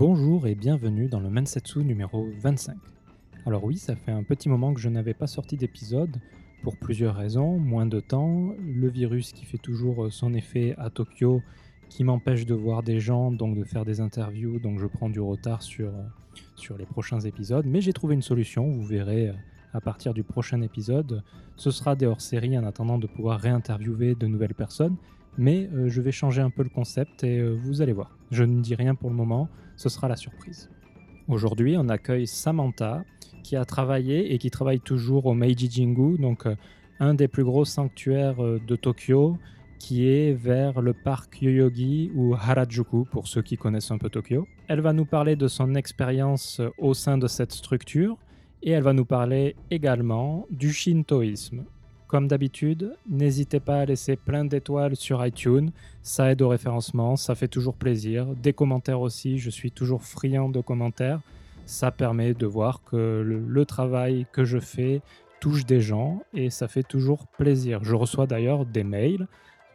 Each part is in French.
Bonjour et bienvenue dans le Mensetsu numéro 25. Alors oui, ça fait un petit moment que je n'avais pas sorti d'épisode, pour plusieurs raisons. Moins de temps, le virus qui fait toujours son effet à Tokyo, qui m'empêche de voir des gens, donc de faire des interviews, donc je prends du retard sur, sur les prochains épisodes. Mais j'ai trouvé une solution, vous verrez à partir du prochain épisode. Ce sera des hors-séries en attendant de pouvoir réinterviewer de nouvelles personnes. Mais euh, je vais changer un peu le concept et euh, vous allez voir. Je ne dis rien pour le moment, ce sera la surprise. Aujourd'hui, on accueille Samantha, qui a travaillé et qui travaille toujours au Meiji Jingu, donc euh, un des plus gros sanctuaires de Tokyo, qui est vers le parc Yoyogi ou Harajuku, pour ceux qui connaissent un peu Tokyo. Elle va nous parler de son expérience au sein de cette structure et elle va nous parler également du shintoïsme. Comme d'habitude, n'hésitez pas à laisser plein d'étoiles sur iTunes, ça aide au référencement, ça fait toujours plaisir. Des commentaires aussi, je suis toujours friand de commentaires. Ça permet de voir que le, travail que je fais touche des gens et ça fait toujours plaisir. Je reçois d'ailleurs des mails.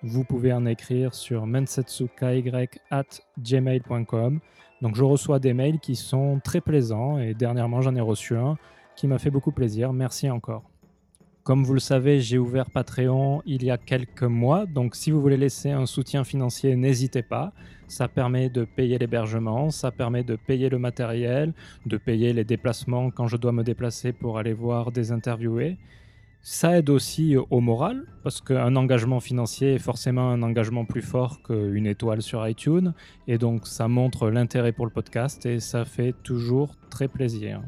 Vous pouvez en écrire sur mensetsukay@gmail.com. Donc je reçois des mails qui sont très plaisants et dernièrement j'en ai reçu un qui m'a fait beaucoup plaisir. Merci encore. Comme vous le savez, j'ai ouvert Patreon il y a quelques mois, donc si vous voulez laisser un soutien financier, n'hésitez pas. Ça permet de payer l'hébergement, ça permet de payer le matériel, de payer les déplacements quand je dois me déplacer pour aller voir des interviewés. Ça aide aussi au moral, parce qu'un engagement financier est forcément un engagement plus fort qu'une étoile sur iTunes, et donc ça montre l'intérêt pour le podcast et ça fait toujours très plaisir.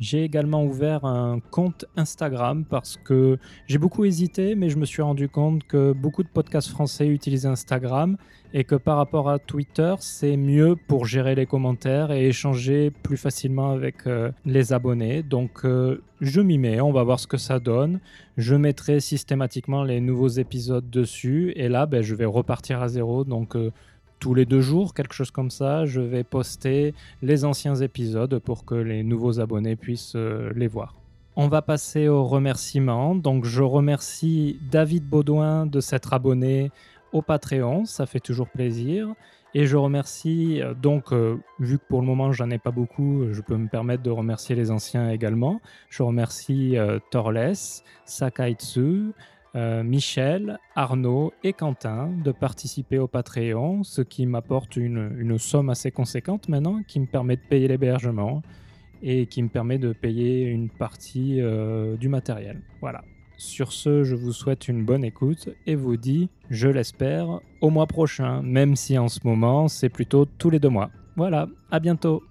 J'ai également ouvert un compte Instagram parce que j'ai beaucoup hésité, mais je me suis rendu compte que beaucoup de podcasts français utilisent Instagram et que par rapport à Twitter, c'est mieux pour gérer les commentaires et échanger plus facilement avec euh, les abonnés. Donc euh, je m'y mets, on va voir ce que ça donne. Je mettrai systématiquement les nouveaux épisodes dessus et là, ben, je vais repartir à zéro. Donc euh, tous les deux jours, quelque chose comme ça, je vais poster les anciens épisodes pour que les nouveaux abonnés puissent euh, les voir. On va passer aux remerciements. Donc je remercie David Baudouin de s'être abonné au Patreon, ça fait toujours plaisir. Et je remercie, euh, donc, euh, vu que pour le moment j'en ai pas beaucoup, je peux me permettre de remercier les anciens également. Je remercie Torles, Sakaitsu, euh, Michel, Arnaud et Quentin de participer au Patreon, ce qui m'apporte une, somme assez conséquente maintenant, qui me permet de payer l'hébergement et qui me permet de payer une partie euh, du matériel. Voilà. Sur ce, je vous souhaite une bonne écoute et vous dis, je l'espère, au mois prochain, même si en ce moment c'est plutôt tous les deux mois. Voilà, à bientôt.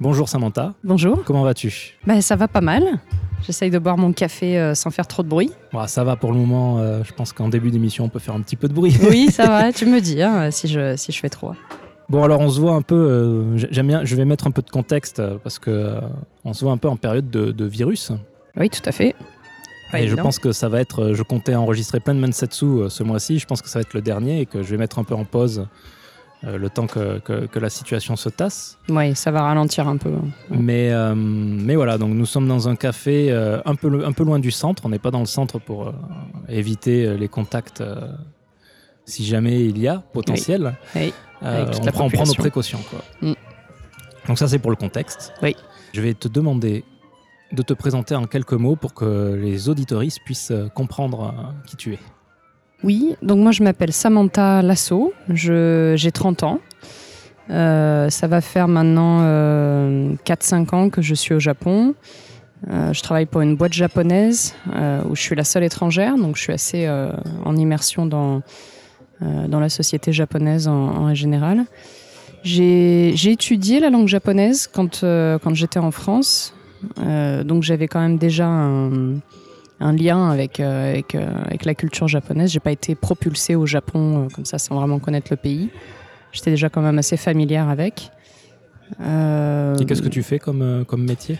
Bonjour Samantha. Bonjour. Comment vas-tu? Bah, Ça va pas mal. J'essaye de boire mon café euh, sans faire trop de bruit. ça va pour le moment. Euh, je pense qu'en début d'émission, on peut faire un petit peu de bruit. Oui, ça va. tu me dis hein, si, je, si je fais trop. Bon, alors on se voit un peu. Euh, j'aime bien. Je vais mettre un peu de contexte parce que on se voit un peu en période de, virus. Oui, tout à fait. et je pense que ça va être. Je comptais enregistrer plein de Mensetsu ce mois-ci. Je pense que ça va être le dernier et que je vais mettre un peu en pause euh, le temps que, que, la situation se tasse. Oui, ça va ralentir un peu. Mais, euh, mais voilà, donc nous sommes dans un café euh, un, peu, un peu loin du centre. On n'est pas dans le centre pour éviter les contacts si jamais il y a potentiel. Oui. on, prend, prend, nos précautions. Quoi. Mm. Donc ça, c'est pour le contexte. Oui. Je vais te demander de te présenter en quelques mots pour que les auditoristes puissent comprendre qui tu es. Oui, donc moi je m'appelle Samantha Lasso, j'ai 30 ans. Euh, ça va faire maintenant 4-5 euh, ans que je suis au Japon. Euh, je travaille pour une boîte japonaise où je suis la seule étrangère, donc je suis assez en immersion dans, dans la société japonaise en, général. J'ai étudié la langue japonaise quand, quand j'étais en France, donc j'avais quand même déjà un, un lien avec, euh, avec, euh, avec, la culture japonaise. J'ai pas été propulsée au Japon euh, comme ça sans vraiment connaître le pays. J'étais déjà quand même assez familière avec. Et qu'est-ce que tu fais comme, comme métier?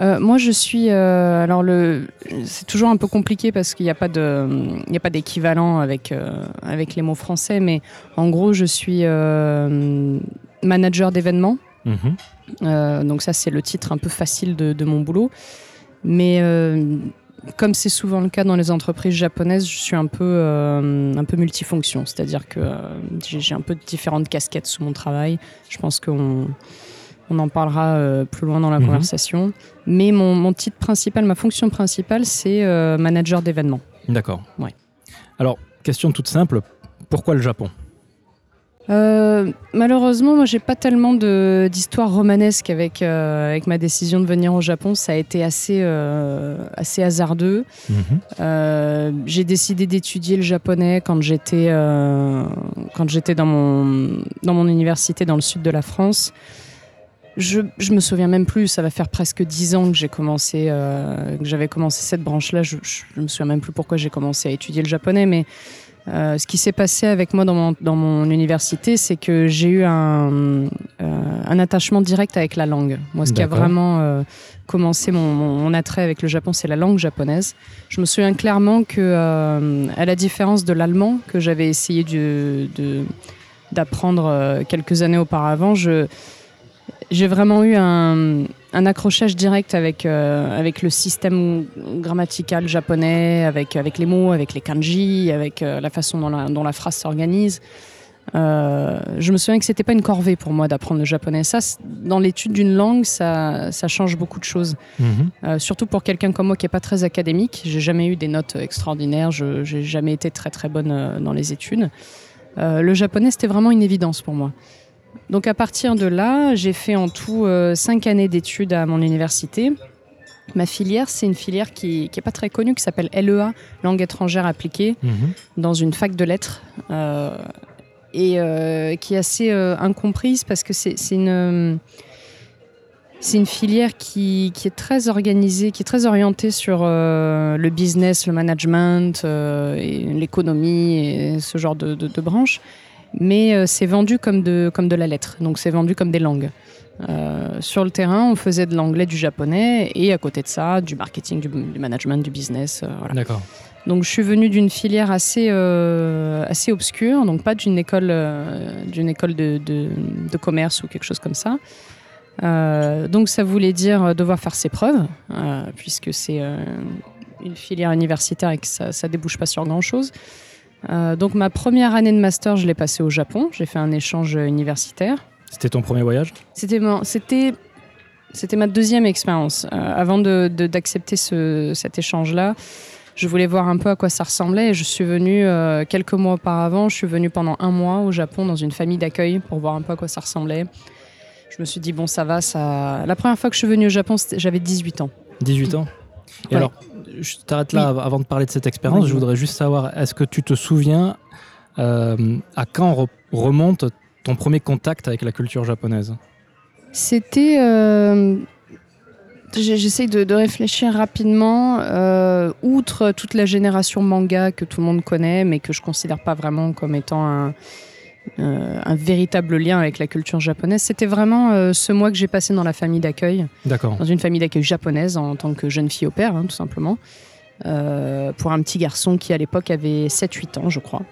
Moi, je suis. alors, le, c'est toujours un peu compliqué parce qu'il n'y pas a pas d'équivalent avec avec les mots français, mais en gros, je suis manager d'événements. Mhm. donc ça, c'est le titre un peu facile de, de mon boulot. Mais comme c'est souvent le cas dans les entreprises japonaises, je suis un peu, euh, un peu multifonction. C'est-à-dire que euh, j'ai un peu différentes casquettes sous mon travail. Je pense qu'on on en parlera euh, plus loin dans la Mhm. conversation. Mais mon, mon titre principal, ma fonction principale, c'est manager d'événements. D'accord. Ouais. Alors, question toute simple, pourquoi le Japon? Euh, malheureusement, moi, j'ai pas tellement d'histoire romanesque avec, euh, avec ma décision de venir au Japon. Ça a été assez, euh, assez hasardeux. Mhm. J'ai décidé d'étudier le japonais quand j'étais quand j'étais dans mon dans mon université dans le sud de la France. Je, je me souviens même plus, ça va faire presque dix ans que j'ai commencé, que j'avais commencé cette branche-là. Je, je, je me souviens même plus pourquoi j'ai commencé à étudier le japonais, mais euh, ce qui s'est passé avec moi dans mon, dans mon université, c'est que j'ai eu un, euh, un attachement direct avec la langue. Moi, ce qui a vraiment euh, commencé mon, mon- mon attrait avec le Japon, c'est la langue japonaise. Je me souviens clairement que, à la différence de l'allemand que j'avais essayé d'apprendre quelques années auparavant, je, j'ai vraiment eu un, un accrochage direct avec, euh, avec le système grammatical japonais, avec, avec les mots, avec les kanji, avec euh, la façon dont la, dont la phrase s'organise. Euh, je me souviens que c'était pas une corvée pour moi d'apprendre le japonais. Ça, dans l'étude d'une langue, ça, ça change beaucoup de choses. Mhm. Surtout pour quelqu'un comme moi qui est pas très académique. J'ai jamais eu des notes extraordinaires. Je j'ai jamais été très très bonne dans les études. Le japonais, c'était vraiment une évidence pour moi. Donc à partir de là, j'ai fait en tout euh, cinq années d'études à mon université. Ma filière, c'est une filière qui n'est pas très connue, qui s'appelle LEA, langue étrangère appliquée Mhm. dans une fac de lettres euh, et euh, qui est assez incomprise parce que c'est une, c'est une filière qui, qui est très organisée, qui est très orientée sur euh, le business, le management, euh, l'économie et ce genre de, de, de branches. Mais euh, c'est vendu comme de, comme de la lettre, donc c'est vendu comme des langues. Euh, sur le terrain, on faisait de l'anglais, du japonais, et à côté de ça, du marketing, du, du management, du business. euh, voilà. D'accord. Donc je suis venue d'une filière assez, euh, assez obscure, donc pas d'une école, d'une école de, de- de commerce ou quelque chose comme ça. Donc ça voulait dire devoir faire ses preuves, puisque c'est une filière universitaire et que ça, ça débouche pas sur grand-chose. Euh, donc ma première année de master, je l'ai passée au Japon. J'ai fait un échange universitaire. C'était ton premier voyage? C'était c'était c'était ma deuxième expérience. Euh, avant de- de- d'accepter ce, cet échange-là, je voulais voir un peu à quoi ça ressemblait. Et je suis venue euh, quelques mois auparavant. Je suis venue pendant un mois au Japon dans une famille d'accueil pour voir un peu à quoi ça ressemblait. Je me suis dit bon ça va ça. La première fois que je suis venue au Japon, j'avais 18 ans. 18 ans? Et Ouais. alors, je t'arrête là av- avant de parler de cette expérience. Oui. Je voudrais juste savoir, est-ce que tu te souviens euh, à quand re- remonte ton premier contact avec la culture japonaise? C'était. euh, de, de réfléchir rapidement. euh, outre toute la génération manga que tout le monde connaît, mais que je considère pas vraiment comme étant un, euh, un véritable lien avec la culture japonaise, c'était vraiment euh, ce mois que j'ai passé dans la famille d'accueil, D'accord. dans une famille d'accueil japonaise en tant que jeune fille au père, hein, tout simplement, euh, pour un petit garçon qui à l'époque avait 7-8 ans, je crois.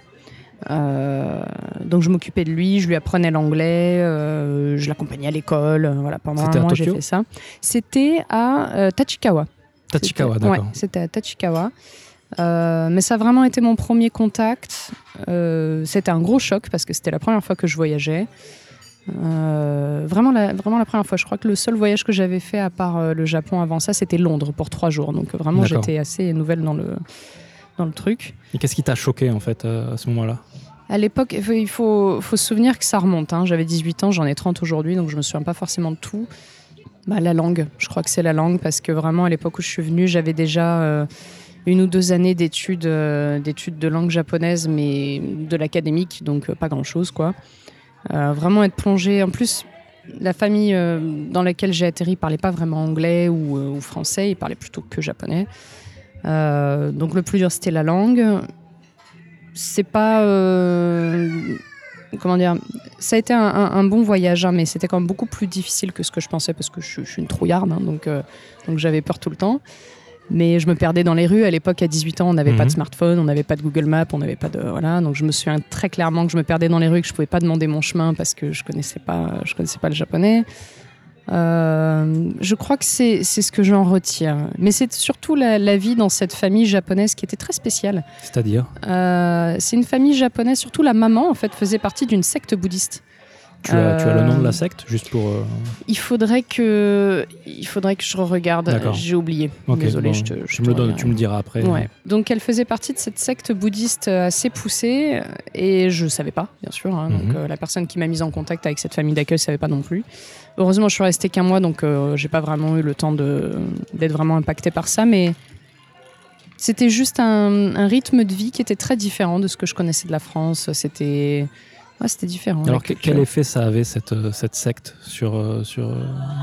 Donc je m'occupais de lui, je lui apprenais l'anglais, je l'accompagnais à l'école. voilà, pendant un mois, j'ai fait ça. C'était à Tachikawa. Tachikawa, d'accord. Ouais, c'était à Tachikawa. Euh, mais ça a vraiment été mon premier contact. Euh, c'était un gros choc parce que c'était la première fois que je voyageais. Euh, vraiment, la, vraiment la première fois. Je crois que le seul voyage que j'avais fait à part le Japon avant ça, c'était Londres pour trois jours. Donc vraiment, j'étais assez nouvelle dans le, dans le truc. Et qu'est-ce qui t'a choqué en fait à ce moment-là? À l'époque, il faut, se souvenir que ça remonte. hein. J'avais 18 ans, j'en ai 30 aujourd'hui, donc je me souviens pas forcément de tout. Bah, la langue, je crois que c'est la langue, parce que vraiment, à l'époque où je suis venue, j'avais déjà une ou deux années d'études euh, d'études de langue japonaise, mais de l'académique, donc euh, pas grand-chose, quoi. Euh, vraiment être plongée. En plus, la famille dans laquelle j'ai atterri parlait pas vraiment anglais ou, français, ils parlaient plutôt que japonais. Donc le plus dur, c'était la langue c'est pas comment dire ça a été un, bon voyage hein, mais c'était quand même beaucoup plus difficile que ce que je pensais parce que je, suis- une trouillarde hein, donc j'avais peur tout le temps mais je me perdais dans les rues à l'époque à 18 ans on n'avait pas Mhm. de smartphone on n'avait pas de Google Maps on n'avait pas de voilà donc je me souviens très clairement que je me perdais dans les rues que je pouvais pas demander mon chemin parce que je connaissais pas je connaissais pas le japonais Euh, je crois que c'est c'est ce que j'en retire. Mais c'est surtout la, la vie dans cette famille japonaise qui était très spéciale. C'est-à-dire? Euh, c'est une famille japonaise, surtout la maman en fait faisait partie d'une secte bouddhiste. Tu as, tu as le nom de Euh, la secte, juste pour. euh, Il faudrait que, il faudrait que je regarde. J'ai oublié. Ok, Désolé, bon, je te, je tu, te me donnes, regarde. tu me diras après. Ouais. Donc elle faisait partie de cette secte bouddhiste assez poussée euh, et je savais pas, bien sûr. hein. Mhm. Donc euh, la personne qui m'a mise en contact avec cette famille d'accueil savait pas non plus. Heureusement, je suis restée qu'un mois, donc euh, j'ai pas vraiment eu le temps de d'être vraiment impactée par ça, mais c'était juste un, un rythme de vie qui était très différent de ce que je connaissais de la France. C'était ouais, c'était différent. Alors, que- quel effet ça avait, cette, euh, cette secte, sur. euh, sur euh,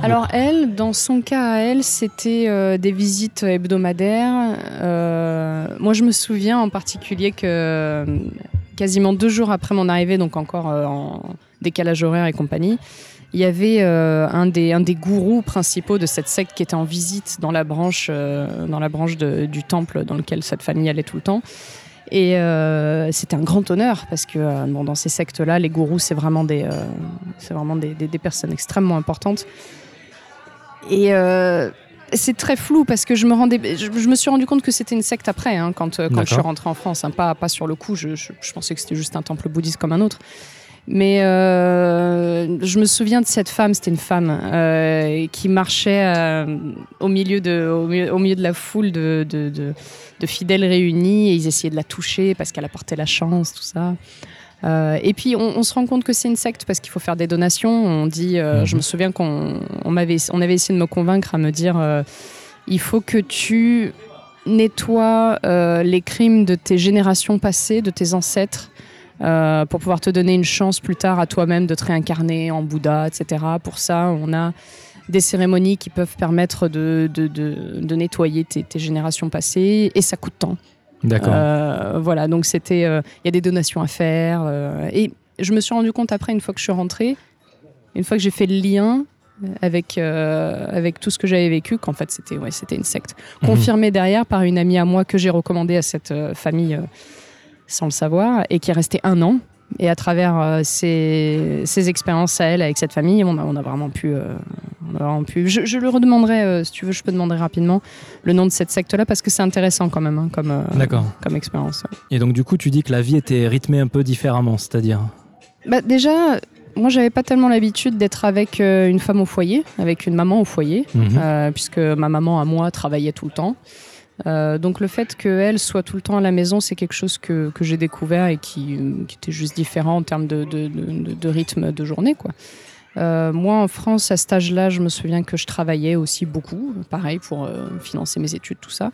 Alors elle, dans son cas à elle, c'était euh, des visites hebdomadaires. Euh, moi, je me souviens en particulier que quasiment deux jours après mon arrivée, donc encore euh, en décalage horaire et compagnie, il y avait un, des, un des gourous principaux de cette secte qui était en visite dans la branche, dans la branche de- du temple dans lequel cette famille allait tout le temps. Et euh, c'était un grand honneur parce que euh, bon, dans ces sectes-là, les gourous, c'est vraiment, des, euh, c'est vraiment des, des- des personnes extrêmement importantes. Et c'est très flou parce que je me, rendais, je, je me suis rendu compte que c'était une secte après, hein, quand, quand je suis rentrée en France. hein, pas, pas sur le coup, je, je- je pensais que c'était juste un temple bouddhiste comme un autre. Mais euh, je me souviens de cette femme, c'était une femme euh, qui marchait euh, au, milieu de, au, milieu, au milieu de la foule de, de, de- de fidèles réunis et ils essayaient de la toucher parce qu'elle apportait la chance, tout ça. Et puis on, on se rend compte que c'est une secte parce qu'il faut faire des donations. On dit, Mhm. je me souviens qu'on on m'avait, on avait essayé de me convaincre à me dire, il faut que tu nettoies les crimes de tes générations passées, de tes ancêtres, euh, pour pouvoir te donner une chance plus tard à toi-même de te réincarner en Bouddha, etc. Pour ça, on a des cérémonies qui peuvent permettre de, de, de- de nettoyer tes, tes générations passées et ça coûte tant. D'accord. Euh, voilà, donc c'était, euh, il y a des donations à faire. et je me suis rendu compte après, une fois que je suis rentrée, une fois que j'ai fait le lien avec, euh, avec tout ce que j'avais vécu, qu'en fait c'était ouais, une secte. Mhm. Confirmé derrière par une amie à moi que j'ai recommandée à cette euh, famille euh, sans le savoir et qui est restée un an. Et à travers euh, ses, expériences à elle avec cette famille, on a, on a vraiment pu. euh, on a vraiment pu je, je le redemanderai, euh, si tu veux, je peux demander rapidement le nom de cette secte-là parce que c'est intéressant quand même hein, comme, comme expérience. Et donc, du coup, tu dis que la vie était rythmée un peu différemment, c'est-à-dire Bah, déjà, moi, j'avais pas tellement l'habitude d'être avec une femme au foyer, avec une maman au foyer, Mhm. euh, puisque ma maman à moi travaillait tout le temps. Euh, donc le fait qu'elle soit tout le temps à la maison, c'est quelque chose que, j'ai découvert et qui, euh, qui était juste différent en termes de, rythme de journée. Euh, moi, en France, à cet âge-là, je me souviens que je travaillais aussi beaucoup, pareil, pour financer mes études, tout ça.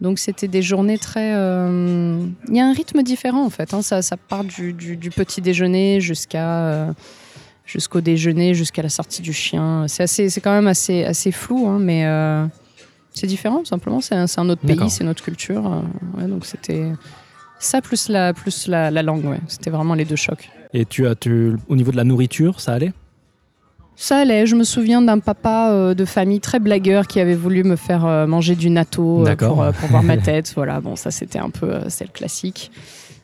Donc c'était des journées très... Il y a un rythme différent en fait. hein. Ça, part du, du- petit déjeuner jusqu'à... jusqu'au déjeuner, jusqu'à la sortie du chien. C'est quand même assez, assez flou, hein, mais c'est différent simplement. C'est un, autre pays, c'est notre culture. euh, ouais, donc c'était ça plus la, plus la, la langue. Ouais. C'était vraiment les deux chocs. Et tu as, tu, au niveau de la nourriture, ça allait? Ça allait. Je me souviens d'un papa euh, de famille très blagueur qui avait voulu me faire euh, manger du natto euh, pour, pour voir ma tête. voilà, bon, ça c'était un peu, c'est le classique.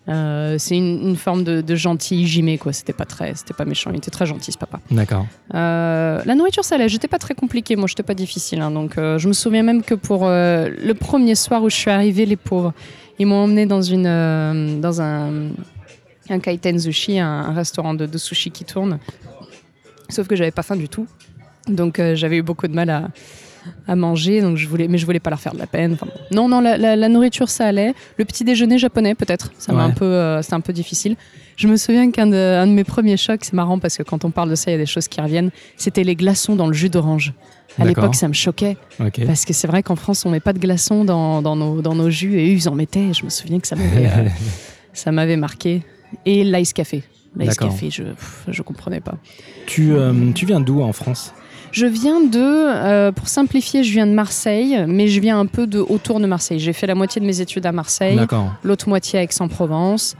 Euh, c'est une, une forme de, de gentil gimé quoi. C'était pas très, c'était pas méchant. Il était très gentil ce papa. D'accord. Euh, la nourriture ça allait. J'étais pas très compliquée. Moi, j'étais pas difficile. hein. donc, euh, je me souviens même que pour le premier soir où je suis arrivée, les pauvres, ils m'ont emmené dans une, dans un, un kaiten sushi, un, un restaurant de, de sushi qui tourne. Sauf que j'avais pas faim du tout. Donc j'avais eu beaucoup de mal à, à manger, donc je voulais, mais je voulais pas leur faire de la peine. Enfin, non, non, la, la- la nourriture ça allait. Le petit déjeuner japonais peut-être, ça m'a Ouais. un peu, euh, c'était un peu difficile. Je me souviens qu'un de, un de mes premiers chocs, c'est marrant parce que quand on parle de ça, il y a des choses qui reviennent. C'était les glaçons dans le jus d'orange. À l'époque, ça me choquait parce que c'est vrai qu'en France, on met pas de glaçons dans, dans nos, dans nos jus et eux, ils en mettaient. Et je me souviens que ça m'avait, euh, ça m'avait marqué. Et l'ice café. L'ice café, je, je comprenais pas. tu, euh, tu viens d'où en France? Je viens de, euh, pour simplifier, je viens de Marseille, mais je viens un peu de autour de Marseille. J'ai fait la moitié de mes études à Marseille, l'autre moitié à Aix-en-Provence.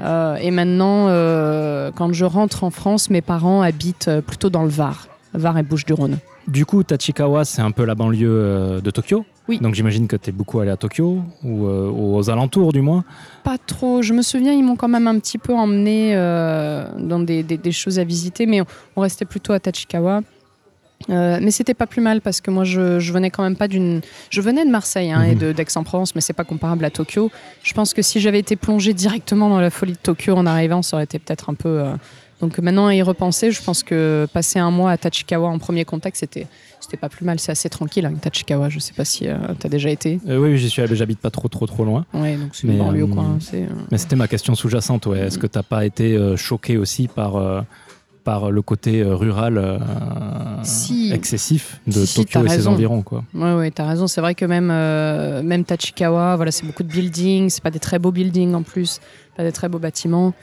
Euh, et maintenant, euh, quand je rentre en France, mes parents habitent plutôt dans le Var, Var et Bouches-du-Rhône. Du coup, Tachikawa, c'est un peu la banlieue de Tokyo. Oui. Donc j'imagine que tu es beaucoup allé à Tokyo, ou euh, aux alentours du moins. Pas trop. Je me souviens, ils m'ont quand même un petit peu emmené euh, dans des, des- des choses à visiter, mais on, on restait plutôt à Tachikawa. Euh, mais c'était pas plus mal parce que moi je, je venais quand même pas d'une. Je venais de Marseille hein, et Mhm. d'Aix-en-Provence, mais c'est pas comparable à Tokyo. Je pense que si j'avais été plongée directement dans la folie de Tokyo en arrivant, ça aurait été peut-être un peu. euh, Donc maintenant à y repenser, je pense que passer un mois à Tachikawa en premier contact, c'était c'était pas plus mal. C'est assez tranquille, hein, Tachikawa. Je sais pas si tu as déjà été. Euh, oui, j'y suis allé, j'habite pas trop trop trop loin. Ouais, donc c'est une banlieue euh, quoi. hein, euh, Mais c'était ma question sous-jacente, ouais. Est-ce que t'as pas été euh, choqué aussi par, euh, par le côté euh, rural euh, Si. excessif de Si, Tokyo et ses environs, quoi Ouais, ouais, t'as raison. C'est vrai que même, euh, même Tachikawa, voilà, c'est beaucoup de buildings. C'est pas des très beaux buildings en plus, pas des très beaux bâtiments.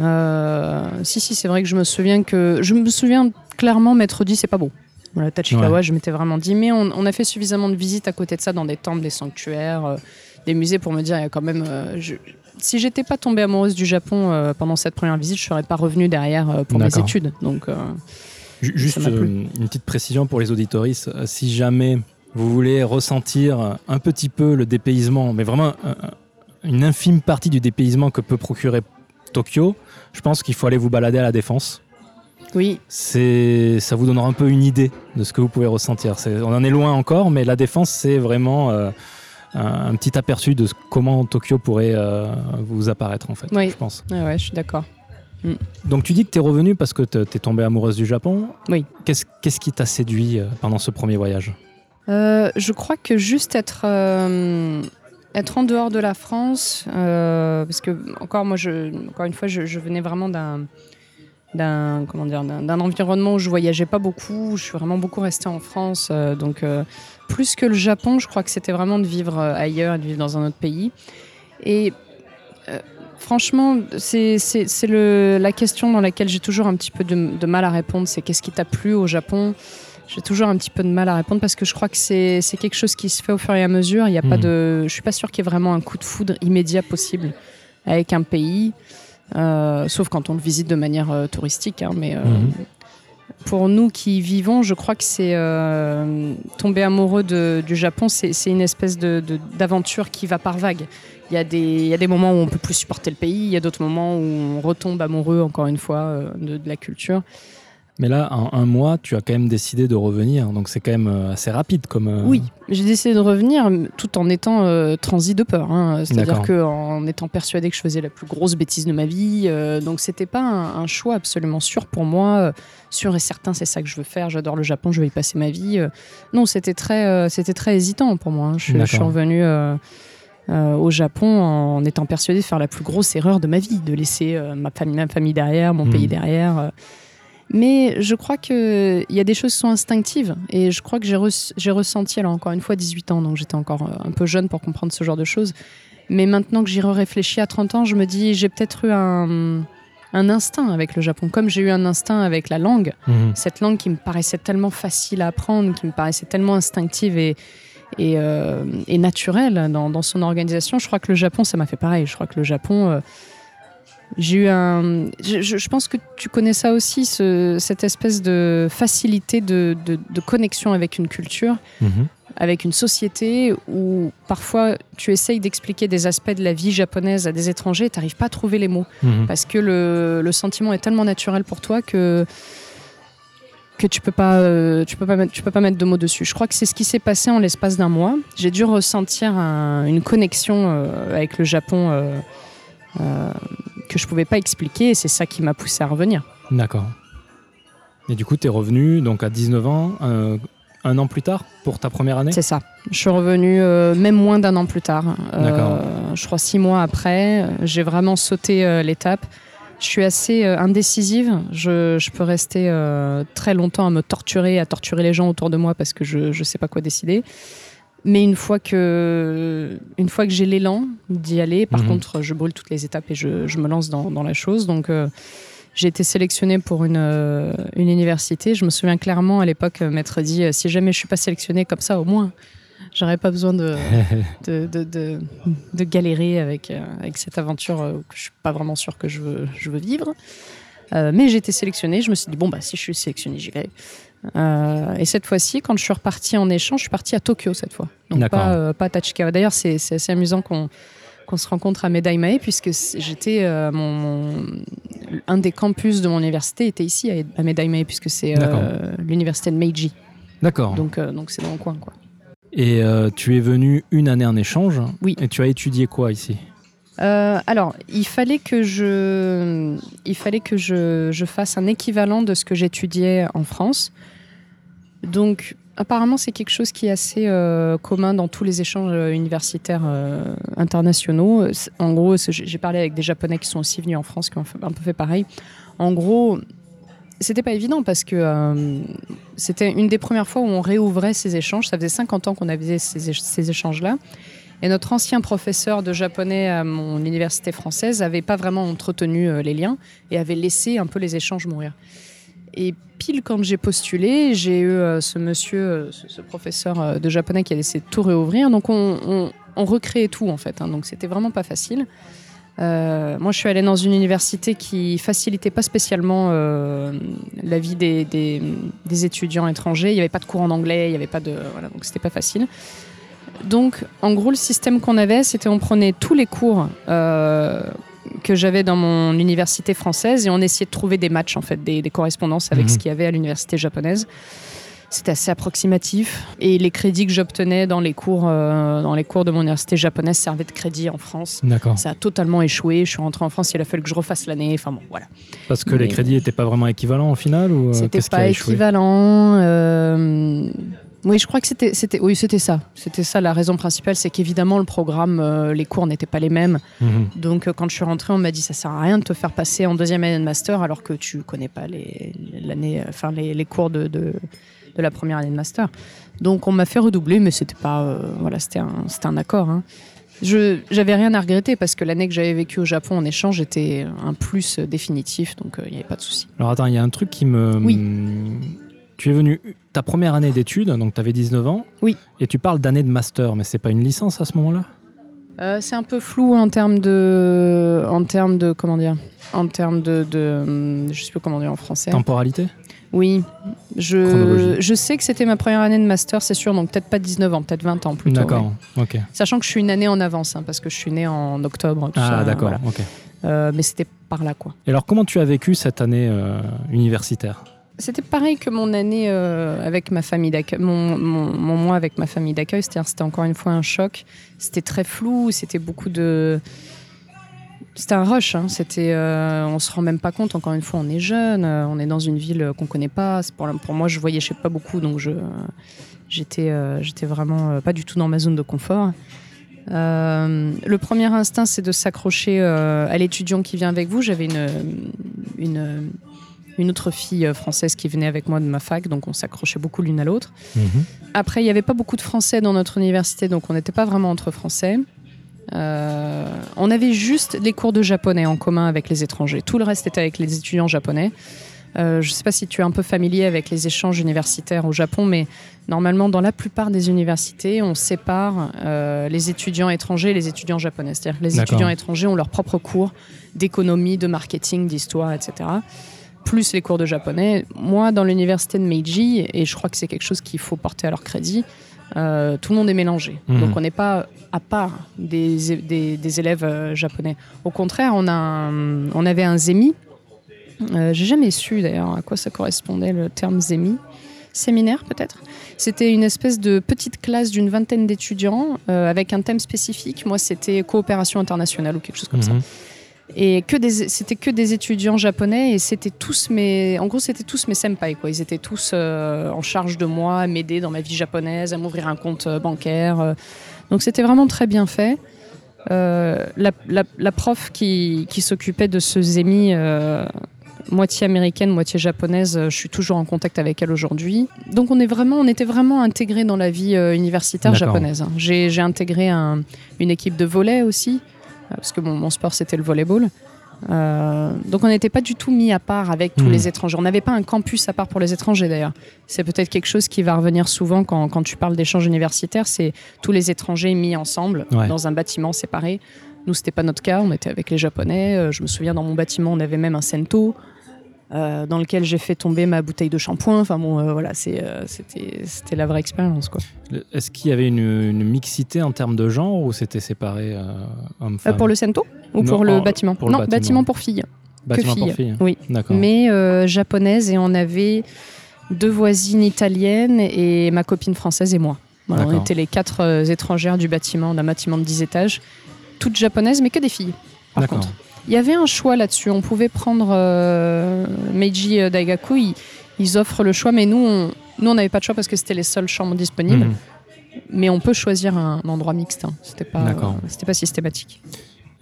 Euh, si, si, c'est vrai que je me souviens que je me souviens clairement m'être dit c'est pas beau. Voilà, Tachikawa, Ouais. je m'étais vraiment dit, mais on, on a fait suffisamment de visites à côté de ça dans des temples, des sanctuaires, des musées pour me dire il y a quand même. je- si j'étais pas tombée amoureuse du Japon euh, pendant cette première visite, je serais pas revenue derrière euh, pour mes études. Donc, euh, Ju- Juste une petite précision pour les auditoristes. Si jamais vous voulez ressentir un petit peu le dépaysement, mais vraiment un- un- une infime partie du dépaysement que peut procurer Tokyo, je pense qu'il faut aller vous balader à la Défense. oui, C'est, ça vous donnera un peu une idée de ce que vous pouvez ressentir. On en est loin encore, mais la Défense, c'est vraiment euh, un, petit aperçu de comment Tokyo pourrait euh, vous apparaître, en fait, Oui. je pense. ouais, ouais, je suis d'accord. Donc tu dis que tu es revenu parce que tu es tombée amoureuse du Japon. Oui. Qu'est-ce, qu'est-ce qui t'a séduit euh, pendant ce premier voyage? Euh, je crois que juste être, euh, être en dehors de la France, euh, parce que encore moi, je, encore une fois, je, je venais vraiment d'un d'un comment dire d'un environnement où je voyageais pas beaucoup, je suis vraiment beaucoup restée en France, donc plus que le Japon, je crois que c'était vraiment de vivre euh, ailleurs, et de vivre dans un autre pays. Et euh, franchement, c'est la question dans laquelle j'ai toujours un petit peu de, de mal à répondre, c'est qu'est-ce qui t'a plu au Japon? J'ai toujours un petit peu de mal à répondre parce que je crois que c'est quelque chose qui se fait au fur et à mesure. Il y a pas Mhm. de, je suis pas sûre qu'il y ait vraiment un coup de foudre immédiat possible avec un pays, euh, sauf quand on le visite de manière euh, touristique. hein, mais euh, Mhm. Pour nous qui y vivons, je crois que c'est euh, tomber amoureux du Japon, c'est une espèce d'aventure qui va par vagues. Il y, a des, il y a des moments où on peut plus supporter le pays, il y a d'autres moments où on retombe amoureux, encore une fois, euh, de la culture. Mais là, en un mois, tu as quand même décidé de revenir, donc c'est quand même euh, assez rapide comme. euh, Oui, j'ai décidé de revenir tout en étant euh, transi de peur. hein. C'est-à-dire qu'en étant persuadée que je faisais la plus grosse bêtise de ma vie. euh, donc c'était pas un, un choix absolument sûr pour moi. sûr et certain, c'est ça que je veux faire. J'adore le Japon, je vais y passer ma vie. non, c'était très, c'était très hésitant pour moi. hein. Je, suis- je suis D'accord. revenue euh, au Japon en étant persuadée de faire la plus grosse erreur de ma vie, de laisser euh, ma, famille, ma famille derrière, mon Mhm. pays derrière. euh. Mais je crois qu'il y a des choses qui sont instinctives. Et je crois que j'ai re- j'ai ressenti, alors encore une fois, 18 ans, donc j'étais encore euh, un peu jeune pour comprendre ce genre de choses. Mais maintenant que j'y réfléchis à 30 ans, je me dis, j'ai peut-être eu un, un instinct avec le Japon, comme j'ai eu un instinct avec la langue. Mhm. Cette langue qui me paraissait tellement facile à apprendre, qui me paraissait tellement instinctive et, et, euh, et naturelle dans, dans son organisation. Je crois que le Japon, ça m'a fait pareil. Je crois que le Japon, euh, j'ai eu un. Je, pense que tu connais ça aussi, ce- cette espèce de facilité de, de- de connexion avec une culture, Mhm. avec une société où parfois tu essayes d'expliquer des aspects de la vie japonaise à des étrangers et tu n'arrives pas à trouver les mots Mhm. parce que le, le sentiment est tellement naturel pour toi que que tu peux pas euh, tu peux pas mettre, tu peux pas mettre de mots dessus. Je crois que c'est ce qui s'est passé en l'espace d'un mois. J'ai dû ressentir un- une connexion euh, avec le Japon euh, que je pouvais pas expliquer et c'est ça qui m'a poussé à revenir. D'accord. Et du coup, tu es revenu donc à 19 ans, euh, un an plus tard, pour ta première année? C'est ça. Je suis revenue euh, même moins d'un an plus tard. Euh, D'accord. je crois six mois après. euh, J'ai vraiment sauté euh, l'étape. Je suis assez indécisive. Je, je peux rester très longtemps à me torturer, à torturer les gens autour de moi parce que je ne sais pas quoi décider. Mais une fois que, une fois que j'ai l'élan d'y aller, par Mhm. contre, je brûle toutes les étapes et je, je me lance dans, dans la chose. Donc, euh, j'ai été sélectionnée pour une, euh, une université. Je me souviens clairement à l'époque, euh, m'être dit euh, si jamais je suis pas sélectionnée comme ça, au moins, j'aurais pas besoin de, de, de, de, de galérer avec, avec cette aventure que je suis pas vraiment sûre que je veux, je veux vivre. Mais j'ai été sélectionnée. Je me suis dit bon bah si je suis sélectionnée, j'y vais. Euh, et cette fois-ci, quand je suis repartie en échange, je suis partie à Tokyo cette fois. Donc pas, euh, pas à Tachikawa. D'ailleurs, c'est assez amusant qu'on qu'on se rencontre à Medaimae, puisque j'étais euh, mon, un des campus de mon université était ici à Medaimae, puisque c'est euh, l'université de Meiji. D'accord. Donc donc c'est dans le coin quoi. Et tu es venu une année en échange. Oui. Et tu as étudié quoi ici? Alors, il fallait que je, il fallait que je, fasse un équivalent de ce que j'étudiais en France. Donc, apparemment, c'est quelque chose qui est assez euh, commun dans tous les échanges euh, universitaires euh, internationaux. En gros, j'ai parlé avec des Japonais qui sont aussi venus en France, qui ont un peu fait pareil. En gros, c'était pas évident parce que c'était une des premières fois où on réouvrait ces échanges. Ça faisait 50 ans qu'on avait ces échanges-là. Et notre ancien professeur de japonais à mon université française n'avait pas vraiment entretenu les liens et avait laissé un peu les échanges mourir. Et pile quand j'ai postulé, j'ai eu euh, ce monsieur, euh, ce, professeur euh, de japonais qui a laissé tout réouvrir. Donc on, recréait tout en fait. Hein. donc c'était vraiment pas facile. moi, je suis allée dans une université qui facilitait pas spécialement la vie des, des, étudiants étrangers. Il n'y avait pas de cours en anglais, il n'y avait pas de voilà, donc c'était pas facile. Donc, en gros, le système qu'on avait, c'était on prenait tous les cours que j'avais dans mon université française et on essayait de trouver des matchs, en fait, des, correspondances avec mhm. ce qu'il y avait à l'université japonaise. C'était assez approximatif et les crédits que j'obtenais dans les cours euh, dans les cours de mon université japonaise servaient de crédit en France. D'accord. Ça a totalement échoué. Je suis rentrée en France, il a fallu que je refasse l'année. Enfin bon, voilà. Parce que les crédits n'étaient pas vraiment équivalents au final ou euh, C'était pas équivalent. Euh, oui, je crois que c'était, c'était, oui, c'était ça. C'était ça la raison principale, c'est qu'évidemment le programme, euh, les cours n'étaient pas les mêmes. Mhm. Donc euh, quand je suis rentrée, on m'a dit ça sert à rien de te faire passer en deuxième année de master alors que tu connais pas les, l'année, enfin les, cours de, de, la première année de master. Donc on m'a fait redoubler, mais c'était pas, euh, voilà, c'était un, c'était un accord. Hein. Je j'avais rien à regretter parce que l'année que j'avais vécue au Japon en échange était un plus définitif, donc il n'y avait pas de souci. Alors attends, il y a un truc qui me oui. Tu es venu ta première année d'études, donc tu avais 19 ans. Oui. Et tu parles d'année de master, mais c'est pas une licence à ce moment-là? Euh, C'est un peu flou en termes de, en termes de, comment dire, en termes de, de, je sais pas comment dire en français. Temporalité? Oui, je, je sais que c'était ma première année de master, c'est sûr, donc peut-être pas 19 ans, peut-être 20 ans plutôt. D'accord, ok. Sachant que je suis une année en avance, hein, parce que je suis née en octobre. Tout ah, d'accord, ok. Euh, mais c'était par là, quoi. Et alors, comment tu as vécu cette année euh, universitaire? C'était pareil que mon année euh, avec ma famille d'accueil, mon, mois avec ma famille d'accueil, c'était encore une fois un choc. C'était très flou, c'était beaucoup de, c'était un rush. Hein. C'était, euh, on se rend même pas compte. Encore une fois, on est jeune, euh, on est dans une ville qu'on connaît pas. Pour, moi, je sais pas beaucoup, donc je, j'étais, vraiment pas du tout dans ma zone de confort. le premier instinct, c'est de s'accrocher à l'étudiant qui vient avec vous. J'avais une une autre fille euh, française qui venait avec moi de ma fac, donc on s'accrochait beaucoup l'une à l'autre. Mhm. Après, il n'y avait pas beaucoup de Français dans notre université, donc on n'était pas vraiment entre Français. Euh, on avait juste les cours de japonais en commun avec les étrangers. Tout le reste était avec les étudiants japonais. Euh, je ne sais pas si tu es un peu familier avec les échanges universitaires au Japon, mais normalement, dans la plupart des universités, on sépare les étudiants étrangers et les étudiants japonais. C'est-à-dire que les étudiants étrangers ont leurs propres cours d'économie, de marketing, d'histoire, etc plus les cours de japonais. Moi, dans l'université de Meiji, et je crois que c'est quelque chose qu'il faut porter à leur crédit, euh, tout le monde est mélangé. Mhm. Donc on n'est pas à part des, des, élèves euh, japonais. Au contraire, on, a on avait un zemi. Euh, J'ai jamais su d'ailleurs à quoi ça correspondait le terme zemi. Séminaire peut-être? C'était une espèce de petite classe d'une vingtaine d'étudiants avec un thème spécifique. Moi, c'était coopération internationale ou quelque chose comme ça. Et que des, c'était que des étudiants japonais et c'était tous mes, en gros c'était tous mes senpai quoi. Ils étaient tous euh, en charge de moi, à m'aider dans ma vie japonaise, à m'ouvrir un compte euh, bancaire. Euh. Donc c'était vraiment très bien fait. la, la, prof qui, qui s'occupait de ce zemi, moitié américaine, moitié japonaise, je suis toujours en contact avec elle aujourd'hui. Donc on est vraiment, on était vraiment intégrés dans la vie universitaire japonaise. Hein. J'ai, intégré un, une équipe de volley aussi. Parce que mon, sport c'était le volleyball. Euh, donc on n'était pas du tout mis à part avec tous hmm. les étrangers. On n'avait pas un campus à part pour les étrangers d'ailleurs. C'est peut-être quelque chose qui va revenir souvent quand, quand tu parles d'échanges universitaires, c'est tous les étrangers mis ensemble dans un bâtiment séparé. Nous, c'était pas notre cas, on était avec les Japonais. Euh, je me souviens, dans mon bâtiment, on avait même un sento. Euh, dans lequel j'ai fait tomber ma bouteille de shampoing. Enfin bon, euh, voilà, euh, c'était, la vraie expérience. Quoi. Est-ce qu'il y avait une, une mixité en termes de genre ou c'était séparé homme-femme pour le Sento ou Non, pour le en- bâtiment pour le Non, bâtiment. bâtiment pour filles. Bâtiment que pour filles. filles Oui. D'accord. mais japonaise et on avait deux voisines italiennes et ma copine française et moi. Voilà, on était les quatre étrangères du bâtiment, d'un bâtiment de 10 étages, toutes japonaises mais que des filles. Par contre, il y avait un choix là-dessus. On pouvait prendre euh, Meiji euh, Daigaku. Ils, ils offrent le choix, mais nous, on nous, n'avait pas de choix parce que c'était les seules chambres disponibles. Mhm. Mais on peut choisir un endroit mixte. hein. C'était pas, c'était pas systématique.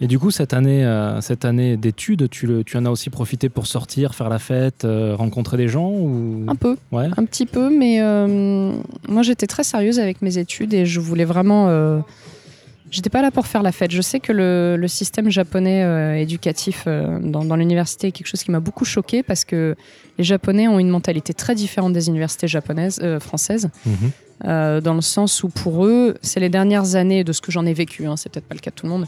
Et du coup, cette année, euh, cette année d'études, tu, le- tu en as aussi profité pour sortir, faire la fête, euh, rencontrer des gens ou... Un peu. Ouais. Un petit peu, mais euh, moi j'étais très sérieuse avec mes études et je voulais vraiment. J'étais pas là pour faire la fête. Je sais que le, le système japonais euh, éducatif euh, dans, dans l'université est quelque chose qui m'a beaucoup choqué parce que les Japonais ont une mentalité très différente des universités japonaises, euh, françaises, Mhm. dans le sens où pour eux, c'est les dernières années de ce que j'en ai vécu. Hein, c'est peut-être pas le cas de tout le monde.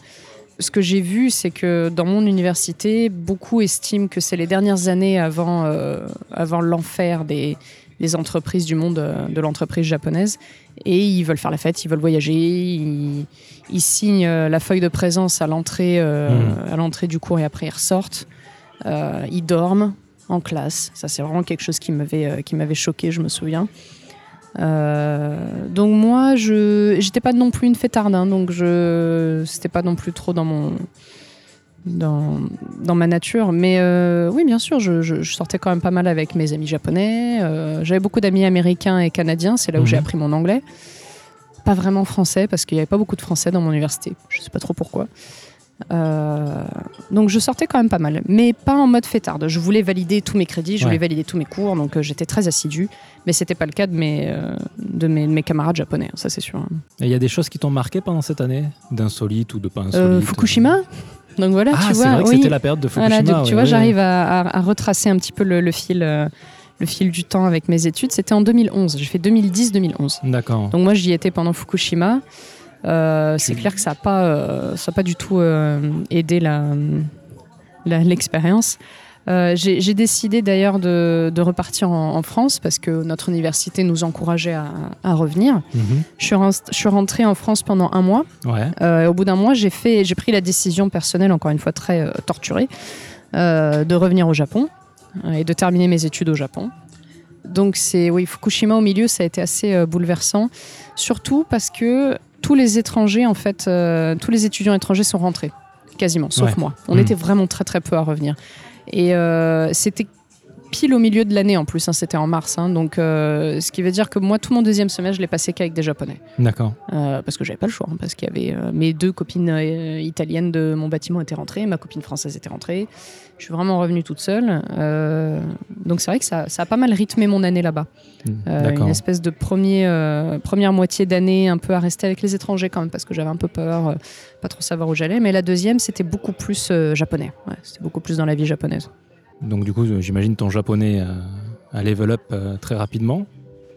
Ce que j'ai vu, c'est que dans mon université, beaucoup estiment que c'est les dernières années avant, avant l'enfer des, entreprises du monde de l'entreprise japonaise. Et ils veulent faire la fête, ils veulent voyager, ils, ils signent euh, la feuille de présence à l'entrée euh, Mhm. à l'entrée du cours et après ils ressortent. Euh, ils dorment en classe. Ça, c'est vraiment quelque chose qui m'avait qui m'avait choqué, je me souviens. Euh, donc moi, je j'étais pas non plus une fêtarde, hein, donc je c'était pas non plus trop dans mon dans, dans ma nature. Mais euh, oui, bien sûr, je, je- je sortais quand même pas mal avec mes amis japonais. Euh, J'avais beaucoup d'amis américains et canadiens. C'est là où Mhm. j'ai appris mon anglais. Pas vraiment français parce qu'il n'y avait pas beaucoup de français dans mon université. Je sais pas trop pourquoi. Euh, donc je sortais quand même pas mal, mais pas en mode fêtarde. Je voulais valider tous mes crédits, je Ouais. voulais valider tous mes cours, donc euh, j'étais très assidue. Mais c'était pas le cas de mes, euh, de mes, de mes camarades japonais, ça c'est sûr. Et il y a des choses qui t'ont marqué pendant cette année? D'insolite ou de pas insolite Fukushima? Donc voilà, Ah, tu c'est vois. vrai que oui. c'était la période de Fukushima. Voilà, donc, tu ouais, vois, ouais. j'arrive à, à- à retracer un petit peu le, le fil, le fil du temps avec mes études. C'était en 2011. J'ai fait 2010-2011. D'accord. Donc moi, j'y étais pendant Fukushima. Euh, c'est clair que ça n'a pas, euh, ça a pas du tout euh, aidé la- la- l'expérience. J'ai décidé d'ailleurs de, de repartir en, en France parce que notre université nous encourageait à, à revenir. Mhm. Je suis, ren- je suis rentrée en France pendant un mois. Ouais. Et au bout d'un mois, j'ai pris la décision personnelle, encore une fois très torturée, de revenir au Japon et de terminer mes études au Japon. Donc c'est oui, Fukushima au milieu, ça a été assez euh, bouleversant, surtout parce que tous les étrangers, en fait, euh, tous les étudiants étrangers sont rentrés, quasiment, sauf Ouais. moi. On Mm. était vraiment très très peu à revenir. Et euh, c'était pile au milieu de l'année en plus, hein, c'était en mars, hein, donc euh, ce qui veut dire que moi, tout mon deuxième semestre, je l'ai passé qu'avec des Japonais. D'accord. Euh, parce que j'avais pas le choix, hein, parce qu'il y avait euh, mes deux copines italiennes de mon bâtiment étaient rentrées, ma copine française était rentrée. Je suis vraiment revenue toute seule. Donc c'est vrai que ça, ça a pas mal rythmé mon année là-bas. Mm. Euh, D'accord. une espèce de premier, première moitié d'année un peu à rester avec les étrangers quand même, parce que j'avais un peu peur, pas trop savoir où j'allais. Mais la deuxième, c'était beaucoup plus japonais. Ouais, c'était beaucoup plus dans la vie japonaise. Donc du coup, j'imagine ton japonais euh, a level up euh, très rapidement.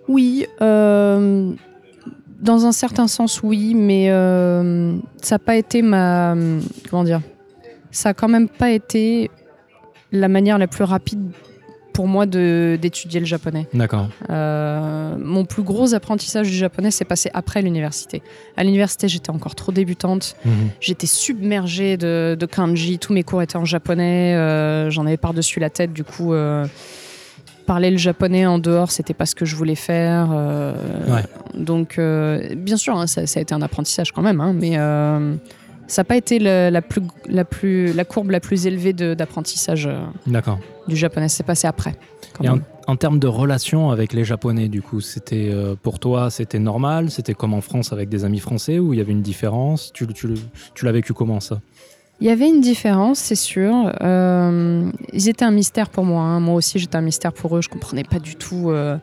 Oui, euh, dans un certain sens, oui, mais ça n'a pas été ma. Comment dire Ça a quand même pas été la manière la plus rapide pour moi d'étudier le japonais. D'accord. Euh, mon plus gros apprentissage du japonais s'est passé après l'université. À l'université, j'étais encore trop débutante. Mhm. J'étais submergée de, de kanji. Tous mes cours étaient en japonais. euh, J'en avais par-dessus la tête. Du coup, euh, parler le japonais en dehors, c'était pas ce que je voulais faire. Ouais. Donc, bien sûr, hein, ça, ça a été un apprentissage quand même. hein, mais ça n'a pas été le- la, plus, la, plus, la courbe la plus élevée d'apprentissage euh, du japonais. C'est passé après. Et en, termes de relation avec les Japonais, du coup, c'était euh, pour toi, c'était normal? C'était comme en France avec des amis français ou il y avait une différence? Tu, tu, tu l'as vécu comment ça? Il y avait une différence, c'est sûr. Euh, ils étaient un mystère pour moi. hein. Moi aussi, j'étais un mystère pour eux. Je comprenais pas du tout. euh,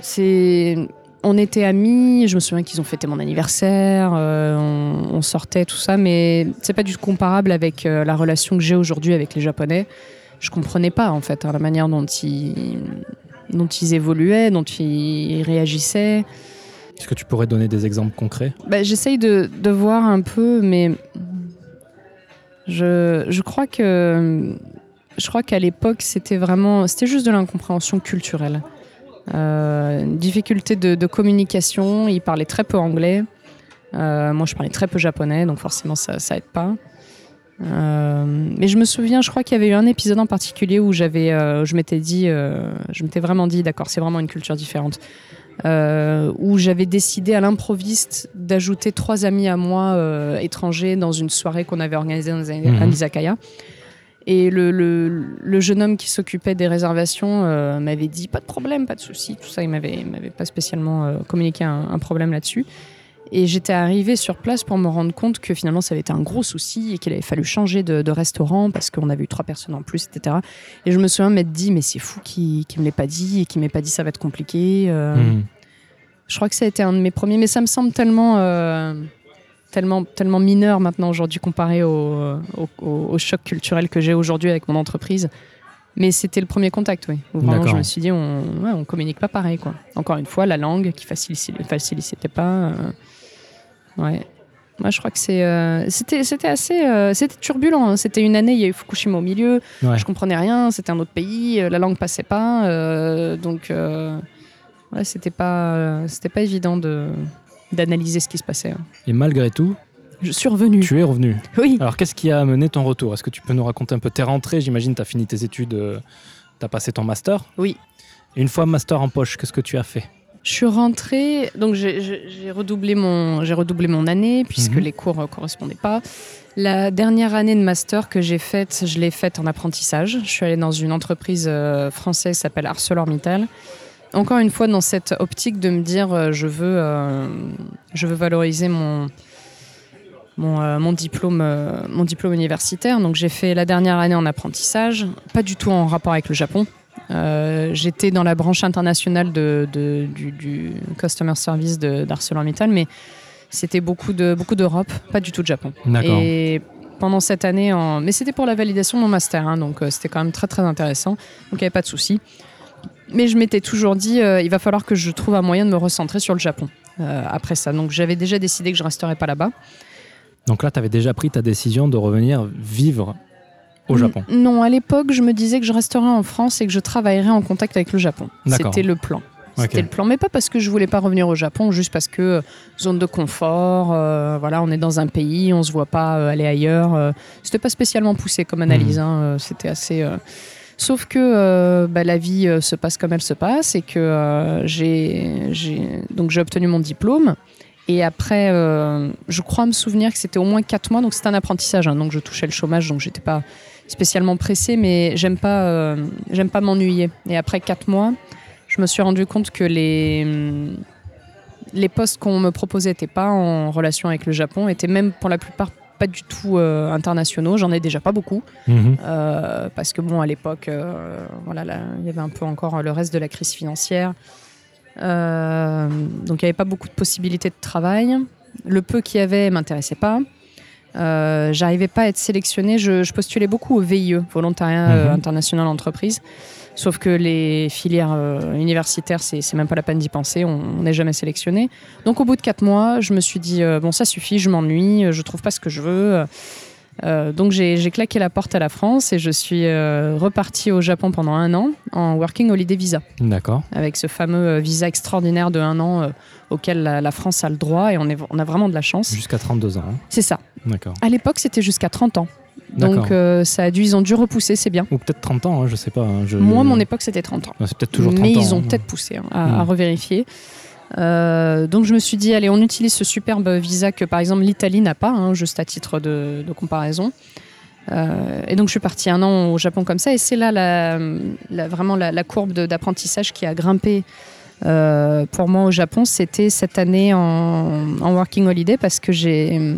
c'est, on était amis. Je me souviens qu'ils ont fêté mon anniversaire. euh, on, on sortait tout ça, mais c'est pas du tout comparable avec euh, la relation que j'ai aujourd'hui avec les Japonais. Je comprenais pas en fait hein, la manière dont ils dont ils évoluaient, dont ils réagissaient. Est-ce que tu pourrais donner des exemples concrets? Bah, J'essaye de, de voir un peu, mais je, je crois que je crois qu'à l'époque, c'était vraiment, c'était juste de l'incompréhension culturelle. Euh, difficulté de, de, communication, ils parlaient très peu anglais. Euh, moi, je parlais très peu japonais, donc forcément, ça, ça aide pas. Euh, mais je me souviens, je crois qu'il y avait eu un épisode en particulier où j'avais, euh, je m'étais dit, euh, je m'étais vraiment dit, d'accord, c'est vraiment une culture différente. Où j'avais décidé à l'improviste d'ajouter trois amis à moi étrangers dans une soirée qu'on avait organisée dans un, un izakaya. Et le, le, le jeune homme qui s'occupait des réservations euh, m'avait dit pas de problème, pas de souci, tout ça. Il m'avait, m'avait pas spécialement euh, communiqué un, un problème là-dessus. Et j'étais arrivée sur place pour me rendre compte que finalement ça avait été un gros souci et qu'il avait fallu changer de, de restaurant parce qu'on avait eu trois personnes en plus, etc. Et je me souviens m'être dit, mais c'est fou qu'il ne me l'ait pas dit et qu'il m'ait pas dit ça va être compliqué. euh. Mhm. Je crois que ça a été un de mes premiers, mais ça me semble tellement, tellement, tellement mineur maintenant aujourd'hui comparé au, au, au- au choc culturel que j'ai aujourd'hui avec mon entreprise. Mais c'était le premier contact, oui. Où vraiment, je me suis dit, on, ouais, on communique pas pareil, quoi. Encore une fois, la langue qui facilitait, facilitait pas. euh, ouais. Moi, je crois que c'est, euh, c'était, c'était assez, euh, c'était turbulent. hein. C'était une année, il y a eu Fukushima au milieu. Ouais. Je comprenais rien. C'était un autre pays. euh, La langue passait pas. donc, ouais, c'était pas, c'était pas évident de d'analyser ce qui se passait. hein. Et malgré tout, Je suis revenue. tu es revenu. Oui. Alors, qu'est-ce qui a amené ton retour? Est-ce que tu peux nous raconter un peu? Tes rentrées J'imagine tu as fini tes études, tu as passé ton master. Oui. Et une fois master en poche, qu'est-ce que tu as fait? Je suis rentrée, donc j'ai- redoublé mon, j'ai redoublé mon année puisque Mhm. les cours ne correspondaient pas. La dernière année de master que j'ai faite, je l'ai faite en apprentissage. Je suis allée dans une entreprise euh, française qui s'appelle ArcelorMittal. Encore une fois, dans cette optique de me dire, euh, je veux, euh, je veux valoriser mon, mon, euh, mon diplôme, mon diplôme universitaire. Donc j'ai fait la dernière année en apprentissage, pas du tout en rapport avec le Japon. J'étais dans la branche internationale de, de- du, du customer service d'ArcelorMittal, mais c'était beaucoup de beaucoup d'Europe, pas du tout de Japon. Et pendant cette année, en... mais c'était pour la validation de mon master, hein, donc c'était quand même très très intéressant. Donc il n'y avait pas de souci. Mais je m'étais toujours dit, euh, il va falloir que je trouve un moyen de me recentrer sur le Japon euh, après ça. Donc j'avais déjà décidé que je resterais pas là-bas. Donc là, tu avais déjà pris ta décision de revenir vivre au Japon. N- Non, à l'époque, je me disais que je resterais en France et que je travaillerais en contact avec le Japon. C'était le plan. C'était le plan, mais pas parce que je voulais pas revenir au Japon, juste parce que euh, zone de confort, euh, voilà, on est dans un pays, on se voit pas euh, aller ailleurs. c'était pas spécialement poussé comme analyse, hein, euh, c'était assez. Sauf que euh, bah, la vie euh, se passe comme elle se passe et que euh, j'ai, donc j'ai obtenu mon diplôme. Et après, je crois me souvenir que c'était au moins quatre mois, donc c'était un apprentissage, hein, donc je touchais le chômage, donc j'étais pas spécialement pressée, mais j'aime pas, j'aime pas m'ennuyer. Et après quatre mois, je me suis rendu compte que les, les postes qu'on me proposait n'étaient pas en relation avec le Japon, étaient même pour la plupart pas du tout euh, internationaux. J'en ai déjà pas beaucoup. Mhm. Euh, parce que bon, à l'époque, euh, voilà, là, il y avait un peu encore le reste de la crise financière. Donc il n'y avait pas beaucoup de possibilités de travail. Le peu qu'il y avait m'intéressait pas. J'arrivais pas à être sélectionnée. Je, je postulais beaucoup au VIE, Volontariat Mhm. International Entreprise. Sauf que les filières euh, universitaires, c'est même pas la peine d'y penser, on n'est jamais sélectionné. Donc au bout de quatre mois, je me suis dit, euh, bon ça suffit, je m'ennuie, euh, je trouve pas ce que je veux. Euh, donc j'ai claqué la porte à la France et je suis euh, repartie au Japon pendant un an en Working Holiday Visa, D'accord. avec ce fameux visa extraordinaire de un an euh, auquel la, la France a le droit et on, est, on a vraiment de la chance. Jusqu'à 32 ans. hein. C'est ça. D'accord. À l'époque, c'était jusqu'à 30 ans. Donc euh, ça a dû, ils ont dû repousser, c'est bien. Ou peut-être 30 ans, hein, je sais pas. hein, je- Moi, mon époque, c'était 30 ans. Ah, C'est peut-être toujours 30 Mais ans. ils ont hein. peut-être poussé hein, à, à revérifier. Euh, donc je me suis dit, allez, on utilise ce superbe visa que par exemple l'Italie n'a pas, hein, juste à titre de, de comparaison. Euh, et donc je suis partie un an au Japon comme ça, et c'est là la, la- vraiment la, la courbe d'apprentissage qui a grimpé pour moi au Japon. C'était cette année en, en working holiday parce que j'ai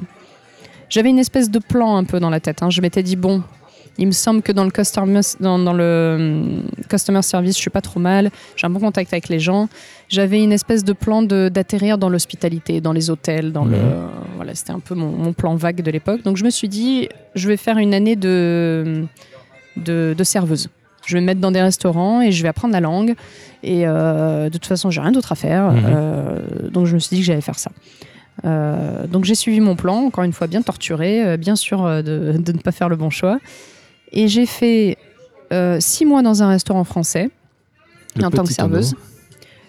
j'avais une espèce de plan un peu dans la tête. hein. Je m'étais dit bon, il me semble que dans le customer, dans, dans le hum, customer service, je suis pas trop mal. J'ai un bon contact avec les gens. J'avais une espèce de plan de- d'atterrir dans l'hospitalité, dans les hôtels, dans le Mhm. voilà, c'était un peu mon, mon plan vague de l'époque. Donc je me suis dit, je vais faire une année de de, de serveuse. Je vais me mettre dans des restaurants et je vais apprendre la langue. Et euh, de toute façon, j'ai rien d'autre à faire. Mhm. Euh, donc je me suis dit que j'allais faire ça. Euh, donc j'ai suivi mon plan, encore une fois bien torturé, euh, bien sûr euh, de, de ne pas faire le bon choix. Et j'ai fait six mois dans un restaurant français Le en tant que serveuse.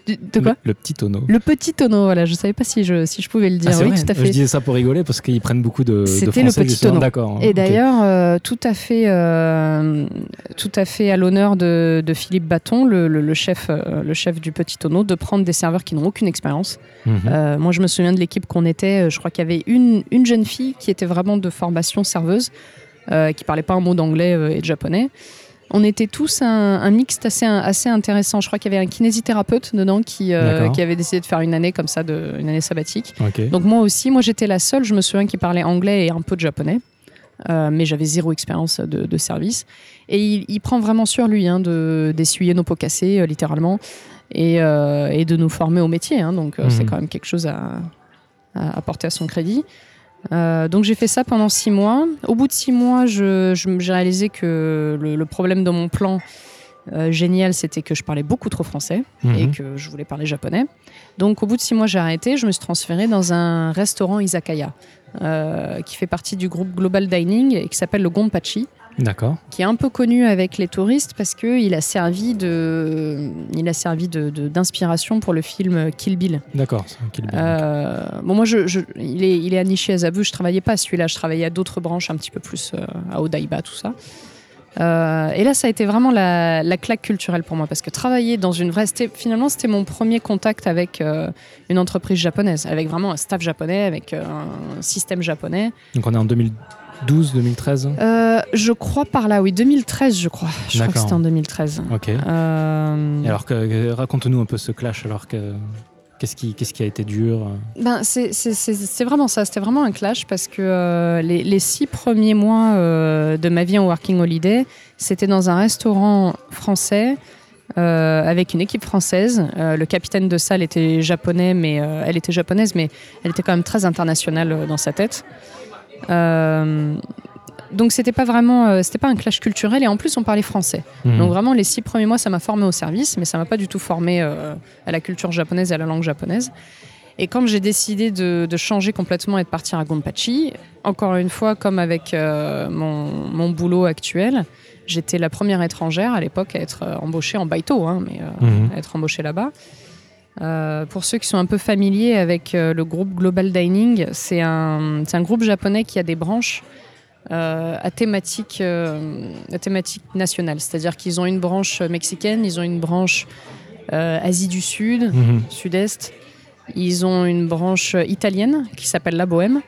De, de quoi le, le petit tonneau. le, petit tonneau, voilà, je savais pas si je, si je pouvais le dire. Ah, oui, vrai tout à Je fait. disais ça pour rigoler parce qu'ils prennent beaucoup de, C'était le petit tonneau. D'accord. Et ok. d'ailleurs, euh, tout à fait, euh, tout à fait à l'honneur de, de Philippe Bâton, le, le- le chef, euh, le chef du Petit Tonneau, de prendre des serveurs qui n'ont aucune expérience. Mhm. Moi, je me souviens de l'équipe qu'on était. Je crois qu'il y avait une, une jeune fille qui était vraiment de formation serveuse, euh, qui parlait pas un mot d'anglais euh, et de japonais. On était tous un, un mixte assez, assez intéressant. Je crois qu'il y avait un kinésithérapeute dedans qui, euh, qui avait décidé de faire une année comme ça, de, une année sabbatique. Donc moi aussi, moi j'étais la seule, je me souviens, qui parlait anglais et un peu de japonais. Euh, mais j'avais zéro expérience de, de service. Et il, il prend vraiment sur lui hein, de- d'essuyer nos pots cassés, euh, littéralement, et, et de nous former au métier. hein. donc euh, Mhm. c'est quand même quelque chose à, à, à porter à son crédit. Euh, donc j'ai fait ça pendant six mois. Au bout de six mois, j'ai réalisé que le, le problème de mon plan euh, génial, c'était que je parlais beaucoup trop français et Mhm. que je voulais parler japonais. Donc au bout de six mois, j'ai arrêté. Je me suis transférée dans un restaurant izakaya euh, qui fait partie du groupe Global Dining et qui s'appelle le Gonpachi. Qui est un peu connu avec les touristes parce qu'il a servi de, il a servi de- d'inspiration pour le film Kill Bill. D'accord. Euh, bon, moi, je, je- il, est, il est à Nishi-Azabu. Je travaillais pas à celui-là. Je travaillais à d'autres branches, un petit peu plus euh, à Odaiba, tout ça. Euh, et là, ça a été vraiment la, la claque culturelle pour moi parce que travailler dans une vraie. Finalement, c'était mon premier contact avec euh, une entreprise japonaise, avec vraiment un staff japonais, avec euh, un système japonais. Donc on est en 2012, 2013. Euh, je crois par là, oui, 2013, je crois. Je crois que c'était en 2013. Ok. Euh, Et alors, raconte-nous un peu ce clash. Alors que qu'est-ce qui, qu'est-ce qui a été dur euh Ben, c'est- c'est c'est- c'est vraiment ça, c'était vraiment un clash parce que euh, les, les six premiers mois euh, de ma vie en Working Holiday, c'était dans un restaurant français euh, avec une équipe française. Le capitaine de salle était japonais, mais elle était japonaise, mais elle était quand même très internationale dans sa tête. Euh, donc c'était pas vraiment, euh, c'était pas un clash culturel et en plus on parlait français. Mhm. Donc vraiment, les six premiers mois, ça m'a formé au service, mais ça m'a pas du tout formé euh, à la culture japonaise et à la langue japonaise. Et quand j'ai décidé de, de changer complètement et de partir à Gonpachi, encore une fois, comme avec euh, mon, mon boulot actuel, j'étais la première étrangère à l'époque à être embauchée en baito, hein, mais Mhm. à être embauchée là-bas. Euh, pour ceux qui sont un peu familiers avec euh, le groupe Global Dining, c'est un, un groupe japonais qui a des branches euh, à, thématique, à thématique nationale. C'est-à-dire qu'ils ont une branche mexicaine, ils ont une branche Asie du Sud, Mhm. Sud-Est, ils ont une branche italienne qui s'appelle La Bohème.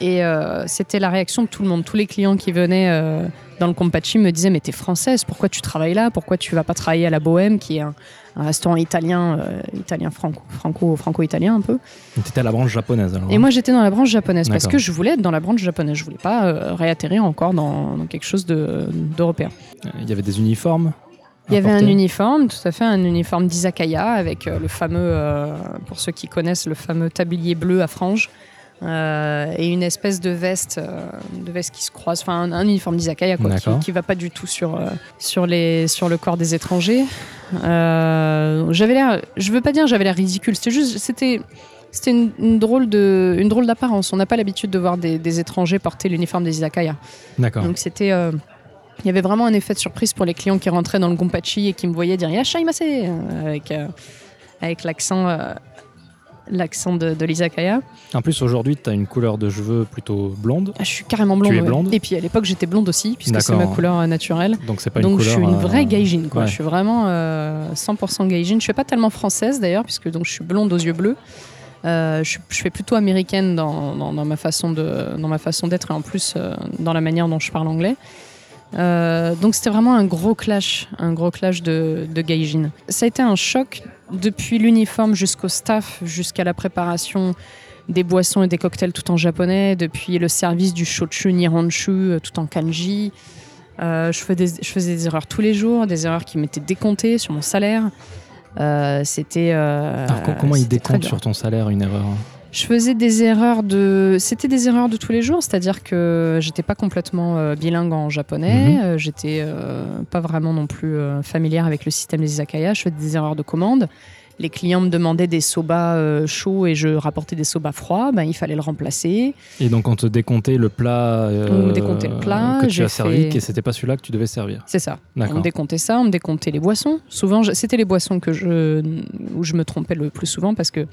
Et c'était la réaction de tout le monde. Tous les clients qui venaient dans le Compachi me disaient Mais t'es française, pourquoi tu travailles là? Pourquoi tu vas pas travailler à La Bohème, qui est un, un restaurant italien, euh, italien franco, franco, franco-italien un peu. T'étais à la branche japonaise alors. Et moi, j'étais dans la branche japonaise parce que je voulais être dans la branche japonaise. Je voulais pas euh, réatterrir encore dans, dans quelque chose de- d'européen. Il y avait des uniformes. Il y avait un uniforme, tout à fait, un uniforme d'izakaya avec euh, le fameux, euh, pour ceux qui connaissent, le fameux tablier bleu à franges. Euh, et une espèce de veste, euh, de veste qui se croise, enfin un, un uniforme d'izakaya quoi, qui, qui va pas du tout sur, euh, sur, les, sur le corps des étrangers. J'avais l'air, je veux pas dire j'avais l'air ridicule, c'était juste, c'était, c'était une, une drôle de, une drôle d'apparence. On n'a pas l'habitude de voir des, des étrangers porter l'uniforme des izakaya. D'accord. Donc c'était. il y avait vraiment un effet de surprise pour les clients qui rentraient dans le Gonpachi et qui me voyaient dire Yashaimase avec, euh, avec l'accent euh, l'accent de, de l'izakaya. En plus, aujourd'hui, tu as une couleur de cheveux plutôt blonde. Ah, je suis carrément blonde. Tu es ouais. blonde Et puis à l'époque, j'étais blonde aussi, puisque c'est ma couleur euh, naturelle. Donc, c'est pas donc une je couleur. suis une vraie euh, gaijin. Quoi. ouais. Je suis vraiment euh, 100% gaijin. Je suis pas tellement française d'ailleurs, puisque donc, je suis blonde aux yeux bleus. Euh, je, suis- je fais plutôt américaine dans, dans- dans ma façon de dans ma façon d'être et en plus euh, dans la manière dont je parle anglais. Euh, donc c'était vraiment un gros clash, un gros clash de, de gaijin. Ça a été un choc depuis l'uniforme jusqu'au staff, jusqu'à la préparation des boissons et des cocktails tout en japonais, depuis le service du shochu nihonshu euh, tout en kanji. Euh, je, faisais des, je faisais des erreurs tous les jours, des erreurs qui m'étaient décomptées sur mon salaire. Euh, c'était. euh, comment il décompte sur ton salaire une erreur? Je faisais des erreurs de. C'était des erreurs de tous les jours, c'est-à-dire que j'étais pas complètement euh, bilingue en japonais, Mhm. euh, j'étais euh, pas vraiment non plus familière avec le système des izakaya, je faisais des erreurs de commande. les clients me demandaient des soba chauds et je rapportais des soba froids, ben, il fallait le remplacer. Et donc on te décomptait le plat, On me décomptait le plat, que tu as servi, fait- et c'était pas celui-là que tu devais servir. C'est ça. On me décomptait ça, on me décomptait les boissons. Souvent, je- c'était les boissons que je, où je me trompais le plus souvent parce que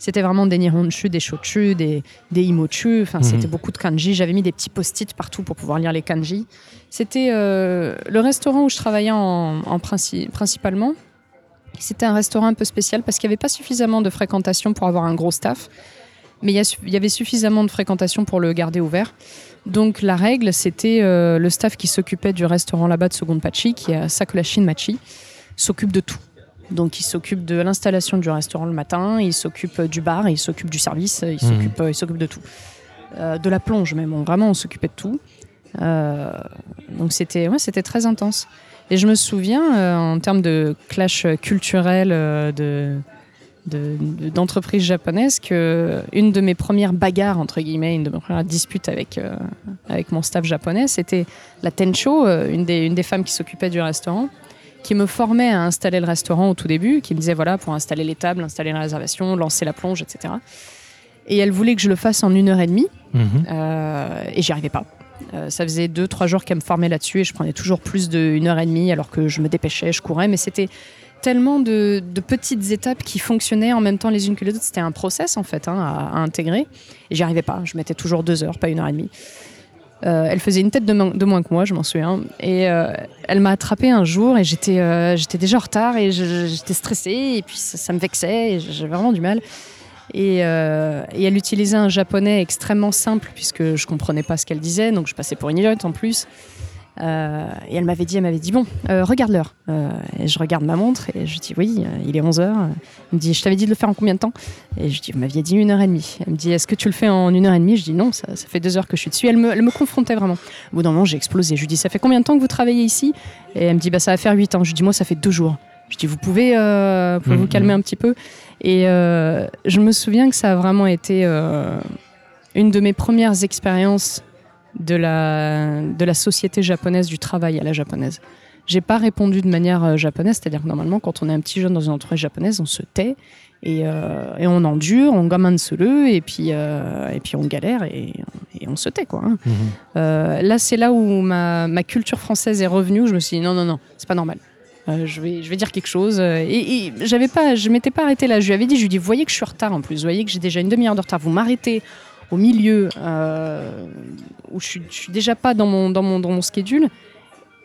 c'était vraiment des nihonchu, des shochu, des, des imochu. Enfin, Mhm. c'était beaucoup de kanji. J'avais mis des petits post-it partout pour pouvoir lire les kanji. C'était euh, le restaurant où je travaillais en, en princi- principalement. C'était un restaurant un peu spécial parce qu'il n'y avait pas suffisamment de fréquentation pour avoir un gros staff. Mais il y, avait suffisamment de fréquentation pour le garder ouvert. Donc la règle, c'était euh, le staff qui s'occupait du restaurant là-bas de Sogonpachi, qui est à Sakulashin Machi, s'occupe de tout. Donc il s'occupe de l'installation du restaurant le matin, il s'occupe du bar, il s'occupe du service, il s'occupe, euh, il s'occupe de tout. Euh, de la plonge même, on- vraiment on s'occupait de tout. Euh, donc c'était ouais, c'était très intense. Et je me souviens, euh, en termes de clash culturel euh, de, de- de- d'entreprises japonaises, que une de mes premières bagarres, entre guillemets, une de mes premières disputes avec, euh, avec mon staff japonais, c'était la Tencho, euh, une, des, une des femmes qui s'occupait du restaurant, qui me formait à installer le restaurant au tout début, qui me disait voilà, pour installer les tables, installer la réservation, lancer la plonge, etc. Et elle voulait que je le fasse en une heure et demie. Mhm. Euh, et j'y arrivais pas. Euh, ça faisait deux, trois jours qu'elle me formait là-dessus et je prenais toujours plus d'une heure et demie alors que je me dépêchais, je courais. Mais c'était tellement de, de petites étapes qui fonctionnaient en même temps les unes que les autres. C'était un process en fait hein, à, à intégrer. Et j'y arrivais pas. Je mettais toujours deux heures, pas une heure et demie. Euh, elle faisait une tête de, mo- de moins que moi, je m'en souviens. Et euh, elle m'a attrapé un jour et j'étais euh, déjà en retard et j'étais stressée et puis ça, me vexait et j'avais vraiment du mal. Et, et elle utilisait un japonais extrêmement simple puisque je comprenais pas ce qu'elle disait, donc je passais pour une idiote en plus. Euh, et elle m'avait dit, elle m'avait dit bon, euh, regarde l'heure. Euh, et je regarde ma montre et je dis oui, il est 11 h Elle me dit, je t'avais dit de le faire en combien de temps? Et je dis, vous m'aviez dit une heure et demie. Elle me dit, est-ce que tu le fais en une heure et demie? Je dis non, ça, ça fait deux heures que je suis dessus. Elle me, elle me confrontait vraiment. Au bout d'un moment, j'ai explosé. Je lui dis, ça fait combien de temps que vous travaillez ici? Et elle me dit, bah ça va faire huit ans. Je lui dis, moi, ça fait deux jours. Je dis, vous pouvez, pouvez vous Mhm. calmer un petit peu Et je me souviens que ça a vraiment été une de mes premières expériences de la, de la société japonaise, du travail à la japonaise. J'ai pas répondu de manière euh, japonaise, c'est-à-dire que normalement, quand on est un petit jeune dans une entreprise japonaise, on se tait et, euh, et on endure, on gamin le et puis, euh, et puis on galère et, et on se tait. Quoi, hein. Mhm. Euh, là, c'est là où ma, ma culture française est revenue. où Je me suis dit non, non, non, c'est pas normal. Je, vais, je vais dire quelque chose. Et, et j'avais pas, je m'étais pas arrêtée là. Je lui avais dit, je lui vous voyez que je suis en retard en plus. Vous voyez que j'ai déjà une demi-heure de retard. Vous m'arrêtez au milieu euh, où je suis, je suis déjà pas dans mon, dans mon, dans mon schedule.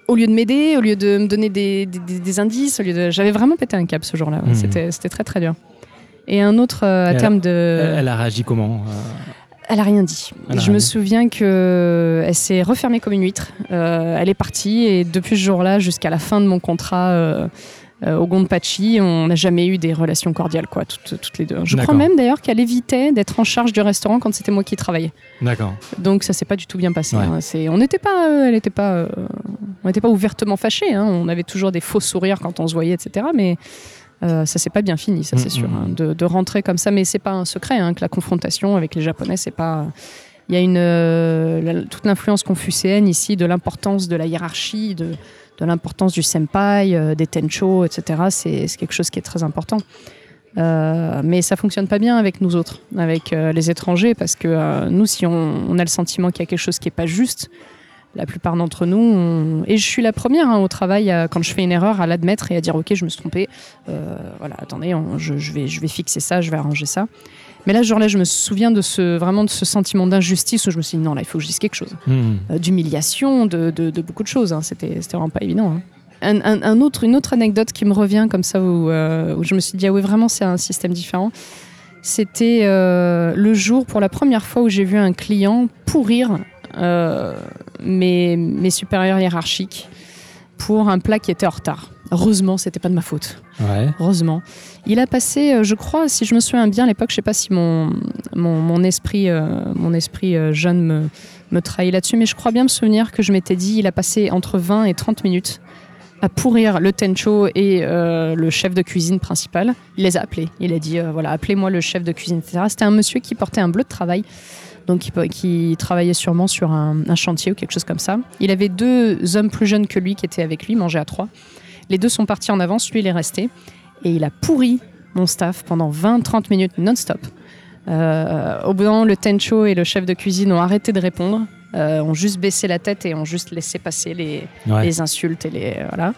Au lieu de m'aider, au lieu de me donner des, des- indices, au lieu de, j'avais vraiment pété un cap ce jour-là. Mhm. C'était, c'était très très dur. Et un autre euh, à terme de. Elle, a réagi comment euh, Elle a rien dit. Elle je me souviens que elle s'est refermée comme une huître. Euh, elle est partie et depuis ce jour-là jusqu'à la fin de mon contrat euh, au Gondpachi, on n'a jamais eu des relations cordiales, quoi, toutes, toutes les deux. Je crois même d'ailleurs qu'elle évitait d'être en charge du restaurant quand c'était moi qui travaillais. D'accord. Donc ça s'est pas du tout bien passé. Ouais. hein. C'est- on n'était pas, euh, elle n'était pas, euh, on n'était pas ouvertement fâchés. hein. On avait toujours des faux sourires quand on se voyait, etc. Mais ça s'est pas bien fini, ça c'est Mm, sûr. mm, hein, de, de rentrer comme ça, mais c'est pas un secret que la confrontation avec les Japonais, c'est pas. Il y a une la- toute l'influence confucéenne ici de l'importance de la hiérarchie, de, de l'importance du senpai, euh, des tencho, etc. C'est quelque chose qui est très important. Euh, mais ça fonctionne pas bien avec nous autres, avec euh, les étrangers, parce que nous, si on, on a le sentiment qu'il y a quelque chose qui est pas juste, la plupart d'entre nous, et je suis la première hein, au travail, quand je fais une erreur, à l'admettre et à dire ok, je me suis trompée. Voilà, attendez, je, je vais, je vais fixer ça, je vais arranger ça. Mais là, ce jour-là, je me souviens de ce vraiment de ce sentiment d'injustice où je me suis dit non, là, il faut que je dise quelque chose Mhm. euh, d'humiliation, de, de- de beaucoup de choses. hein. C'était, c'était vraiment pas évident. hein. Un, un- un autre, une autre anecdote qui me revient comme ça, où, euh, où je me suis dit, ah oui, vraiment, c'est un système différent. C'était euh, le jour, pour la première fois, où j'ai vu un client pourrir euh, mes, mes supérieurs hiérarchiques pour un plat qui était en retard. Heureusement, c'était pas de ma faute Ouais. heureusement. Il a passé, euh, je crois, si je me souviens bien à l'époque, je sais pas si mon, mon, esprit, euh, mon esprit euh, jeune me, me trahit là-dessus, mais je crois bien me souvenir que je m'étais dit, il a passé entre 20 et 30 minutes à pourrir le tencho et euh, le chef de cuisine principal. Il les a appelés. Il a dit, euh, voilà, appelez-moi le chef de cuisine, etc. C'était un monsieur qui portait un bleu de travail. Donc, qui, qui travaillait sûrement sur un, un chantier ou quelque chose comme ça. Il avait deux hommes plus jeunes que lui qui étaient avec lui, mangeaient à trois. Les deux sont partis en avance, lui il est resté. Et il a pourri mon staff pendant 20-30 minutes non-stop. Euh, au bout d'un moment, le tencho et le chef de cuisine ont arrêté de répondre, euh, ont juste baissé la tête et ont juste laissé passer les, Ouais. les insultes et les voilà.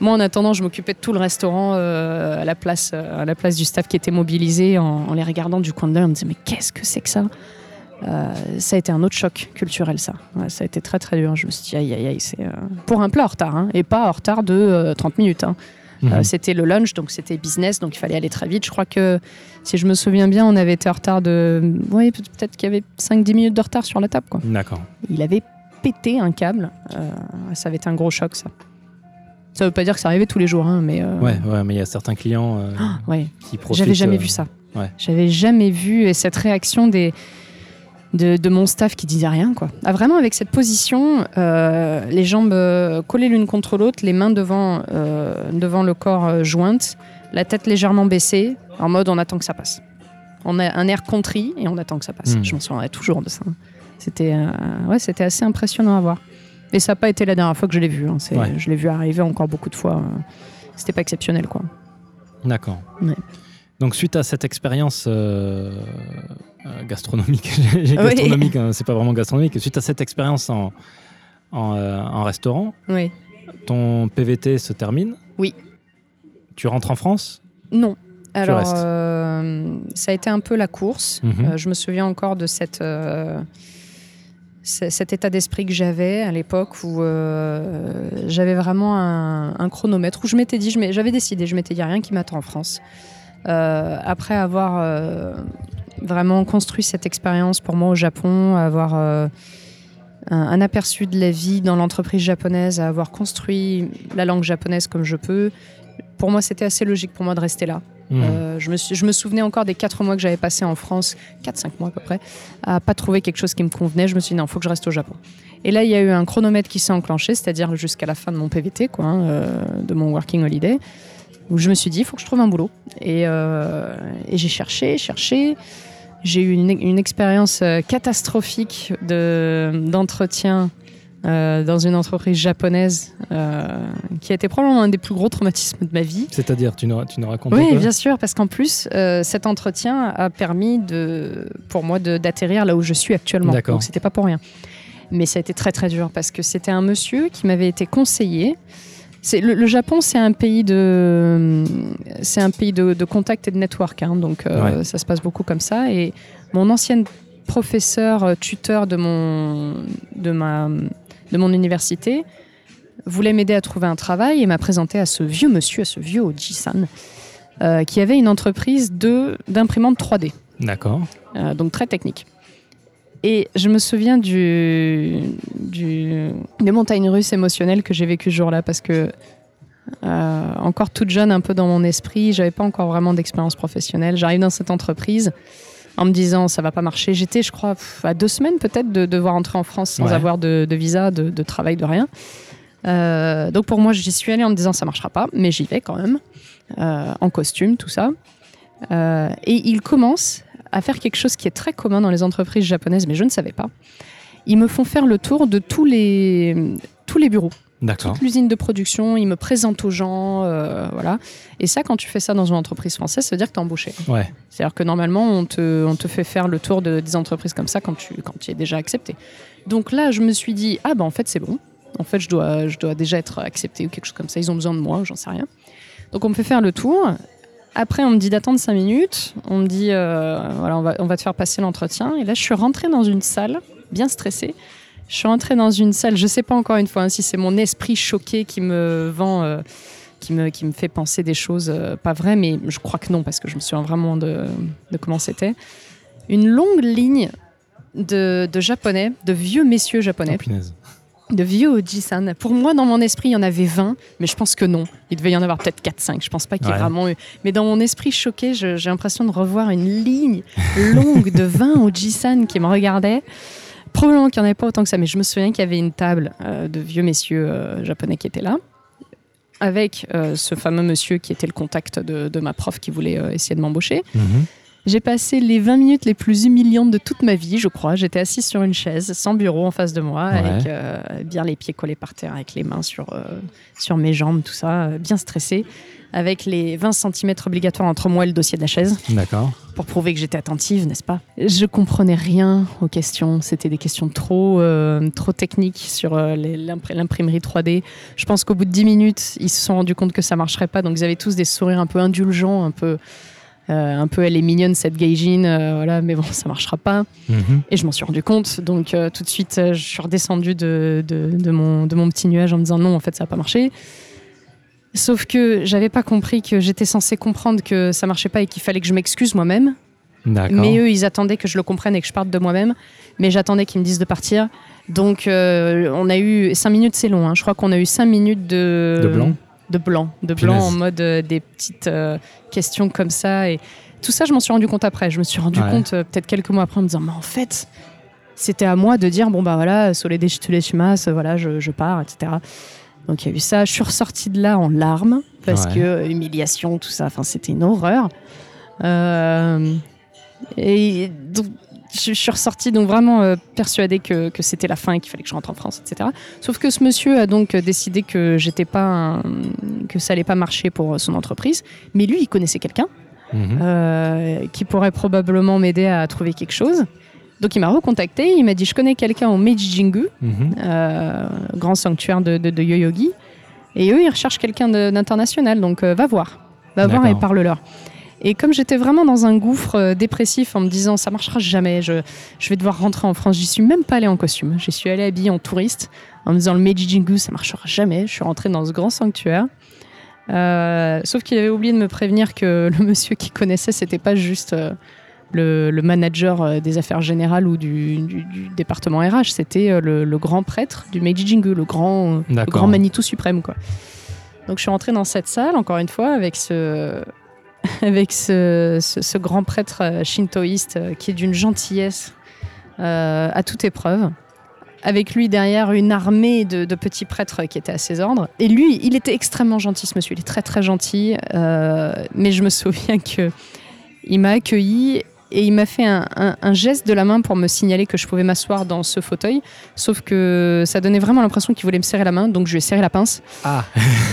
Moi, en attendant, je m'occupais de tout le restaurant euh, à la place, à la place du staff qui était mobilisé en, en les regardant du coin de l'œil. On me disait mais qu'est-ce que c'est que ça? Ça a été un autre choc culturel, ça. Ouais, ça a été très très dur. Je me suis dit aïe aïe aïe, c'est pour un plat en retard hein, et pas en retard de euh, 30 minutes. hein. Mhm. Euh, c'était le lunch, donc c'était business, donc il fallait aller très vite. Je crois que, si je me souviens bien, on avait été en retard de. Oui, peut- peut-être qu'il y avait 5-10 minutes de retard sur la table. Quoi. D'accord. Il avait pété un câble. Euh, ça avait été un gros choc, ça. Ça veut pas dire que ça arrivait tous les jours, hein, mais. euh, Ouais, ouais, mais il y a certains clients euh, ouais. qui profitent. J'avais jamais vu ça. ouais. J'avais jamais vu et cette réaction des. De, de mon staff qui disait rien quoi. Ah, vraiment avec cette position, euh, les jambes euh, collées l'une contre l'autre, les mains devant, euh, devant le corps euh, jointes, la tête légèrement baissée, en mode on attend que ça passe. On a un air contrit et on attend que ça passe. Mm. Je m'en souviendrai toujours de ça. C'était ouais, c'était assez impressionnant à voir. Et ça n'a pas été la dernière fois que je l'ai vu. hein. Ouais. Je l'ai vu arriver encore beaucoup de fois. C'était pas exceptionnel quoi. D'accord. Ouais. Donc suite à cette expérience euh, euh, gastronomique, Oui. hein, c'est pas vraiment gastronomique. Suite à cette expérience en, en, euh, en restaurant, Oui. ton PVT se termine. Oui. Tu rentres en France? Non. Alors, euh, ça a été un peu la course. Mhm. Je me souviens encore de cette, cet état d'esprit que j'avais à l'époque où euh, j'avais vraiment un, un chronomètre où je m'étais dit, j'avais décidé, je m'étais dit rien qui m'attend en France. Euh, après avoir euh, vraiment construit cette expérience pour moi au Japon, avoir euh, un, un aperçu de la vie dans l'entreprise japonaise, avoir construit la langue japonaise comme je peux, pour moi c'était assez logique pour moi de rester là. Euh, je, me suis- je me souvenais encore des quatre mois que j'avais passé en France, 4-5 mois à peu près, à pas trouver quelque chose qui me convenait. Je me suis dit non, il faut que je reste au Japon. Et là, il y a eu un chronomètre qui s'est enclenché, c'est-à-dire jusqu'à la fin de mon PVT, quoi, hein, euh, de mon working holiday, où je me suis dit il faut que je trouve un boulot. Et, euh, et j'ai cherché, cherché. J'ai eu une, une expérience euh, catastrophique de- d'entretien euh, dans une entreprise japonaise euh, qui a été probablement un des plus gros traumatismes de ma vie. C'est-à-dire, tu nous, tu nous racontes Oui, bien sûr, parce qu'en plus, cet entretien a permis de, pour moi d'atterrir là où je suis actuellement. D'accord. Donc, c'était pas pour rien. Mais ça a été très très dur parce que c'était un monsieur qui m'avait été conseillé. Le, le Japon, c'est un pays de, c'est un pays de, de contact et de network. hein, donc, euh, Ouais. ça se passe beaucoup comme ça. Et mon ancienne professeur, euh, tuteur de mon, de ma, de mon université, voulait m'aider à trouver un travail et m'a présenté à ce vieux monsieur, à ce vieux Oji-san, euh, qui avait une entreprise de, d'imprimante 3D, D'accord. euh, donc très technique. Et je me souviens du, du, des montagnes russes émotionnelles que j'ai vécues ce jour-là parce que, euh, encore toute jeune, un peu dans mon esprit, j'avais pas encore vraiment d'expérience professionnelle. J'arrive dans cette entreprise en me disant ça va pas marcher. J'étais, je crois, à deux semaines peut-être de devoir entrer en France sans Ouais. avoir de, de visa, de, de travail, de rien. Euh, donc pour moi, j'y suis allée en me disant ça marchera pas, mais j'y vais quand même, euh, en costume, tout ça. Euh, et il commence à faire quelque chose qui est très commun dans les entreprises japonaises, mais je ne savais pas. Ils me font faire le tour de tous les, tous les bureaux, D'accord. toute l'usine de production, ils me présentent aux gens, euh, voilà. Et ça, quand tu fais ça dans une entreprise française, ça veut dire que tu es embauché. Ouais. C'est-à-dire que normalement, on te, on te fait faire le tour de, des entreprises comme ça quand tu, quand tu es déjà accepté. Donc là, je me suis dit, ah ben en fait, c'est bon. En fait, je dois, je dois déjà être accepté ou quelque chose comme ça. Ils ont besoin de moi, j'en sais rien. Donc on me fait faire le tour. Après, on me dit d'attendre 5 minutes. On me dit, euh, voilà, on va, on va te faire passer l'entretien. Et là, je suis rentrée dans une salle, bien stressée. Je suis rentrée dans une salle, je sais pas encore une fois hein, si c'est mon esprit choqué qui me vend, euh, qui, me, qui me fait penser des choses euh, pas vraies, mais je crois que non, parce que je me souviens vraiment de, de comment c'était. Une longue ligne de, japonais, de vieux messieurs japonais, Oh. De vieux Oji-san. Pour moi, dans mon esprit, il y en avait 20, mais je pense que non. Il devait y en avoir peut-être 4-5. Je pense pas qu'il y ait Ouais. vraiment eu. Mais dans mon esprit choqué, j'ai l'impression de revoir une ligne longue de 20 Oji-san qui me regardaient. Probablement qu'il n'y en avait pas autant que ça, mais je me souviens qu'il y avait une table euh, de vieux messieurs euh, japonais qui étaient là, avec euh, ce fameux monsieur qui était le contact de, de ma prof qui voulait essayer de m'embaucher. Mhm. J'ai passé les 20 minutes les plus humiliantes de toute ma vie, je crois. J'étais assise sur une chaise, sans bureau en face de moi, avec euh, bien les pieds collés par terre, avec les mains sur, euh, sur mes jambes, tout ça, euh, bien stressée, avec les 20 cm obligatoires entre moi et le dossier de la chaise. D'accord. Pour prouver que j'étais attentive, n'est-ce pas? Je comprenais rien aux questions. C'était des questions trop, trop techniques sur l'imprimerie 3D. Je pense qu'au bout de 10 minutes, ils se sont rendus compte que ça marcherait pas. Donc ils avaient tous des sourires un peu indulgents, un peu euh, un peu, elle est mignonne cette Gaijin, euh, voilà, mais bon, ça marchera pas. Mhm. Et je m'en suis rendu compte, donc euh, tout de suite, je suis redescendue de, de, mon, de mon petit nuage en me disant non, en fait, ça n'a pas marché. Sauf que j'avais pas compris que j'étais censée comprendre que ça marchait pas et qu'il fallait que je m'excuse moi-même. Mais eux, ils attendaient que je le comprenne et que je parte de moi-même. Mais j'attendais qu'ils me disent de partir. Donc, on a eu 5 minutes, c'est long. Hein. Je crois qu'on a eu 5 minutes de. De blanc de blanc, de blanc en mode euh, des petites euh, questions comme ça. Et tout ça, je m'en suis rendu compte après. Je me suis rendu compte euh, peut-être quelques mois après en me disant, mais en fait, c'était à moi de dire, bon bah voilà, Soledad Chitulechimas, voilà, je, je pars, etc. Donc il y a eu ça. Je suis ressortie de là en larmes parce que humiliation, tout ça. Enfin, c'était une horreur. et donc, je, suis ressortie donc vraiment euh, persuadée que, que c'était la fin et qu'il fallait que je rentre en France, etc. Sauf que ce monsieur a donc décidé que j'étais pas que ça allait pas marcher pour son entreprise, mais lui il connaissait quelqu'un mhm. euh, qui pourrait probablement m'aider à trouver quelque chose. Donc il m'a recontacté, il m'a dit je connais quelqu'un au Meiji Jingu, mhm. euh, grand sanctuaire de, de, de yoyogi, et eux ils recherchent quelqu'un d'international, donc va voir, va voir et parle-leur. Et comme j'étais vraiment dans un gouffre euh, dépressif en me disant ça marchera jamais, je, je vais devoir rentrer en France, j'y suis même pas allée en costume. J'y suis allée habillée en touriste en me disant le Meiji Jingu ça marchera jamais. Je suis rentrée dans ce grand sanctuaire. Euh, sauf qu'il avait oublié de me prévenir que le monsieur qui connaissait, c'était pas juste euh, le, manager des affaires générales ou du, département RH, c'était le, grand prêtre du Meiji Jingu, le grand, le grand Manitou suprême. Quoi. Donc je suis rentrée dans cette salle, encore une fois, avec ce, avec ce, grand prêtre euh, shintoïste euh, qui est d'une gentillesse euh, à toute épreuve. Avec lui derrière une armée de, petits prêtres qui étaient à ses ordres. Et lui, il était extrêmement gentil, ce monsieur. Il est très très gentil. mais je me souviens que il m'a accueilli et il m'a fait un, geste de la main pour me signaler que je pouvais m'asseoir dans ce fauteuil. Sauf que ça donnait vraiment l'impression qu'il voulait me serrer la main, donc je lui ai serré la pince. Ah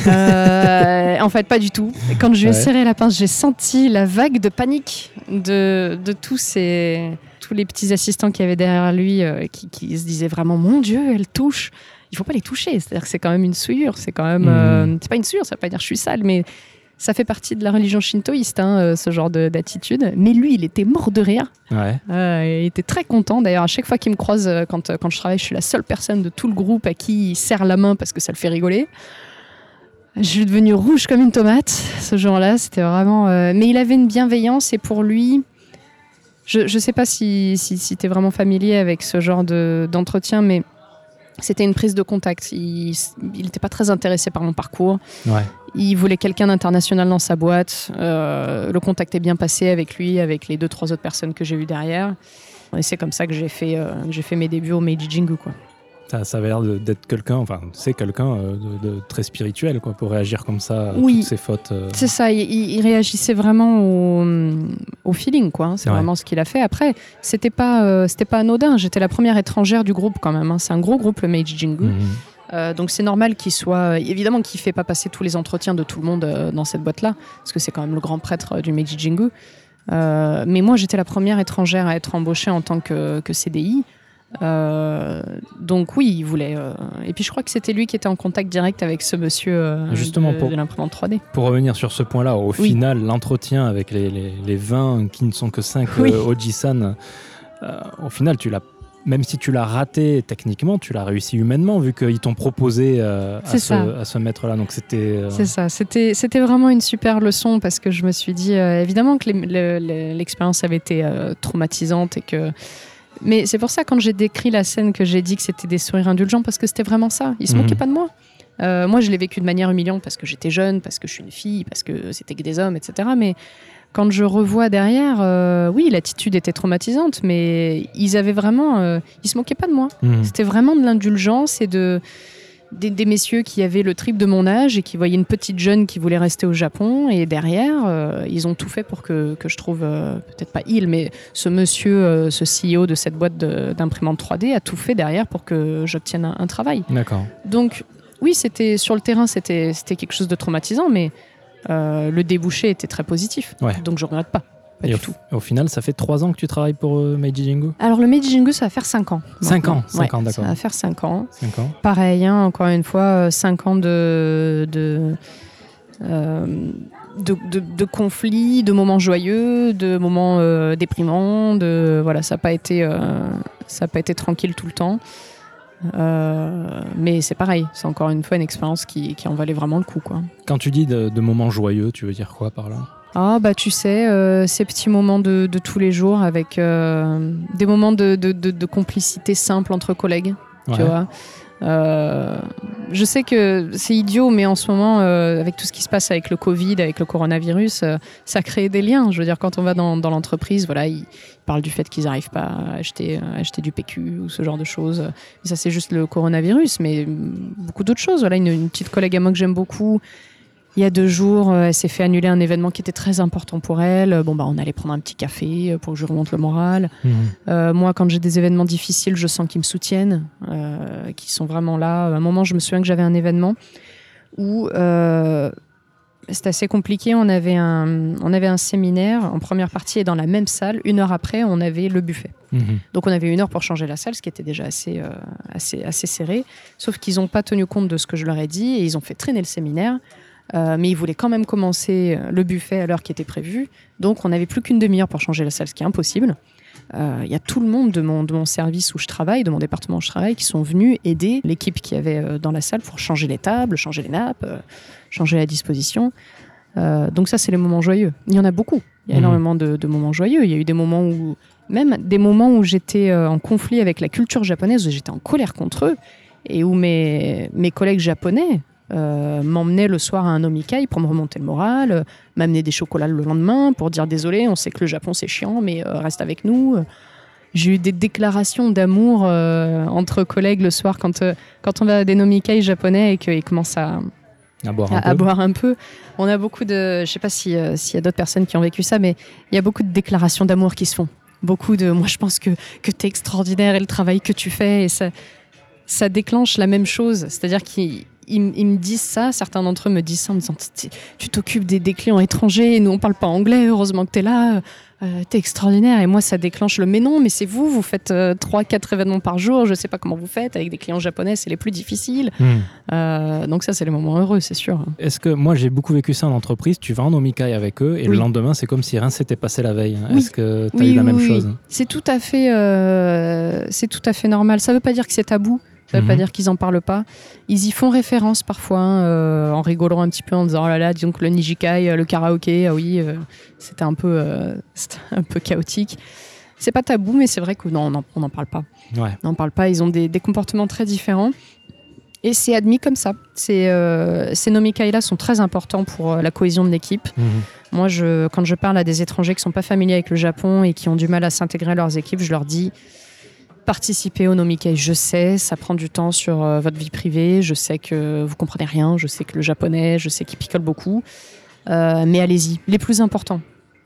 euh, En fait, pas du tout. Quand je lui ai serré la pince, j'ai senti la vague de panique de, tous ces tous les petits assistants qui avaient derrière lui euh, qui, se disaient vraiment Mon Dieu, elle touche il faut pas les toucher. C'est-à-dire que c'est quand même une souillure. C'est quand même. Euh, hmm. c'est pas une souillure, ça veut pas dire je suis sale, mais ça fait partie de la religion shintoïste, hein, euh, ce genre d'attitude. Mais lui, il était mort de rire. Euh, il était très content. D'ailleurs, à chaque fois qu'il me croise, euh, quand, quand je travaille, je suis la seule personne de tout le groupe à qui il serre la main parce que ça le fait rigoler. Je suis devenue rouge comme une tomate ce jour-là. C'était vraiment. Mais il avait une bienveillance et pour lui, je ne sais pas si, si, tu es vraiment familier avec ce genre d'entretien, mais c'était une prise de contact. Il n'était pas très intéressé par mon parcours. Il voulait quelqu'un d'international dans sa boîte. Euh, le contact est bien passé avec lui, avec les deux, trois autres personnes que j'ai eues derrière. Et c'est comme ça que j'ai fait, euh, j'ai fait mes débuts au Meiji Jingu. Quoi. Ça, ça avait l'air d'être quelqu'un, enfin, c'est quelqu'un euh, de, très spirituel, quoi, pour réagir comme ça à oui, toutes ses fautes. Euh. C'est ça, il, réagissait vraiment au, feeling, quoi. Hein, c'est vraiment ce qu'il a fait. Après, c'était pas, euh, c'était pas anodin. J'étais la première étrangère du groupe, quand même. Hein. C'est un gros groupe, le Meiji Jingu. Mhm. donc c'est normal qu'il soit, évidemment qu'il fait pas passer tous les entretiens de tout le monde dans cette boîte-là, parce que c'est quand même le grand prêtre du Meiji Jingu. mais moi, j'étais la première étrangère à être embauchée en tant que, que CDI. Euh, donc oui, il voulait. Euh, et puis je crois que c'était lui qui était en contact direct avec ce monsieur euh, Justement de, pour, l'imprimante 3D. Pour revenir sur ce point-là, au final, l'entretien avec les, les, 20 qui ne sont que 5 oui. Ojisan, au final, tu l'as même si tu l'as raté techniquement, tu l'as réussi humainement vu qu'ils t'ont proposé à, ce, à, ce, maître-là. Donc c'était. C'est ça. C'était c'était vraiment une super leçon parce que je me suis dit évidemment que l'expérience avait été traumatisante et que mais c'est pour ça, quand j'ai décrit la scène, que j'ai dit que c'était des sourires indulgents, parce que c'était vraiment ça. Ils se mhm. moquaient pas de moi. Euh, moi, je l'ai vécu de manière humiliante parce que j'étais jeune, parce que je suis une fille, parce que c'était que des hommes, etc. Mais quand je revois derrière, euh, oui, l'attitude était traumatisante, mais ils avaient vraiment. Euh, ils se moquaient pas de moi. Mhm. C'était vraiment de l'indulgence et de. Des, des messieurs qui avaient le triple de mon âge et qui voyaient une petite jeune qui voulait rester au Japon. Et derrière, euh, ils ont tout fait pour que, que je trouve, euh, peut-être pas il, mais ce monsieur, euh, ce CEO de cette boîte d'imprimante 3D a tout fait derrière pour que j'obtienne un, un travail. D'accord. Donc, oui, c'était sur le terrain, c'était quelque chose de traumatisant, mais le débouché était très positif. Ouais. Donc, je regrette pas. Pas Et du au, tout. au final, ça fait trois ans que tu travailles pour euh, Meiji Jingu? Alors, le Meiji Jingu, ça va faire 5 ans. Cinq ans, cinq ans, d'accord. Ça va faire 5 ans. Cinq ans. Pareil, hein, encore une fois, 5 ans de, de, euh, de, de- de conflits, de moments joyeux, de moments euh, déprimants. De, voilà, ça n'a pas, été, euh, ça a pas été tranquille tout le temps. Euh, mais c'est pareil, c'est encore une fois une expérience qui, qui en valait vraiment le coup. Quoi. Quand tu dis de, de moments joyeux, tu veux dire quoi par là? Ah bah tu sais, euh, ces petits moments de, de tous les jours avec euh, des moments de, de- de- de complicité simple entre collègues, tu vois. Euh, je sais que c'est idiot, mais en ce moment, avec tout ce qui se passe avec le Covid, avec le coronavirus, ça crée des liens. Je veux dire, quand on va dans, dans l'entreprise, voilà, ils, ils parlent du fait qu'ils n'arrivent pas à acheter, à acheter du PQ ou ce genre de choses. Mais ça, c'est juste le coronavirus, mais beaucoup d'autres choses. Voilà, une, une petite collègue à moi que j'aime beaucoup, il y a deux jours, euh, elle s'est fait annuler un événement qui était très important pour elle. Bon, bah, on allait prendre un petit café euh, pour que je remonte le moral. Mhm. Euh, moi, quand j'ai des événements difficiles, je sens qu'ils me soutiennent, euh, qu'ils sont vraiment là. À un moment, je me souviens que j'avais un événement où euh, c'était assez compliqué. On avait, un, on avait un séminaire en première partie et dans la même salle, une heure après, on avait le buffet. Mhm. Donc on avait une heure pour changer la salle, ce qui était déjà assez, assez, assez serré. Sauf qu'ils n'ont pas tenu compte de ce que je leur ai dit et ils ont fait traîner le séminaire. Euh, mais ils voulaient quand même commencer euh, le buffet à l'heure qui était prévue. Donc on n'avait plus qu'une demi-heure pour changer la salle, ce qui est impossible. Euh, Il y a tout le monde de mon, de mon service où je travaille, de mon département où je travaille, qui sont venus aider l'équipe qui avait dans la salle pour changer les tables, changer les nappes, changer la disposition. Euh, donc ça, c'est les moments joyeux. Il y en a beaucoup. Il y a Mhm. énormément de, de moments joyeux. Il y a eu des moments où, même des moments où j'étais en conflit avec la culture japonaise, où j'étais en colère contre eux, et où mes, mes collègues japonais euh, m'emmenaient le soir à un omikai pour me remonter le moral, euh, m'amener des chocolats le lendemain pour dire désolé, on sait que le Japon c'est chiant, mais euh, reste avec nous. J'ai eu des déclarations d'amour euh, entre collègues le soir quand, quand on va à des nomikai japonais et qu'ils commencent à, À boire un à, peu. boire un peu. On a beaucoup de, je sais pas si, s'il y a d'autres personnes qui ont vécu ça, mais il y a beaucoup de déclarations d'amour qui se font. Beaucoup de, moi je pense que, que tu es extraordinaire et le travail que tu fais, et ça, ça déclenche la même chose. C'est-à-dire qu'ils ils, ils me disent ça, certains d'entre eux me disent ça en me disant tu t'occupes des, des clients étrangers, et nous on parle pas anglais, heureusement que tu es là, euh, t'es extraordinaire. Et moi ça déclenche le mais non, mais c'est vous, vous faites 3-4 événements par jour, je sais pas comment vous faites, avec des clients japonais c'est les plus difficiles. Mhm. Euh, donc ça c'est les moments heureux, c'est sûr. Est-ce que moi j'ai beaucoup vécu ça en entreprise Tu vas en omikai avec eux et le lendemain c'est comme si rien s'était passé la veille. Oui. Est-ce que tu as Oui, eu la même chose? C'est tout à fait, euh, c'est tout à fait normal. Ça veut pas dire que c'est tabou. Ça veut Mhm. pas dire qu'ils en parlent pas. Ils y font référence parfois, hein, euh, en rigolant un petit peu, en disant oh là là, disons que le nijikai, euh, le karaoké, ah oui, euh, c'était un peu, euh, un peu chaotique. C'est pas tabou, mais c'est vrai que non, on n'en- n'en parle pas. Ouais. On n'en parle pas. Ils ont des, des comportements très différents. Et c'est admis comme ça. C'est, euh, ces nomikai-là sont très importants pour euh, la cohésion de l'équipe. Mhm. Moi, je, quand je parle à des étrangers qui sont pas familiers avec le Japon et qui ont du mal à s'intégrer à leurs équipes, je leur dis participez au Nomikai. Je sais, ça prend du temps sur euh, votre vie privée. Je sais que vous comprenez rien. Je sais que le japonais, je sais qu'il picole beaucoup. Euh, mais allez-y. Les plus importants.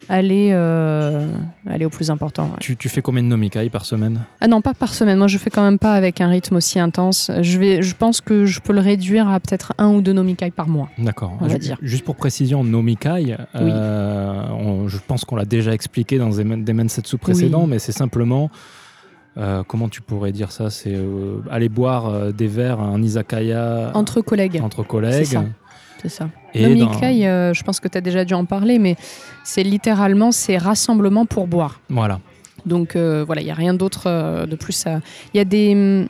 Allez, euh, allez au plus important. ouais. Tu, tu fais combien de nomikai par semaine? Ah non, pas par semaine. Moi, je fais quand même pas avec un rythme aussi intense. Je, vais, je pense que je peux le réduire à peut-être un ou deux Nomikai par mois. D'accord. On va dire. Juste pour précision, Nomikai, euh, on- je pense qu'on l'a déjà expliqué dans des, men- des Mensetsu précédents, Oui. mais c'est simplement, euh, comment tu pourrais dire ça? C'est euh, aller boire euh, des verres à un izakaya Entre collègues. entre collègues. C'est ça. C'est ça. Et dans- Nomikai, euh, je pense que tu as déjà dû en parler, mais c'est littéralement ces rassemblements pour boire. Voilà. Donc voilà, il n'y a rien d'autre de plus à. Il y a des.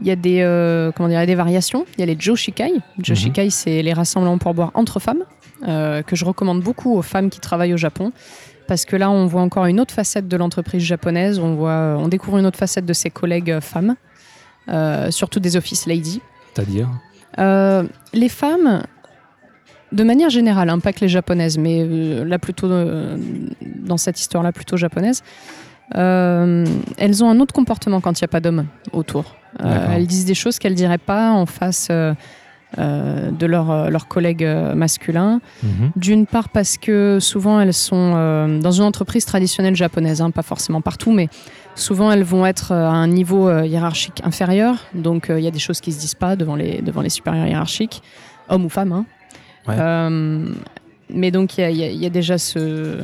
Il y a des, comment dire, des variations. Il y a les Joshikai. Joshikai, c'est les rassemblements pour boire entre femmes, que je recommande beaucoup aux femmes qui travaillent au Japon. Parce que là, on voit encore une autre facette de l'entreprise japonaise. On, voit, on découvre une autre facette de ses collègues euh, femmes, euh, surtout des office ladies. C'est-à-dire Euh, les femmes, de manière générale, hein, pas que les japonaises, mais euh, là plutôt euh, dans cette histoire-là plutôt japonaise, euh, elles ont un autre comportement quand il n'y a pas d'hommes autour. Elles disent des choses qu'elles diraient pas en face euh, euh, de leurs leurs collègues euh, masculins. Mhm. D'une part parce que souvent elles sont euh, dans une entreprise traditionnelle japonaise, hein, pas forcément partout, mais souvent elles vont être euh, à un niveau euh, hiérarchique inférieur. Donc euh, il y a des choses qui se disent pas devant les, devant les supérieurs hiérarchiques, hommes ou femmes. hein. Ouais. Euh, mais donc il y a, y y déjà ce,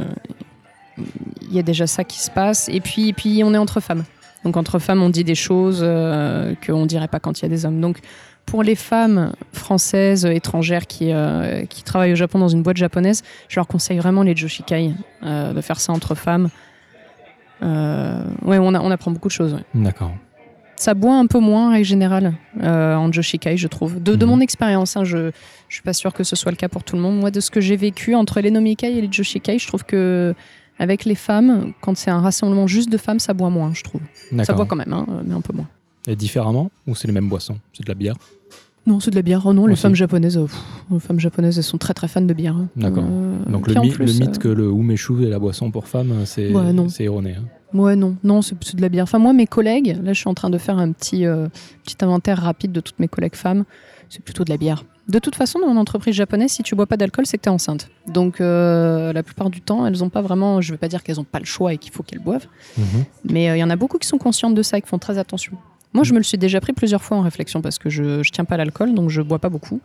il y a déjà ça qui se passe. Et puis, et puis on est entre femmes. Donc entre femmes, on dit des choses euh, qu'on dirait pas quand il y a des hommes. Donc pour les femmes françaises, étrangères qui, euh, qui travaillent au Japon dans une boîte japonaise, je leur conseille vraiment les joshikai, euh, de faire ça entre femmes. Euh, ouais, on, a- on apprend beaucoup de choses. ouais. D'accord. Ça boit un peu moins en règle générale euh, en joshikai, je trouve. De, de Mhm. mon expérience, hein, je, je suis pas sûre que ce soit le cas pour tout le monde. Moi, de ce que j'ai vécu entre les nomikai et les joshikai, je trouve que avec les femmes, quand c'est un rassemblement juste de femmes, ça boit moins, je trouve. Ça boit quand même, hein, mais un peu moins. Et différemment Ou c'est les mêmes boissons C'est de la bière Non, c'est de la bière. Oh non, les femmes japonaises, euh, pff, les femmes japonaises, elles sont très très fans de bière. hein. D'accord. Euh, Donc le, en mi- plus, le mythe euh, que le umeshu est la boisson pour femmes, c'est Ouais, erroné. hein. Ouais, non, non, c'est de la bière. Enfin, moi, mes collègues, là, je suis en train de faire un petit, euh, petit inventaire rapide de toutes mes collègues femmes. C'est plutôt de la bière. De toute façon, dans une entreprise japonaise, si tu bois pas d'alcool, c'est que tu es enceinte. Donc, euh, la plupart du temps, elles ont pas vraiment. Je vais pas dire qu'elles ont pas le choix et qu'il faut qu'elles boivent, Mhm. mais euh, il y en a beaucoup qui sont conscientes de ça et qui font très attention. Moi, je me le suis déjà pris plusieurs fois en réflexion parce que je, je tiens pas à l'alcool, donc je bois pas beaucoup.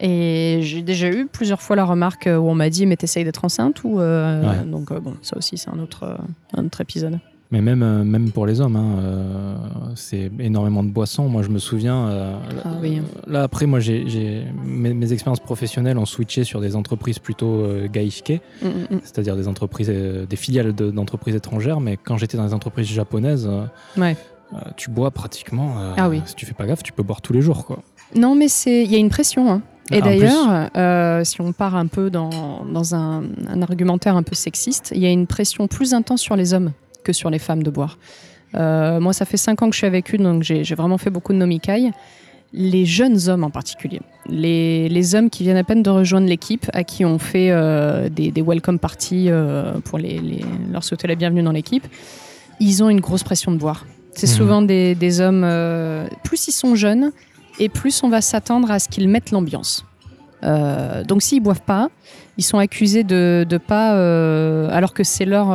Et j'ai déjà eu plusieurs fois la remarque euh, où on m'a dit mais t'essayes d'être enceinte ou euh, Ouais. donc euh, bon ça aussi c'est un autre euh, un autre épisode. Mais même, même pour les hommes, hein, c'est énormément de boissons. Moi, je me souviens. Ah oui. Là, après, moi, j'ai mes, mes expériences professionnelles ont switché sur des entreprises plutôt gaishike, Mm, mm, mm. c'est-à-dire des entreprises, des filiales de- d'entreprises étrangères. Mais quand j'étais dans les entreprises japonaises, Ouais. Euh, tu bois pratiquement. euh, Ah oui. Si tu fais pas gaffe, tu peux boire tous les jours, quoi. Non, mais c'est il y a une pression. hein. Ah, Et en d'ailleurs, euh, si on part un peu dans, dans un, un argumentaire un peu sexiste, il y a une pression plus intense sur les hommes que sur les femmes de boire. Moi, ça fait cinq ans que je suis avec une, donc j'ai vraiment fait beaucoup de nomikai. Les jeunes hommes en particulier, les, les hommes qui viennent à peine de rejoindre l'équipe, à qui on fait des, des welcome parties pour les, les- leur souhaiter la bienvenue dans l'équipe, ils ont une grosse pression de boire. C'est Mhm. souvent des, des hommes, euh, plus ils sont jeunes, et plus on va s'attendre à ce qu'ils mettent l'ambiance. Euh, donc s'ils boivent pas, ils sont accusés de, de pas, euh, alors que c'est leur,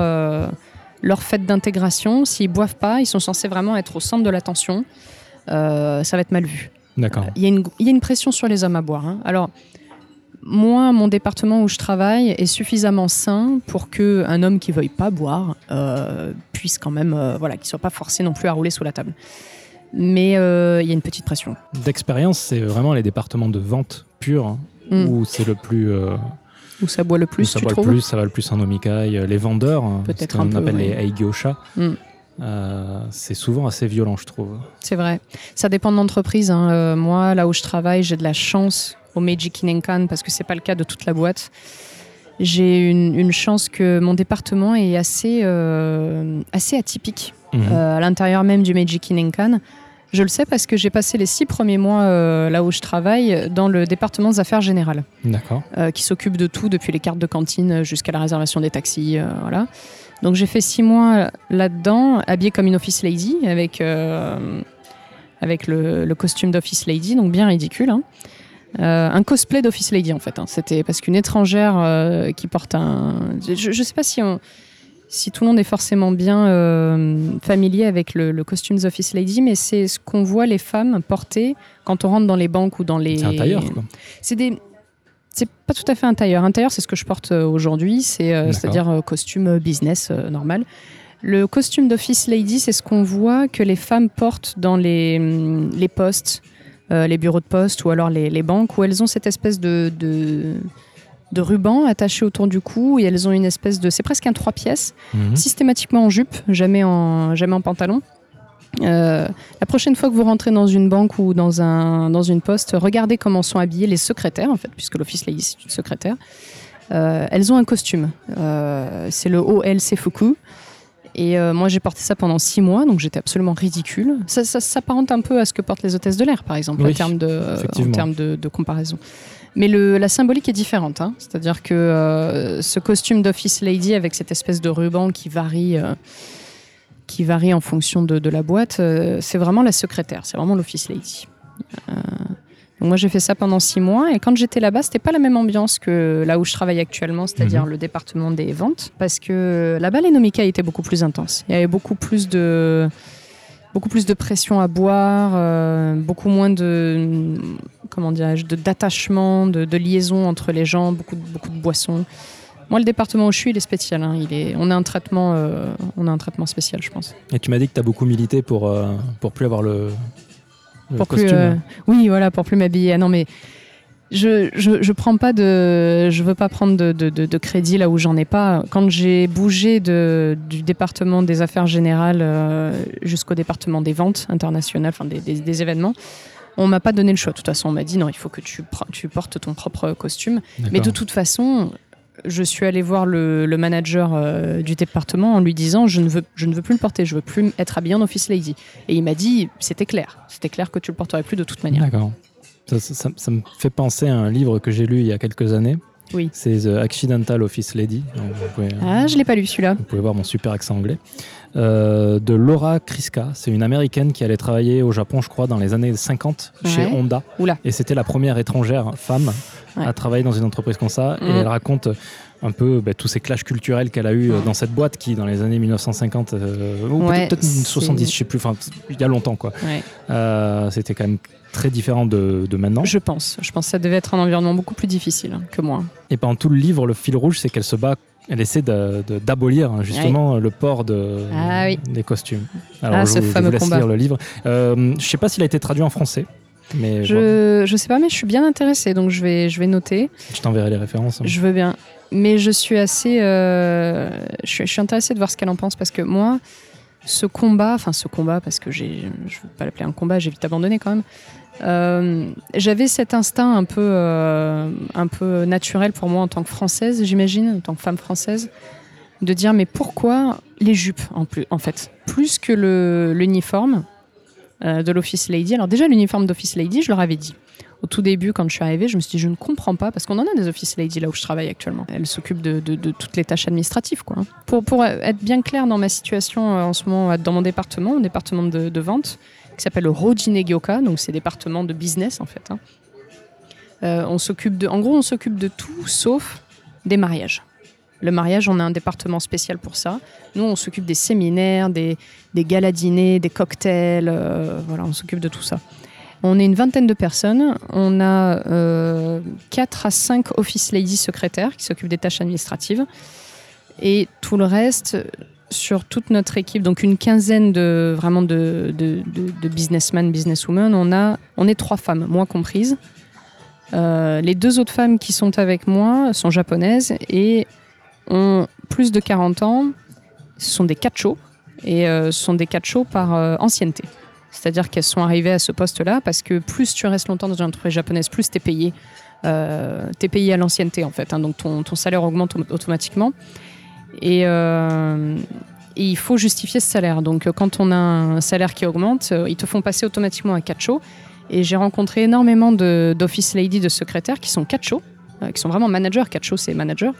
leur fête d'intégration, s'ils boivent pas, ils sont censés vraiment être au centre de l'attention. Ça va être mal vu. D'accord. Il y, a une, il y a une pression sur les hommes à boire. hein. Alors, moi, mon département où je travaille est suffisamment sain pour que un homme qui veuille pas boire euh, puisse quand même, euh, voilà, qu'il soit pas forcé non plus à rouler sous la table. Mais euh, il y a une petite pression. D'expérience, c'est vraiment les départements de vente pure hein, Mm. où c'est le plus. euh, Où ça boit le où plus, ça tu va le plus, ça va le plus en omikai. Euh, Les vendeurs, hein, Peut-être peu, appelle ouais. les aigyosha, Mm. euh, c'est souvent assez violent, je trouve. C'est vrai. Ça dépend de l'entreprise. hein. Euh, moi, là où je travaille, j'ai de la chance au Meiji Kinenkan parce que c'est pas le cas de toute la boîte. J'ai une, une chance que mon département est assez, euh, assez atypique Mhm. euh, à l'intérieur même du Meiji Kinenkan. Je le sais parce que j'ai passé les six premiers mois euh, là où je travaille dans le département des affaires générales D'accord. qui s'occupe de tout, depuis les cartes de cantine jusqu'à la réservation des taxis. voilà. Donc j'ai fait six mois là-dedans, habillée comme une office lady, avec, avec le, le costume d'office lady, donc bien ridicule. hein. Euh, un cosplay d'office lady en fait. hein. C'était parce qu'une étrangère euh, qui porte un. Je ne sais pas si, on- si tout le monde est forcément bien euh, familier avec le, le costume d'office lady, mais c'est ce qu'on voit les femmes porter quand on rentre dans les banques ou dans les. C'est un tailleur, quoi. C'est des. C'est pas tout à fait un tailleur. Un tailleur, c'est ce que je porte aujourd'hui, c'est c'est-à-dire costume business normal. Le costume d'office lady, c'est ce qu'on voit que les femmes portent dans les, hum, les postes, euh, les bureaux de poste ou alors les, les banques, où elles ont cette espèce de, de, de ruban attaché autour du cou et elles ont une espèce de. C'est presque un trois pièces Mhm. systématiquement en jupe, jamais en, jamais en pantalon. Euh, la prochaine fois que vous rentrez dans une banque ou dans, un, dans une poste, regardez comment sont habillées les secrétaires, en fait, puisque l'office lady, c'est une secrétaire. Euh, elles ont un costume. Euh, c'est le OLC Fuku. Et euh, moi, j'ai porté ça pendant six mois, donc j'étais absolument ridicule. Ça, ça s'apparente un peu à ce que portent les hôtesses de l'air, par exemple, Oui, en termes de, en effectivement. termes de, de comparaison. Mais le, la symbolique est différente. hein. C'est-à-dire que euh, ce costume d'office lady avec cette espèce de ruban qui varie, euh, qui varie en fonction de, de la boîte. Euh, c'est vraiment la secrétaire, c'est vraiment l'office lady. Donc moi j'ai fait ça pendant six mois et quand j'étais là-bas c'était pas la même ambiance que là où je travaille actuellement, c'est-à-dire Mhm. le département des ventes, parce que là-bas les nomica étaient beaucoup plus intenses. Il y avait beaucoup plus de beaucoup plus de pression à boire, euh, beaucoup moins de comment dirais-je de d'attachement, de, de liaison entre les gens, beaucoup de, beaucoup de boissons. Moi, le département où je suis, il est spécial. hein. Il est, on a un traitement, euh, on a un traitement spécial, je pense. Et tu m'as dit que tu as beaucoup milité pour, euh, pour plus avoir le pour plus, euh, oui, voilà, pour plus m'habiller. Ah non, mais je, je, je prends pas de, je veux pas prendre de, de, de- de crédit là où j'en ai pas. Quand j'ai bougé de, du département des affaires générales euh, jusqu'au département des ventes internationales, enfin des, des, des événements. On m'a pas donné le choix. De toute façon, on m'a dit non, il faut que tu, tu portes ton propre costume. Mais de toute façon, je suis allée voir le, le manager euh, du département en lui disant je ne, veux, je ne veux plus le porter, je veux plus être habillée en office lady. Et il m'a dit c'était clair, c'était clair que tu le porterais plus de toute manière. D'accord. Ça, ça- ça- ça me fait penser à un livre que j'ai lu il y a quelques années. Oui. C'est The Accidental Office Lady. Donc, pouvez, Ah, je l'ai pas lu celui-là. vous pouvez voir mon super accent anglais. Euh, de Laura Kriska. C'est une américaine qui allait travailler au Japon, je crois, dans les années 50 chez. Honda. Oula. Et c'était la première étrangère femme Ouais. à travailler dans une entreprise comme ça. Et Mhm. elle raconte un peu bah, tous ces clashs culturels qu'elle a eu euh, dans cette boîte qui, dans les années 1950, euh, ou Ouais, peut-être c'est- 70, je sais plus, enfin, il y a longtemps, quoi. Ouais. Euh, c'était quand même très différent de, de maintenant. Je pense. Je pense que ça devait être un environnement beaucoup plus difficile hein, que moi. Et pendant tout le livre, le fil rouge, c'est qu'elle se bat, elle essaie d'abolir hein, justement le port de, Ah oui. des costumes. Ah, je, ce vous- je fameux vous laisse combat. lire le livre. Euh, je sais pas s'il a été traduit en français, mais Je, je sais pas, mais je suis bien intéressée, donc je vais, je vais noter. je t'enverrai les références. Je veux bien. Mais je suis assez. euh, je, suis, je suis intéressée de voir ce qu'elle en pense parce que moi, ce combat, enfin ce combat, parce que je ne veux pas l'appeler un combat, j'ai vite abandonné quand même. euh, J'avais cet instinct un peu, euh, un peu naturel pour moi en tant que française, j'imagine, en tant que femme française, de dire mais pourquoi les jupes en, plus, en fait? Plus que l'uniforme de l'Office Lady. Alors, déjà, l'uniforme d'Office Lady, je leur avais dit au tout début, quand je suis arrivée, je me suis dit, je ne comprends pas, parce qu'on en a des office ladies là où je travaille actuellement. Elles s'occupent de, de- toutes les tâches administratives. Quoi. Pour, pour être bien clair dans ma situation euh, en ce moment, euh, dans mon département, mon département de, de vente, qui s'appelle le Rojinegyoka, donc c'est département de business en fait. hein. Euh, on s'occupe de, en gros, on s'occupe de tout sauf des mariages. Le mariage, on a un département spécial pour ça. Nous, on s'occupe des séminaires, des, des galas dîners, des cocktails. euh, voilà, on s'occupe de tout ça. On est une vingtaine de personnes. On a 4 à 5 office ladies secrétaires qui s'occupent des tâches administratives. Et tout le reste, sur toute notre équipe, donc une quinzaine de, vraiment de businessmen, businesswomen, on, a, on est trois femmes, moi comprise. Euh, les deux autres femmes qui sont avec moi sont japonaises et ont plus de 40 ans. Ce sont des kachos et euh, ce sont des kachos par euh, ancienneté. C'est-à-dire qu'elles sont arrivées à ce poste-là parce que plus tu restes longtemps dans une entreprise japonaise, plus tu es payé. Euh, tu es payé à l'ancienneté en fait. hein. donc ton, salaire augmente au- automatiquement. Et, il faut justifier ce salaire. Donc quand on a un salaire qui augmente, ils te font passer automatiquement à kacho. Et j'ai rencontré énormément d'office lady, de secrétaires qui sont kacho, euh, qui sont vraiment managers. Kacho, c'est manager.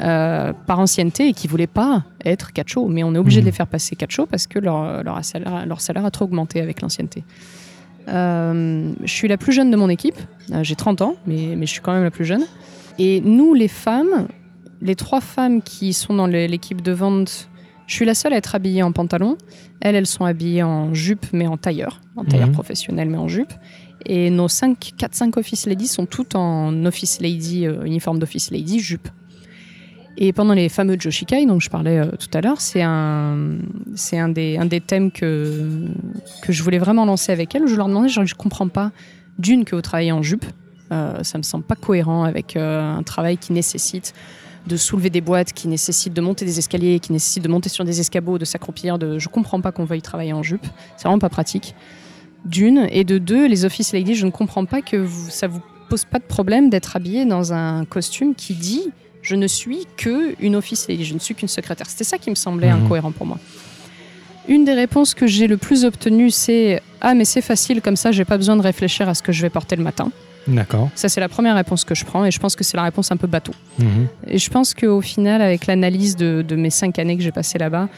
Euh, par ancienneté et qui voulaient pas être kacho, mais on est obligé de les faire passer kacho parce que leur, leur, salaire, leur salaire a trop augmenté avec l'ancienneté. Euh, je suis la plus jeune de mon équipe, Euh, j'ai 30 ans, mais, mais je suis quand même la plus jeune. Et nous, les femmes, les trois femmes qui sont dans l'équipe de vente, je suis la seule à être habillée en pantalon. Elles, elles sont habillées en jupe, mais en tailleur, en tailleur Mhm. professionnel, mais en jupe. Et nos 4-5 office ladies sont toutes en office lady, euh, uniforme d'office lady, jupe. Et pendant les fameux Joshikai dont je parlais euh, tout à l'heure, c'est un, c'est un des, un des thèmes que, que je voulais vraiment lancer avec elles. Je leur demandais, genre, je comprends pas, d'une, que vous travaillez en jupe. Euh, ça me semble pas cohérent avec euh, un travail qui nécessite de soulever des boîtes, qui nécessite de monter des escaliers, qui nécessite de monter sur des escabeaux, de s'accroupir. De... Je comprends pas qu'on veuille travailler en jupe. C'est vraiment pas pratique. D'une. Et de deux, les office ladies, je ne comprends pas que vous, ça vous pose pas de problème d'être habillé dans un costume qui dit je ne suis que une office lady, je ne suis qu'une secrétaire. C'était ça qui me semblait Mhm. incohérent pour moi. Une des réponses que j'ai le plus obtenues, c'est ah mais c'est facile comme ça, j'ai pas besoin de réfléchir à ce que je vais porter le matin. D'accord. Ça c'est la première réponse que je prends et je pense que c'est la réponse un peu bateau. Mhm. Et je pense qu'au final, avec l'analyse de, de mes cinq années que j'ai passées là-bas,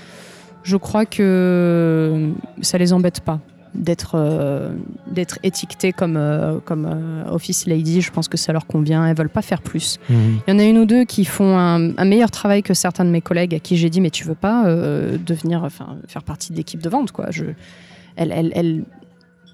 Je crois que ça les embête pas d'être euh, d'être étiquetées comme euh, comme euh, office lady. Je pense que ça leur convient. Elles veulent pas faire plus. Mhm. Il y en a une ou deux qui font un, un meilleur travail que certains de mes collègues à qui j'ai dit mais tu veux pas euh, devenir enfin faire partie de l'équipe de vente quoi. Je elle elle elle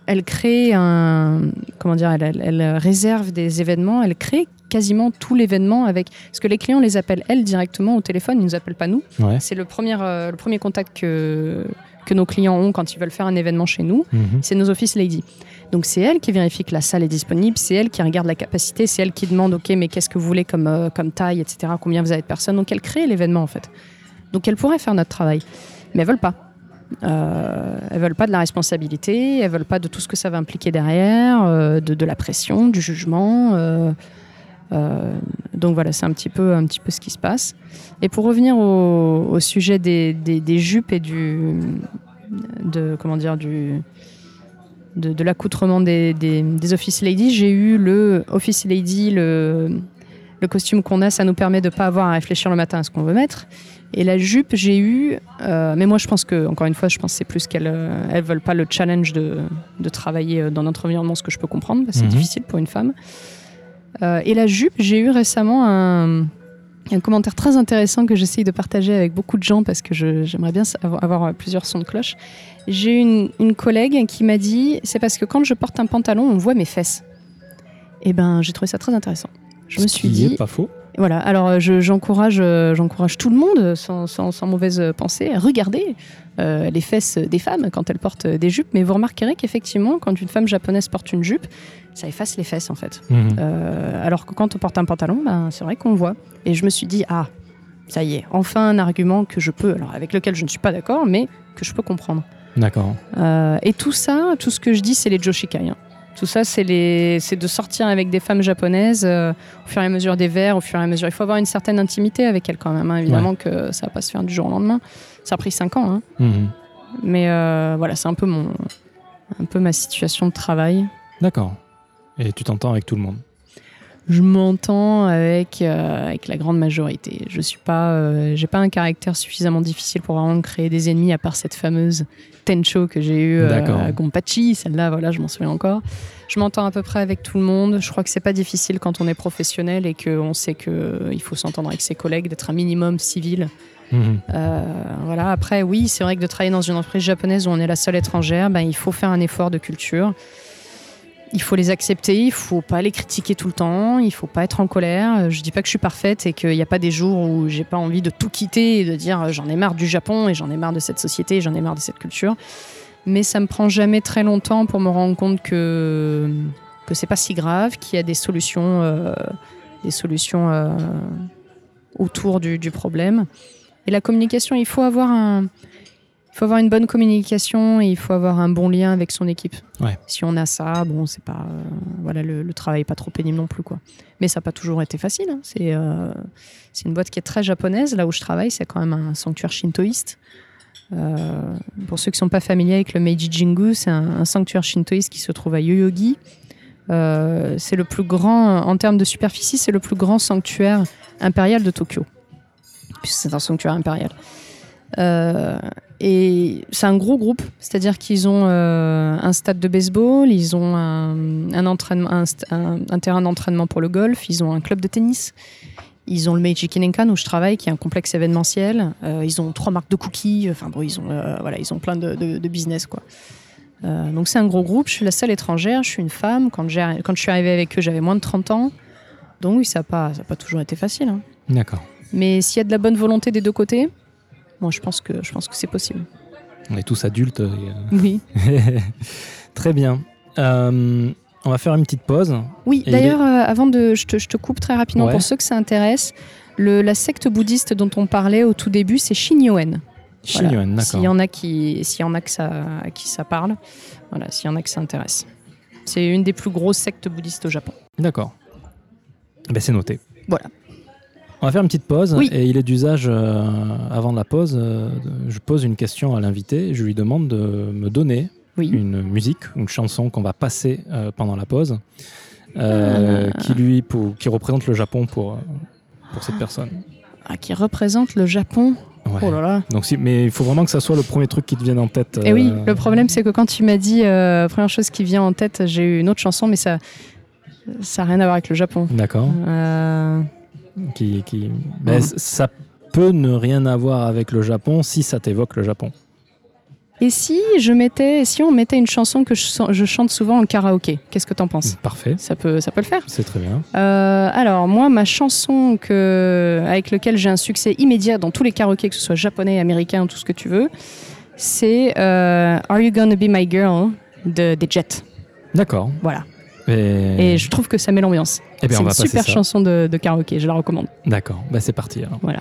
elle crée un comment dire elle, réserve des événements. Elle crée quasiment tout l'événement avec parce que les clients les appellent elles directement au téléphone. Ils nous appellent pas nous. Ouais. C'est le premier le premier contact que que nos clients ont quand ils veulent faire un événement chez nous Mhm. c'est nos office lady. Donc c'est elle qui vérifie que la salle est disponible, c'est elle qui regarde la capacité, c'est elle qui demande ok mais qu'est-ce que vous voulez comme, euh, comme taille, etc. Combien vous avez de personnes. Donc elle crée l'événement en fait. Donc elle pourrait faire notre travail, mais elles veulent pas. Euh, elles veulent pas de la responsabilité, elles veulent pas de tout ce que ça va impliquer derrière, euh, de, de la pression, du jugement. Euh, donc voilà, c'est un petit peu un petit peu ce qui se passe. Et pour revenir au, au sujet des, des- des jupes et du de comment dire du de, de l'accoutrement des, des, des office ladies, j'ai eu le office lady, le, le costume qu'on a, ça nous permet de pas avoir à réfléchir le matin à ce qu'on veut mettre. Et la jupe, j'ai eu, euh, mais moi je pense que, encore une fois, je pense que c'est plus qu'elles euh, elles veulent pas le challenge de, de travailler dans notre environnement, ce que je peux comprendre, c'est Mhm. difficile pour une femme. Euh, et la jupe, j'ai eu récemment un, un commentaire très intéressant que j'essaye de partager avec beaucoup de gens parce que j'aimerais bien avoir, plusieurs sons de cloche. J'ai eu une, une collègue qui m'a dit c'est parce que quand je porte un pantalon, on voit mes fesses. Et ben, j'ai trouvé ça très intéressant. Je me suis qui est dit, pas faux. Voilà, alors euh, je- j'encourage euh, j'encourage tout le monde, sans, sans- sans mauvaise pensée, à regarder euh, les fesses des femmes quand elles portent des jupes. Mais vous remarquerez qu'effectivement, quand une femme japonaise porte une jupe, ça efface les fesses en fait. Mhm. Euh, alors que quand on porte un pantalon, ben, c'est vrai qu'on voit. Et je me suis dit, ah, ça y est, enfin un argument que je peux, alors avec lequel je ne suis pas d'accord, mais que je peux comprendre. D'accord. Euh, et tout ça, tout ce que je dis, c'est les joshikai. hein. Tout ça, c'est de sortir avec des femmes japonaises euh, au fur et à mesure des verres, au fur et à mesure. Il faut avoir une certaine intimité avec elles quand même. hein. Évidemment que ça va pas se faire du jour au lendemain. Ça a pris cinq ans. hein. Mhm. Mais euh, voilà, c'est un peu mon, un peu ma situation de travail. D'accord. Et tu t'entends avec tout le monde? Je m'entends avec, euh, avec la grande majorité. Je suis pas, euh, j'ai pas un caractère suffisamment difficile pour vraiment créer des ennemis, à part cette fameuse Tencho que j'ai eue euh, à Gompachi. Celle-là, voilà, je m'en souviens encore. Je m'entends à peu près avec tout le monde. Je crois que c'est pas difficile quand on est professionnel et qu'on sait qu'il faut s'entendre avec ses collègues, d'être un minimum civil. Mhm. Voilà. Après, oui, c'est vrai que de travailler dans une entreprise japonaise où on est la seule étrangère, ben, il faut faire un effort de culture. Il faut les accepter, il faut pas les critiquer tout le temps, il faut pas être en colère. Je dis pas que je suis parfaite et qu'il n'y a pas des jours où j'ai pas envie de tout quitter et de dire euh, j'en ai marre du Japon et j'en ai marre de cette société, j'en ai marre de cette culture. Mais ça me prend jamais très longtemps pour me rendre compte que que c'est pas si grave, qu'il y a des solutions, euh, des solutions euh, autour du problème. Et la communication, il faut avoir un, il faut avoir une bonne communication et il faut avoir un bon lien avec son équipe. Ouais. Si on a ça, bon, c'est pas, euh, voilà, le, le travail est pas trop pénible non plus, quoi. Mais ça n'a pas toujours été facile. hein. C'est, euh, c'est une boîte qui est très japonaise. Là où je travaille, c'est quand même un sanctuaire shintoïste. Euh, pour ceux qui sont pas familiers avec le Meiji Jingu, c'est un, un sanctuaire shintoïste qui se trouve à Yoyogi. C'est le plus grand, en termes de superficie, c'est le plus grand sanctuaire impérial de Tokyo. Puisque c'est un sanctuaire impérial. Euh, et c'est un gros groupe, c'est-à-dire qu'ils ont euh, un stade de baseball, ils ont un, un entraînement, un, st- un- un terrain d'entraînement pour le golf, ils ont un club de tennis, ils ont le Meiji Kinenkan où je travaille, qui est un complexe événementiel, euh, ils ont trois marques de cookies, enfin bon, ils ont, euh, voilà, ils ont plein de, de- de business quoi. Donc c'est un gros groupe, je suis la seule étrangère, je suis une femme. Quand, je suis arrivée avec eux, j'avais moins de 30 ans. Donc oui, ça n'a pas, ça a pas toujours été facile. hein. D'accord. Mais s'il y a de la bonne volonté des deux côtés, bon, je pense que, je pense que c'est possible. On est tous adultes. et, euh, Oui. Très bien. Euh, on va faire une petite pause. Oui, d'ailleurs, euh, avant de. Je te, je te coupe très rapidement Ouais. pour ceux que ça intéresse. Le, la secte bouddhiste dont on parlait au tout début, c'est Shinyoen. Voilà. Shinyoen, S'il y d'accord. en a qui, s'il y en a que ça, à qui ça parle, voilà, s'il y en a que ça intéresse. C'est une des plus grosses sectes bouddhistes au Japon. D'accord. Ben, c'est noté. Voilà. On va faire une petite pause Oui. et il est d'usage, euh, avant la pause, euh, je pose une question à l'invité. Je lui demande de me donner Oui. une musique, une chanson qu'on va passer euh, pendant la pause, euh, qui, lui, pour, qui représente le Japon pour, pour cette personne. Ah, qui représente le Japon Ouais. Oh là là. Donc, si, mais il faut vraiment que ça soit le premier truc qui te vienne en tête. Et oui, euh, le problème c'est que quand tu m'as dit euh, première chose qui vient en tête, j'ai eu une autre chanson, mais ça ça n'a rien à voir avec le Japon. D'accord. Euh, Qui, qui... C- Ça peut ne rien avoir avec le Japon si ça t'évoque le Japon. Et si je mettais, si on mettait une chanson que je, chante souvent en karaoké, qu'est-ce que t'en penses? Parfait, Ça peut, ça peut le faire. c'est très bien. Euh, alors moi, ma chanson que, avec laquelle j'ai un succès immédiat dans tous les karaokés, que ce soit japonais, américain, tout ce que tu veux, c'est euh, Are You Gonna Be My Girl de, des Jets. D'accord. Voilà. Et, Et je trouve que ça met l'ambiance. Eh c'est une super ça. chanson de, de karaoké, je la recommande. D'accord, bah, c'est parti alors. Voilà.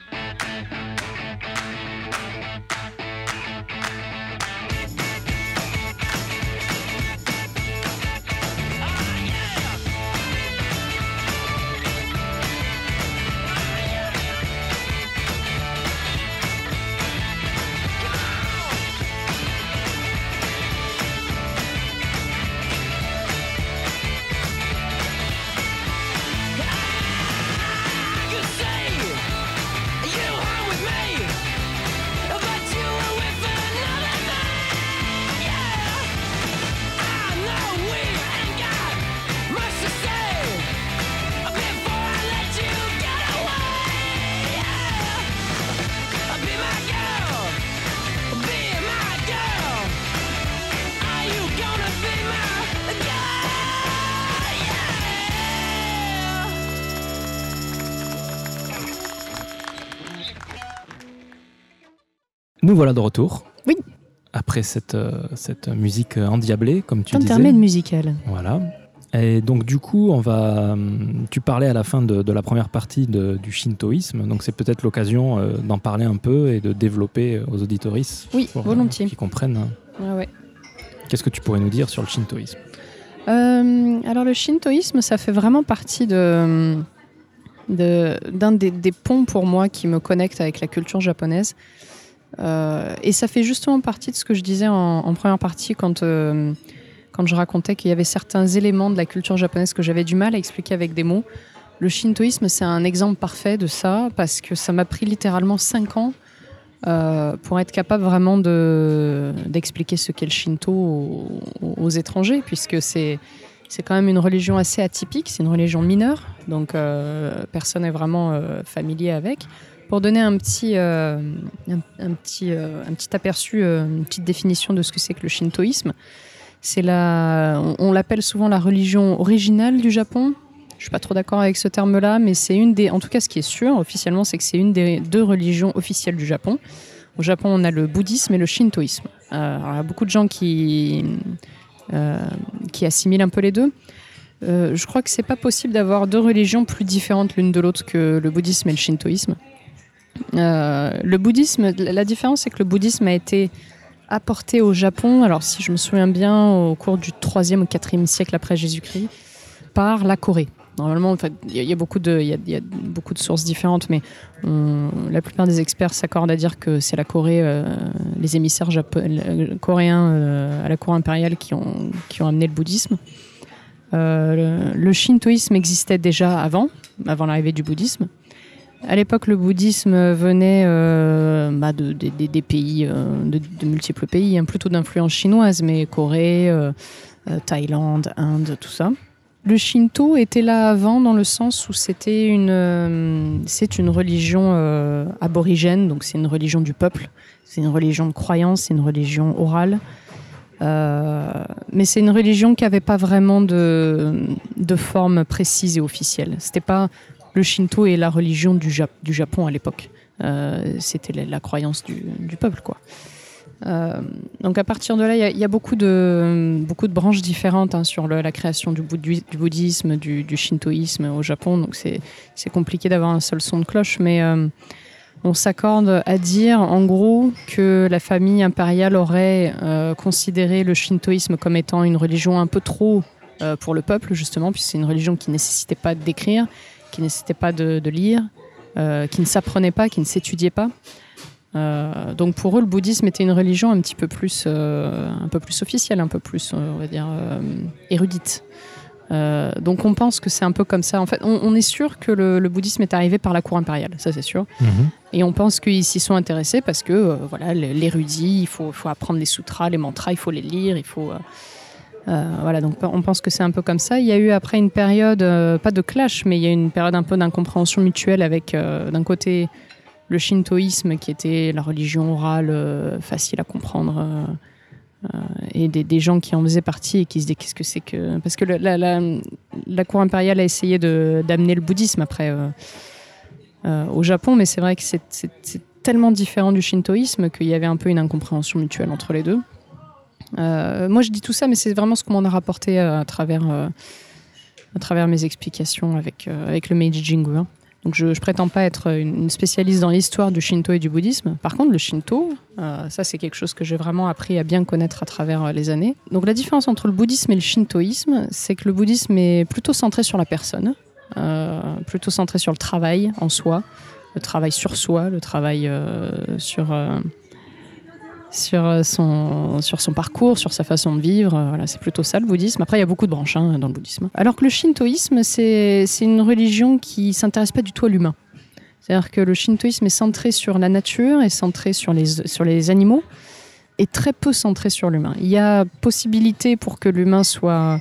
Nous voilà de retour. Oui. Après cette, euh, cette musique endiablée, comme tu disais. Intermède musical. Voilà. Et donc du coup, on va. hum, Tu parlais à la fin de, de la première partie de- du shintoïsme, donc c'est peut-être l'occasion euh, d'en parler un peu et de développer euh, aux auditoristes. Oui, pour, euh, volontiers. Qui comprennent. hein. Ouais, ouais. Qu'est-ce que tu pourrais nous dire sur le shintoïsme? Euh, alors le shintoïsme, ça fait vraiment partie de de- d'un des, des ponts pour moi qui me connecte avec la culture japonaise. Euh, et ça fait justement partie de ce que je disais en, première partie quand, euh, quand je racontais qu'il y avait certains éléments de la culture japonaise que j'avais du mal à expliquer avec des mots. Le shintoïsme, c'est un exemple parfait de ça, parce que ça m'a pris littéralement 5 ans euh, pour être capable vraiment de, d'expliquer ce qu'est le shinto aux, étrangers, puisque c'est, c'est quand même une religion assez atypique, c'est une religion mineure, donc personne n'est vraiment familier avec. Pour donner un petit, euh, un, petit, euh, un petit aperçu, euh, une petite définition de ce que c'est que le shintoïsme, c'est la, on, l'appelle souvent la religion originale du Japon. Je suis pas trop d'accord avec ce terme-là, mais c'est une des, en tout cas, ce qui est sûr officiellement, c'est que c'est une des deux religions officielles du Japon. Au Japon, on a le bouddhisme et le shintoïsme. Il y a beaucoup de gens qui, qui assimilent un peu les deux. Je crois que c'est pas possible d'avoir deux religions plus différentes l'une de l'autre que le bouddhisme et le shintoïsme. Euh, le bouddhisme, la différence, c'est que le bouddhisme a été apporté au Japon, alors si je me souviens bien, au cours du 3e ou 4e siècle après Jésus-Christ, par la Corée. Normalement, en fait, il y, a- beaucoup de, sources différentes, mais la plupart des experts s'accordent à dire que c'est la Corée, euh, les émissaires euh, coréens à la cour impériale qui ont, amené le bouddhisme. Le, le shintoïsme existait déjà avant, avant l'arrivée du bouddhisme. À l'époque, le bouddhisme venait euh, bah, euh, de, multiples pays, hein, plutôt d'influence chinoise, mais Corée, euh, Thaïlande, Inde, tout ça. Le Shinto était là avant dans le sens où c'était une, religion aborigène, donc c'est une religion du peuple, c'est une religion de croyance, c'est une religion orale. Mais c'est une religion qui n'avait pas vraiment de, de forme précise et officielle. C'était pas le Shinto et la religion du, Jap- du Japon à l'époque. Euh, C'était la, croyance du, peuple, quoi. Euh, donc à partir de là, il y a- beaucoup de, branches différentes hein, sur la création du, bouddhi- du bouddhisme, du, shintoïsme au Japon. Donc c'est compliqué d'avoir un seul son de cloche, mais euh, on s'accorde à dire en gros que la famille impériale aurait considéré le shintoïsme comme étant une religion un peu trop pour le peuple, justement, puisque c'est une religion qui nécessitait pas d'écrire, qui nécessitait pas de, de lire, euh, qui ne s'apprenait pas, qui ne s'étudiait pas. Euh, donc pour eux, le bouddhisme était une religion un petit peu plus, euh, un peu plus officielle, un peu plus, on va dire, érudite. Euh, donc on pense que c'est un peu comme ça. En fait, on, on est sûr que le, le bouddhisme est arrivé par la cour impériale, ça c'est sûr. Mhm. Et on pense qu'ils s'y sont intéressés parce que euh, voilà, l'érudit, il faut, faut apprendre les sutras, les mantras, il faut les lire, il faut. euh, euh, voilà, donc on pense que c'est un peu comme ça. Il y a eu après une période, euh, pas de clash, mais il y a eu une période un peu d'incompréhension mutuelle avec euh, d'un côté le shintoïsme qui était la religion orale facile à comprendre et des, gens qui en faisaient partie et qui se disaient qu'est-ce que c'est que parce que la, la, cour impériale a essayé d'amener le bouddhisme après au Japon mais c'est vrai que c'est- tellement différent du shintoïsme qu'il y avait un peu une incompréhension mutuelle entre les deux moi je dis tout ça mais c'est vraiment ce qu'on m'en a rapporté euh, à travers euh, à travers mes explications avec euh, avec le Meiji Jingu hein. Donc je, je prétends pas être une spécialiste dans l'histoire du Shinto et du bouddhisme. Par contre, le Shinto, euh, ça c'est quelque chose que j'ai vraiment appris à bien connaître à travers euh, les années. Donc la différence entre le bouddhisme et le shintoïsme, c'est que le bouddhisme est plutôt centré sur la personne, euh, plutôt centré sur le travail en soi, le travail sur soi, le travail euh, sur euh, sur euh, son sur son parcours, sur sa façon de vivre. euh, Voilà, c'est plutôt ça le bouddhisme. Après, il y a beaucoup de branches hein, dans le bouddhisme. Alors que le shintoïsme, c'est une religion qui s'intéresse pas du tout à l'humain. C'est-à-dire que le shintoïsme est centré sur la nature, est centré sur les, sur les animaux, et très peu centré sur l'humain. Il y a possibilité pour que l'humain soit,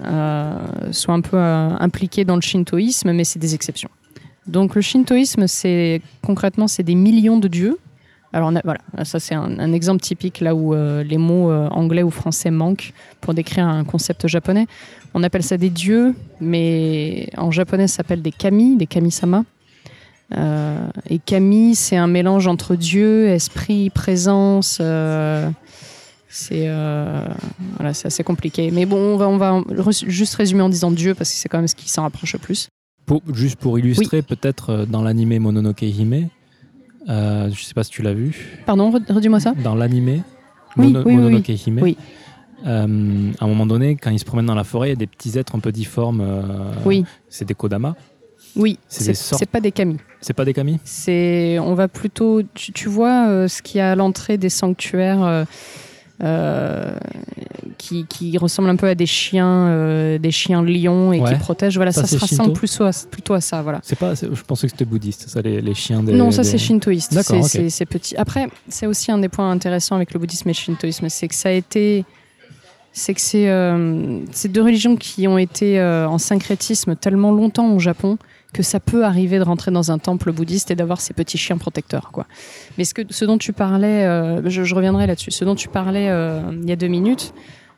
euh, soit un peu impliqué dans le shintoïsme, mais c'est des exceptions. Donc le shintoïsme, c'est concrètement, c'est des millions de dieux. Alors on a- voilà, ça c'est un, un exemple typique là où euh, les mots euh, anglais ou français manquent pour décrire un concept japonais. On appelle ça des dieux, mais en japonais ça s'appelle des kami, des kami-sama. Euh, et kami, c'est un mélange entre Dieu, esprit, présence. euh, c'est voilà, assez compliqué. Mais bon, on va, on va juste résumer en disant Dieu parce que c'est quand même ce qui s'en rapproche le plus. Pour- juste pour illustrer, peut-être dans l'animé Mononoke Hime, euh, je sais pas si tu l'as vu, Pardon, re- redis-moi ça. dans l'animé Oui, Mono- oui, oui, Mononoke Hime, Oui. euh, à un moment donné, quand ils se promènent dans la forêt, il y a des petits êtres un peu difformes. euh, Oui. C'est des Kodama. Oui, c'est sortes- c'est pas des kami. C'est pas des kami? C'est, on va plutôt, tu, tu vois, euh, ce qu'il y a à l'entrée des sanctuaires, euh, qui, qui ressemblent un peu à des chiens, euh, des chiens lions et qui protègent. Voilà, Ça, ça, se ressemble Shinto plutôt à, plutôt à ça. Voilà. C'est pas, c'est- je pensais que c'était bouddhiste, ça, les, les chiens des. non, ça des- c'est shintoïste. C'est petit. Après, c'est aussi un des points intéressants avec le bouddhisme et le shintoïsme, c'est que ça a été, c'est que c'est euh, deux religions qui ont été euh, en syncrétisme tellement longtemps au Japon que ça peut arriver de rentrer dans un temple bouddhiste et d'avoir ces petits chiens protecteurs, quoi. Mais ce que ce dont tu parlais, euh, je, reviendrai là-dessus. Ce dont tu parlais euh, il y a deux minutes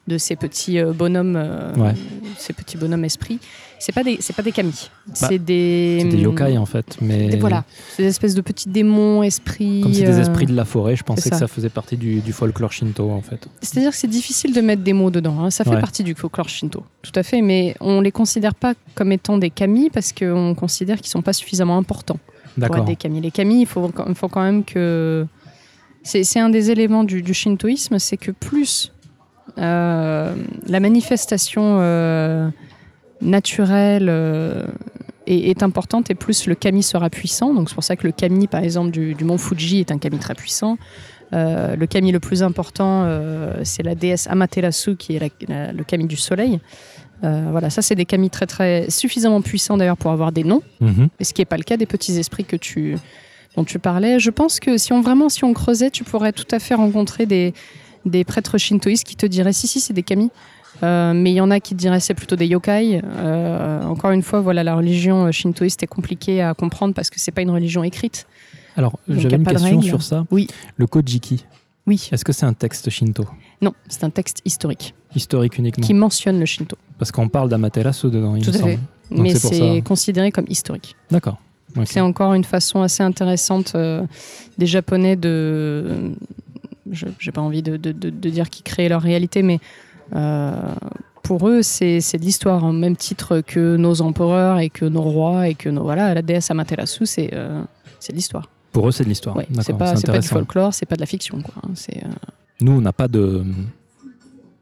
de ces petits euh, bonhommes, euh, Ouais. ces petits bonhommes esprits, c'est pas des, c'est pas des kami, c'est des, Bah, C'est des yokai en fait, mais. des- voilà, c'est des espèces de petits démons, esprits. Comme c'est des euh, esprits de la forêt, je pensais que ça. faisait partie du, du folklore shinto en fait. C'est-à-dire que c'est difficile de mettre des mots dedans. hein. Ça fait Ouais. partie du folklore shinto, tout à fait, mais on les considère pas comme étant des kami parce qu'on considère qu'ils sont pas suffisamment importants pour être des kami. Les kami, il faut, faut quand même que. C'est un des éléments du, du shintoïsme, c'est que plus la manifestation euh, naturelle euh, est, est importante et plus le kami sera puissant. Donc c'est pour ça que le kami, par exemple, du, du mont Fuji est un kami très puissant. Euh, le kami le plus important, euh, c'est la déesse Amaterasu, qui est la- la- le kami du soleil. Euh, voilà, ça c'est des kami très très suffisamment puissants d'ailleurs pour avoir des noms, Mhm. et ce qui n'est pas le cas des petits esprits que tu dont tu parlais. Je pense que si on vraiment si on creusait, tu pourrais tout à fait rencontrer des des prêtres shintoïstes qui te diraient si si c'est des kami. Euh, mais il y en a qui te diraient c'est plutôt des yokai. Euh, encore une fois, voilà, la religion euh, shintoïste est compliquée à comprendre parce que c'est pas une religion écrite. Alors, j'avais une question sur ça. Oui. Le Kojiki, Oui, est-ce que c'est un texte shinto? Non, c'est un texte historique Historique uniquement qui mentionne le shinto. Parce qu'on parle d'Amaterasu dedans, il Tout me à semble. fait. Donc mais c'est considéré comme historique. D'accord. C'est encore une façon assez intéressante euh, des Japonais de. Je n'ai pas envie de, de- de- de dire qu'ils créent leur réalité, mais euh, pour eux, c'est de l'histoire, en même titre que nos empereurs et que nos rois et que nos. Voilà, la déesse Amaterasu, c'est euh, de l'histoire. Pour eux, c'est de l'histoire. Ouais, c'est pas, du folklore, c'est pas de la fiction. Quoi. hein, euh, Nous, on n'a pas de.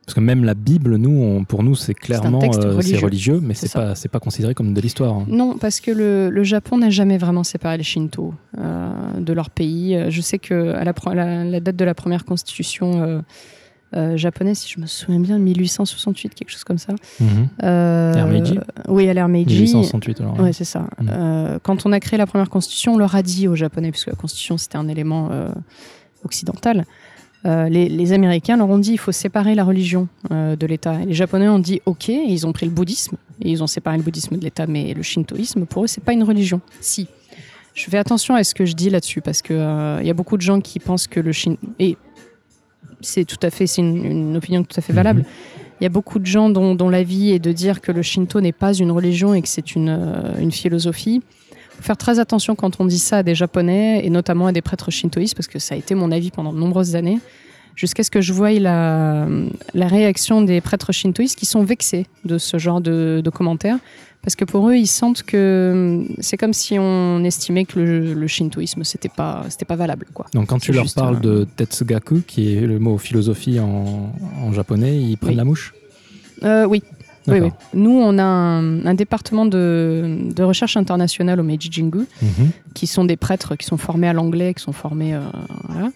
Parce que même la Bible, nous, on- pour nous, c'est clairement euh, religieux. religieux, mais C'est pas, c'est pas considéré comme de l'histoire. hein. Non, parce que le, le Japon n'a jamais vraiment séparé les Shinto euh, de leur pays. Euh, Je sais que à la, pre- la, la date de la première constitution euh, japonaise, si je me souviens bien, 1868, quelque chose comme ça. Mhm. Euh, Ère Meiji Oui, à l'ère Meiji. 1868 alors. Ouais, c'est ça. Mm. Euh, quand on a créé la première constitution, on leur a dit aux Japonais, puisque la constitution c'était un élément occidental, euh, les, les Américains leur ont dit il faut séparer la religion euh, de l'État. Et les Japonais ont dit ok, et ils ont pris le bouddhisme, et ils ont séparé le bouddhisme de l'État, mais le shintoïsme, pour eux, c'est pas une religion. Si. Je fais attention à ce que je dis là-dessus, parce qu'il il y a beaucoup de gens qui pensent que le shin... Et c'est tout à fait, c'est une, une opinion tout à fait valable. Mhm. Il y a beaucoup de gens dont, dont l'avis est de dire que le Shinto n'est pas une religion et que c'est une, euh, une philosophie. Faire très attention quand on dit ça à des Japonais et notamment à des prêtres shintoïstes parce que ça a été mon avis pendant de nombreuses années jusqu'à ce que je voie la, la réaction des prêtres shintoïstes qui sont vexés de ce genre de, de commentaires parce que pour eux ils sentent que c'est comme si on estimait que le, le shintoïsme c'était pas c'était pas valable quoi. Donc quand tu leur parles un- de Tetsugaku, qui est le mot philosophie en, en japonais, ils prennent Oui. la mouche? Euh, oui. Oui, oui. Nous, on a un, un département de, de recherche internationale au Meiji Jingu, Mhm. qui sont des prêtres qui sont formés à l'anglais, qui sont formés. euh, voilà.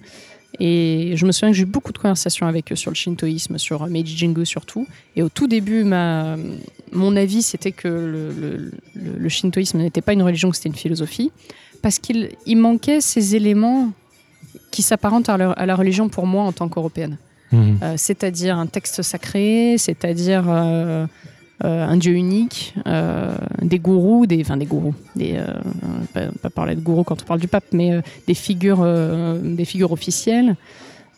Et je me souviens que j'ai eu beaucoup de conversations avec eux sur le shintoïsme, sur Meiji Jingu surtout. Et au tout début, ma, mon avis, c'était que le, le- le- le shintoïsme n'était pas une religion, que c'était une philosophie, parce qu'il il manquait ces éléments qui s'apparentent à la religion pour moi en tant qu'européenne. Mhm. Euh, c'est-à-dire un texte sacré, c'est-à-dire euh, euh, un dieu unique, des gourous, des, enfin des gourous, des, pas, pas parler de gourous quand on parle du pape, mais des figures, des figures officielles.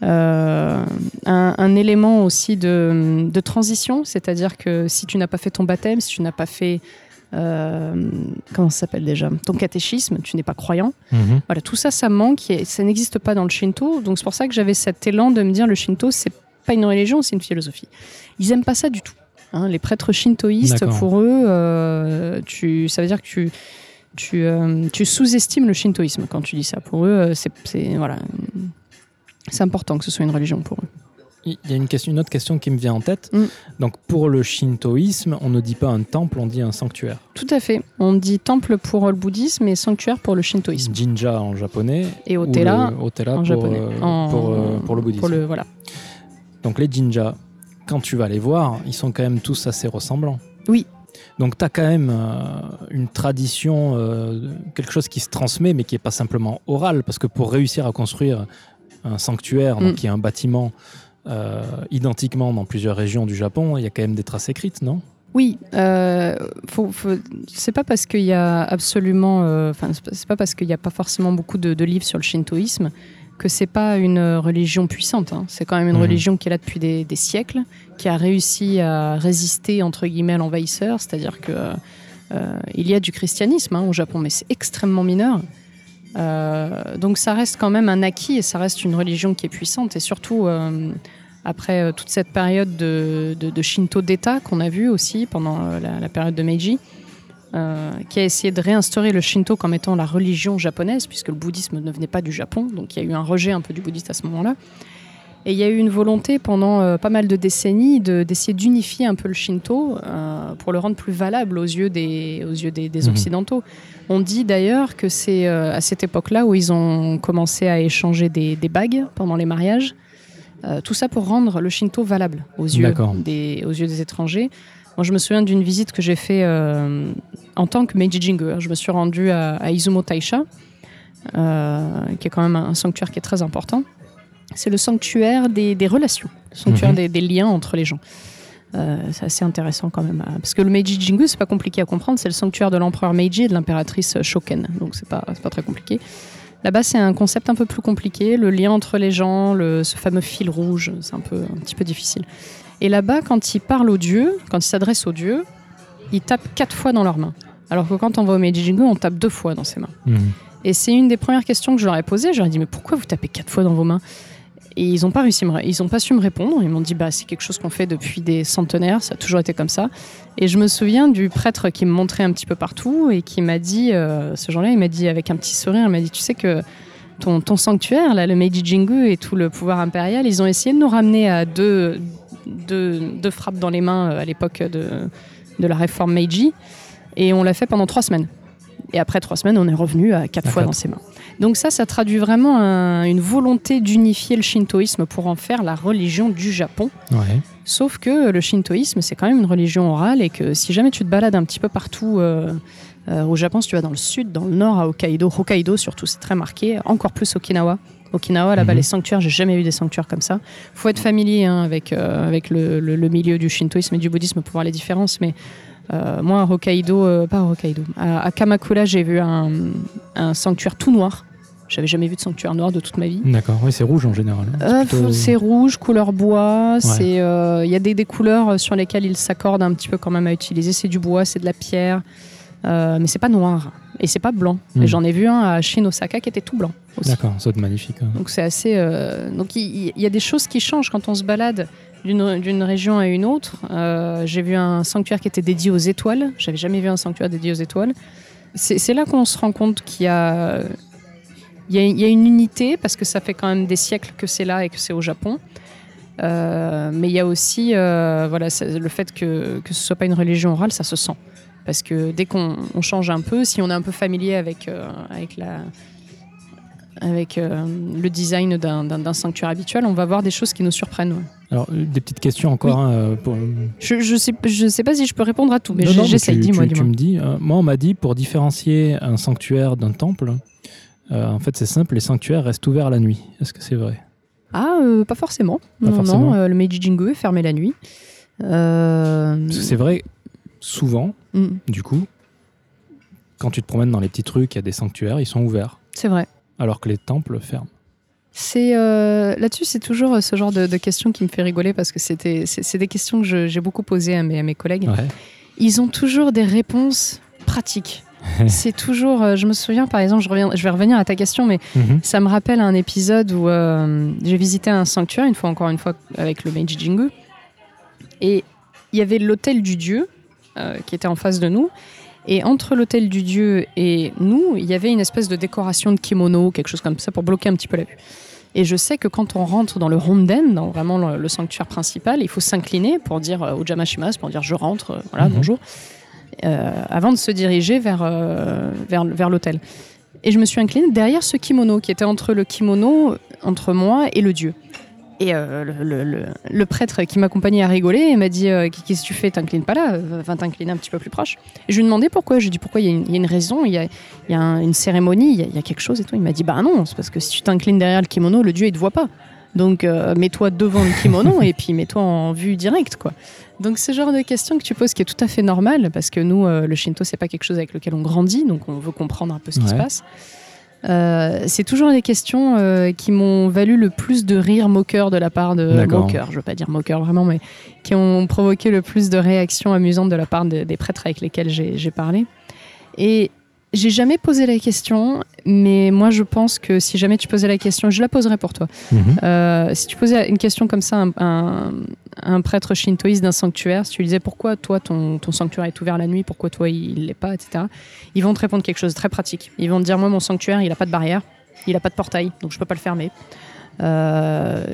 Un, élément aussi de, transition, c'est-à-dire que si tu n'as pas fait ton baptême, si tu n'as pas fait comment ça s'appelle déjà ton catéchisme, tu n'es pas croyant. Mhm. Voilà, tout ça, ça manque et ça n'existe pas dans le Shinto. Donc c'est pour ça que j'avais cet élan de me dire le Shinto, c'est pas une religion, c'est une philosophie. Ils aiment pas ça du tout. hein. les prêtres shintoïstes, pour eux, euh, tu, ça veut dire que tu, tu, euh, tu sous-estimes le shintoïsme quand tu dis ça. Pour eux, euh, c'est, c'est- voilà, c'est important que ce soit une religion pour eux. Il y a une, question, une autre question qui me vient en tête. Mm. Donc pour le shintoïsme, on ne dit pas un temple, on dit un sanctuaire. Tout à fait. On dit temple pour le bouddhisme et sanctuaire pour le shintoïsme. Jinja en japonais Et le otera en pour, japonais. euh, En- pour, euh, pour le bouddhisme. Pour le, voilà. Donc les jinja, quand tu vas les voir, ils sont quand même tous assez ressemblants. Oui. Donc tu as quand même euh, une tradition, euh, quelque chose qui se transmet, mais qui n'est pas simplement oral, parce que pour réussir à construire un sanctuaire, donc Mm. qui est un bâtiment identiquement dans plusieurs régions du Japon, il y a quand même des traces écrites, non? Oui, euh, faut, faut- c'est pas parce qu'il y a absolument, euh, enfin c'est pas- c'est pas parce qu'il n'y a pas forcément beaucoup de, de livres sur le shintoïsme que c'est pas une religion puissante. hein. C'est quand même une Mhm. religion qui est là depuis des, des siècles, qui a réussi à résister entre guillemets à l'envahisseur, c'est-à-dire que euh, il y a du christianisme hein, au Japon, mais c'est extrêmement mineur. Euh, donc ça reste quand même un acquis et ça reste une religion qui est puissante et surtout euh, après euh, toute cette période de, Shinto d'État qu'on a vu aussi pendant la, la période de Meiji, qui a essayé de réinstaurer le Shinto comme étant la religion japonaise, puisque le bouddhisme ne venait pas du Japon, donc il y a eu un rejet un peu du bouddhiste à ce moment-là. Et il y a eu une volonté pendant euh, pas mal de décennies de- d'essayer d'unifier un peu le Shinto euh, pour le rendre plus valable aux yeux des, aux yeux des, des Mhm. Occidentaux. On dit d'ailleurs que c'est euh, à cette époque-là où ils ont commencé à échanger des, des bagues pendant les mariages. Tout ça pour rendre le Shinto valable aux yeux, des, aux yeux des étrangers. Moi, je me souviens d'une visite que j'ai fait euh, en tant que Meiji Jingu. Je me suis rendue à, à Izumo Taisha, qui est quand même un sanctuaire qui est très important. C'est le sanctuaire des, des relations, le sanctuaire Mhm. des, des liens entre les gens. Euh, c'est assez intéressant quand même. euh, Parce que le Meiji Jingu, c'est pas compliqué à comprendre. C'est le sanctuaire de l'empereur Meiji et de l'impératrice Shoken. Donc c'est pas, pas très compliqué. Là-bas, c'est un concept un peu plus compliqué. Le lien entre les gens, le, ce fameux fil rouge, c'est un, peu, un petit peu difficile. Et là-bas, quand ils parlent aux dieux, quand ils s'adressent aux dieux, ils tapent quatre fois dans leurs mains. Alors que quand on va au Meiji Jingu, on tape deux fois dans ses mains. Mhm. Et c'est une des premières questions que je leur ai posées. Je leur ai dit, mais pourquoi vous tapez quatre fois dans vos mains? Et ils n'ont pas réussi, à me ré- ils ont pas su me répondre. Ils m'ont dit, bah c'est quelque chose qu'on fait depuis des centenaires, ça a toujours été comme ça. Et je me souviens du prêtre qui me montrait un petit peu partout et qui m'a dit, euh, ce jour-là, il m'a dit avec un petit sourire, il m'a dit, tu sais que ton, ton sanctuaire, là, le Meiji Jingu et tout le pouvoir impérial, ils ont essayé de nous ramener à deux, deux, deux frappes dans les mains euh, à l'époque de, de la réforme Meiji. Et on l'a fait pendant trois semaines. Et après trois semaines, on est revenu à quatre À fois quatre. dans ses mains. Donc ça, ça traduit vraiment un- une volonté d'unifier le shintoïsme pour en faire la religion du Japon. Ouais. Sauf que le shintoïsme, c'est quand même une religion orale et que si jamais tu te balades un petit peu partout euh, euh, au Japon, si tu vas dans le sud, dans le nord, à Hokkaido, Hokkaido surtout, c'est très marqué, encore plus Okinawa. Okinawa, là-bas, Mhm. les sanctuaires, j'ai jamais vu des sanctuaires comme ça. faut être familier hein, avec, euh, avec le, le- le milieu du shintoïsme et du bouddhisme pour voir les différences, mais euh, moi, à Hokkaido, euh, pas à Hokkaido, à, à Kamakura, j'ai vu un, un sanctuaire tout noir. J'avais jamais vu de sanctuaire noir de toute ma vie. D'accord, oui, c'est rouge en général. hein. Euh, plutôt- C'est rouge, couleur bois. Euh, il y a des, des couleurs sur lesquelles ils s'accordent un petit peu quand même à utiliser. C'est du bois, c'est de la pierre, euh, mais c'est pas noir et c'est pas blanc. Hmm. J'en ai vu un à Shinosaka qui était tout blanc. D'accord, ça doit être magnifique. hein. Donc c'est assez. euh, Donc il y, a des choses qui changent quand on se balade d'une région à une autre. Euh, J'ai vu un sanctuaire qui était dédié aux étoiles. J'avais jamais vu un sanctuaire dédié aux étoiles. C'est là qu'on se rend compte qu'il y a il y, a, il y a une unité parce que ça fait quand même des siècles que c'est là et que c'est au Japon. Euh, mais il y a aussi euh, voilà, le fait que, que ce soit pas une religion orale, ça se sent. Parce que dès qu'on on change un peu, si on est un peu familier avec, euh, avec, la, avec le design d'un- sanctuaire habituel, on va voir des choses qui nous surprennent. ouais. Alors, des petites questions encore. hein, pour- Je, je, sais, je sais pas si je peux répondre à tout, mais j'essaye. tu- Dis-moi, tu- Tu dis-moi. me dis, moi, on m'a dit pour différencier un sanctuaire d'un temple, euh, en fait, c'est simple, les sanctuaires restent ouverts la nuit. Est-ce que c'est vrai? Ah, euh, pas forcément. Pas non, forcément. non, euh, le Meiji Jingu est fermé la nuit. Parce que c'est vrai, souvent, mm, du coup, quand tu te promènes dans les petites rues, qu'il y a des sanctuaires, ils sont ouverts, c'est vrai. alors que les temples ferment. C'est euh, là-dessus, c'est toujours ce genre de, de questions qui me fait rigoler parce que c'était, c'est, des questions que j'ai beaucoup posées à mes, à mes collègues. Ouais. Ils ont toujours des réponses pratiques. c'est toujours. euh, je me souviens, par exemple, je, reviens, je vais revenir à ta question, mais Mhm. ça me rappelle un épisode où euh, j'ai visité un sanctuaire, une fois encore une fois avec le Meiji Jingu. Et il y avait l'hôtel du dieu euh, qui était en face de nous. Et entre l'hôtel du dieu et nous, il y avait une espèce de décoration de kimono, quelque chose comme ça, pour bloquer un petit peu la vue. Et je sais que quand on rentre dans le honden, dans vraiment le, le sanctuaire principal, il faut s'incliner pour dire euh, Ojamashimasu, pour dire je rentre, voilà, Mhm. bonjour, avant de se diriger vers, euh, vers, vers l'hôtel. Et je me suis inclinée derrière ce kimono qui était entre le kimono, entre moi et le dieu. Et euh, le, le- prêtre qui m'accompagnait a rigolé et m'a dit euh, Qu'est-ce que tu fais? T'inclines pas là Euh, Va t'incliner un petit peu plus proche. Et je lui ai demandé pourquoi. Je lui ai dit Pourquoi? Il y, a une- raison, il y a, y a un- une cérémonie, il y, a, il y a quelque chose et tout. Il m'a dit Bah non, c'est parce que si tu t'inclines derrière le kimono, le dieu il te voit pas. Donc euh, mets-toi devant le kimono et puis mets-toi en vue directe. quoi. Donc ce genre de question que tu poses qui est tout à fait normal parce que nous, euh, le Shinto, c'est pas quelque chose avec lequel on grandit, donc on veut comprendre un peu ce qui se passe. Euh, c'est toujours des questions euh, qui m'ont valu le plus de rire moqueur de la part de D'accord. moqueur, je veux pas dire moqueur vraiment, mais qui ont provoqué le plus de réactions amusantes de la part de- des prêtres avec lesquels j'ai j'ai parlé. Et j'ai jamais posé la question, mais moi je pense que si jamais tu posais la question, je la poserais pour toi. Mhm. Euh, si tu posais une question comme ça à un, un- un prêtre shintoïste d'un sanctuaire, si tu lui disais pourquoi toi ton, ton sanctuaire est ouvert la nuit, pourquoi toi il l'est pas, etc., ils vont te répondre quelque chose de très pratique. Ils vont te dire moi mon sanctuaire il a pas de barrière, il a pas de portail, donc je peux pas le fermer. Euh,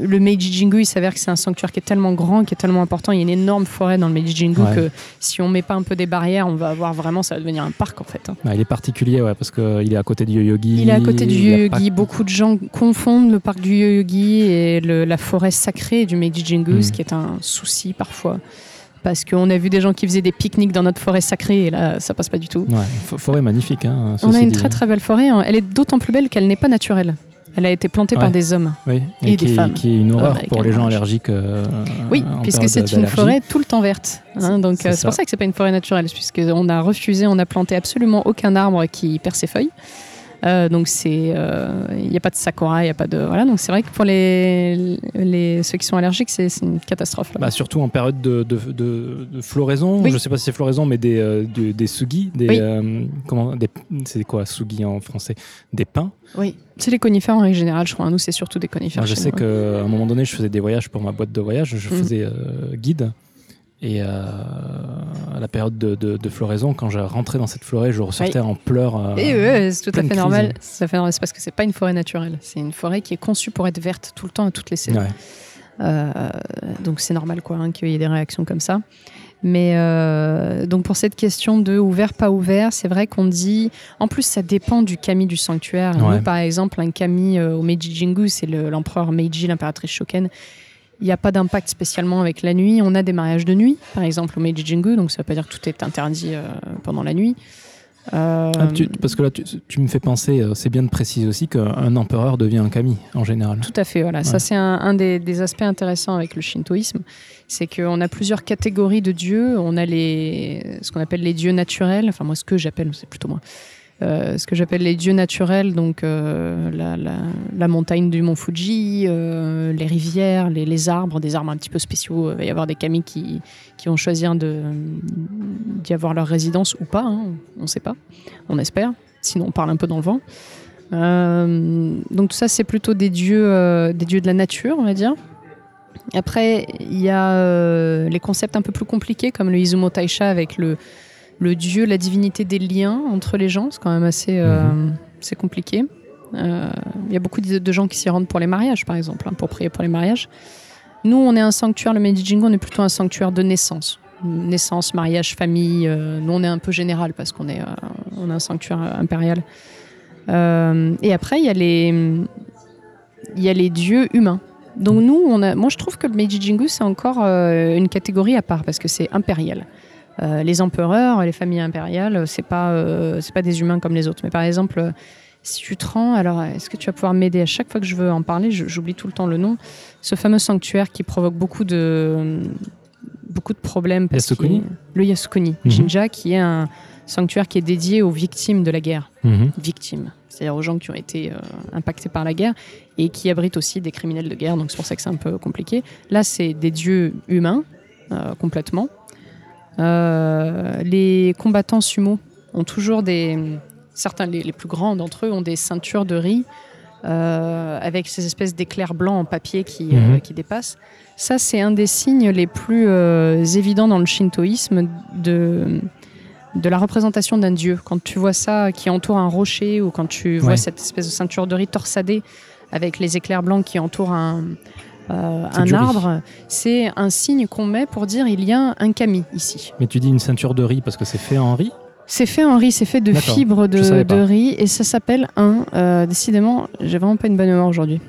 le Meiji Jingu, il s'avère que c'est un sanctuaire qui est tellement grand, qui est tellement important. Il y a une énorme forêt dans le Meiji Jingu Ouais. que si on met pas un peu des barrières, on va avoir vraiment, ça va devenir un parc en fait. hein. Ah, il est particulier, ouais, parce qu'il est à côté du yogi. Il est à côté du pas- Yoyogi. Beaucoup de gens confondent le parc du Yoyogi et le- la forêt sacrée du Meiji Jingu, Mm. ce qui est un souci parfois. Parce qu'on a vu des gens qui faisaient des pique-niques dans notre forêt sacrée et là, ça passe pas du tout. Ouais, forêt magnifique. Hein, On a une dit. très très belle forêt. hein. Elle est d'autant plus belle qu'elle n'est pas naturelle. Elle a été plantée par des hommes. Oui, et et, des qui, femmes. qui est une horreur avec pour les gens allergiques. euh, Oui, puisque c'est une forêt tout le temps verte. hein. donc C'est euh, c'est pour ça. ça que c'est pas une forêt naturelle, puisqu'on a refusé, on a planté absolument aucun arbre qui perd ses feuilles. Euh, donc c'est, euh, il n'y a pas de sakura, il y a pas de voilà. Donc c'est vrai que pour les, les ceux qui sont allergiques, c'est une catastrophe. là. Bah, surtout en période de, de, de- de floraison, Oui. je sais pas si c'est floraison, mais des, euh, de- des sugi, des, Oui. euh, comment, des, c'est quoi sugi en français? Des pins? oui, c'est les conifères en règle générale, je crois. Nous c'est surtout des conifères. Je sais qu'à un moment donné, je faisais des voyages pour ma boîte de voyage, je Mhm. faisais euh, guide. Et euh, à la période de, de- de floraison, quand je rentrais dans cette forêt, je ressortais en pleurs. euh, Et ouais, c'est tout à fait normal. C'est parce que c'est pas une forêt naturelle. C'est une forêt qui est conçue pour être verte tout le temps à toutes les saisons. ouais. Euh, donc c'est normal quoi hein, qu'il y ait des réactions comme ça. Mais euh, donc pour cette question de ouvert pas ouvert, c'est vrai qu'on dit. En plus, ça dépend du kami du sanctuaire. Ouais. Nous, par exemple, un kami au Meiji Jingu, c'est le- l'empereur Meiji, l'impératrice Shoken. Il n'y a pas d'impact spécialement avec la nuit. On a des mariages de nuit, par exemple au Meiji Jingu, donc ça veut pas dire que tout est interdit euh, pendant la nuit. Euh, Ah, tu- parce que là, tu, tu me fais penser, euh, c'est bien de préciser aussi qu'un empereur devient un kami en général. Tout à fait, voilà. Ça, c'est un, un des, des aspects intéressants avec le shintoïsme. C'est qu'on a plusieurs catégories de dieux. On a les, ce qu'on appelle les dieux naturels. Enfin, moi, ce que j'appelle, c'est plutôt moi. Euh, ce que j'appelle les dieux naturels, donc euh, la, montagne du mont Fuji, euh, les rivières, les, les arbres, des arbres un petit peu spéciaux. Il va y avoir des kami qui, qui vont choisir d'y avoir leur résidence ou pas. hein. On ne sait pas. On espère. Sinon, on parle un peu dans le vent. Donc tout ça, c'est plutôt des dieux, des dieux de la nature, on va dire. Après, il y a les concepts un peu plus compliqués, comme le Izumo Taisha avec le, le dieu, la divinité des liens entre les gens. C'est quand même assez, euh, c'est compliqué. Euh, Il y a beaucoup de, de gens qui s'y rendent pour les mariages, par exemple, hein, pour prier pour les mariages. Nous, on est un sanctuaire, le Meiji Jingu, on est plutôt un sanctuaire de naissance. Naissance, mariage, famille. euh, nous, on est un peu général parce qu'on est, on un sanctuaire impérial. Et après, il y a les, y a les dieux humains. Donc nous, on a, moi, je trouve que le Meiji Jingu, c'est encore euh, une catégorie à part parce que c'est impérial. Euh, les empereurs, les familles impériales, c'est pas, euh, c'est pas des humains comme les autres. Mais par exemple, euh, si tu te rends, alors est-ce que tu vas pouvoir m'aider à chaque fois que je veux en parler? J'oublie tout le temps le nom. Ce fameux sanctuaire qui provoque beaucoup de beaucoup de problèmes. parce Yasukuni Le Yasukuni, Mhm. Jinja, qui est un sanctuaire qui est dédié aux victimes de la guerre Mhm. victimes, c'est-à-dire aux gens qui ont été euh, impactés par la guerre et qui abritent aussi des criminels de guerre, donc c'est pour ça que c'est un peu compliqué. Là, c'est des dieux humains, euh, complètement. Euh, les combattants sumo ont toujours des... Certains, les, les plus grands d'entre eux, ont des ceintures de riz euh, avec ces espèces d'éclairs blancs en papier qui, euh, Mhm. qui dépassent. Ça, c'est un des signes les plus euh, évidents dans le shintoïsme de, de la représentation d'un dieu. Quand tu vois ça qui entoure un rocher ou quand tu vois Ouais. cette espèce de ceinture de riz torsadée avec les éclairs blancs qui entourent un, euh, un riz. arbre, c'est un signe qu'on met pour dire il y a un kami ici. Mais tu dis une ceinture de riz parce que c'est fait en riz C'est fait en riz, c'est fait de fibres de, riz et ça s'appelle un. euh, décidément, j'ai vraiment pas une bonne mémoire aujourd'hui.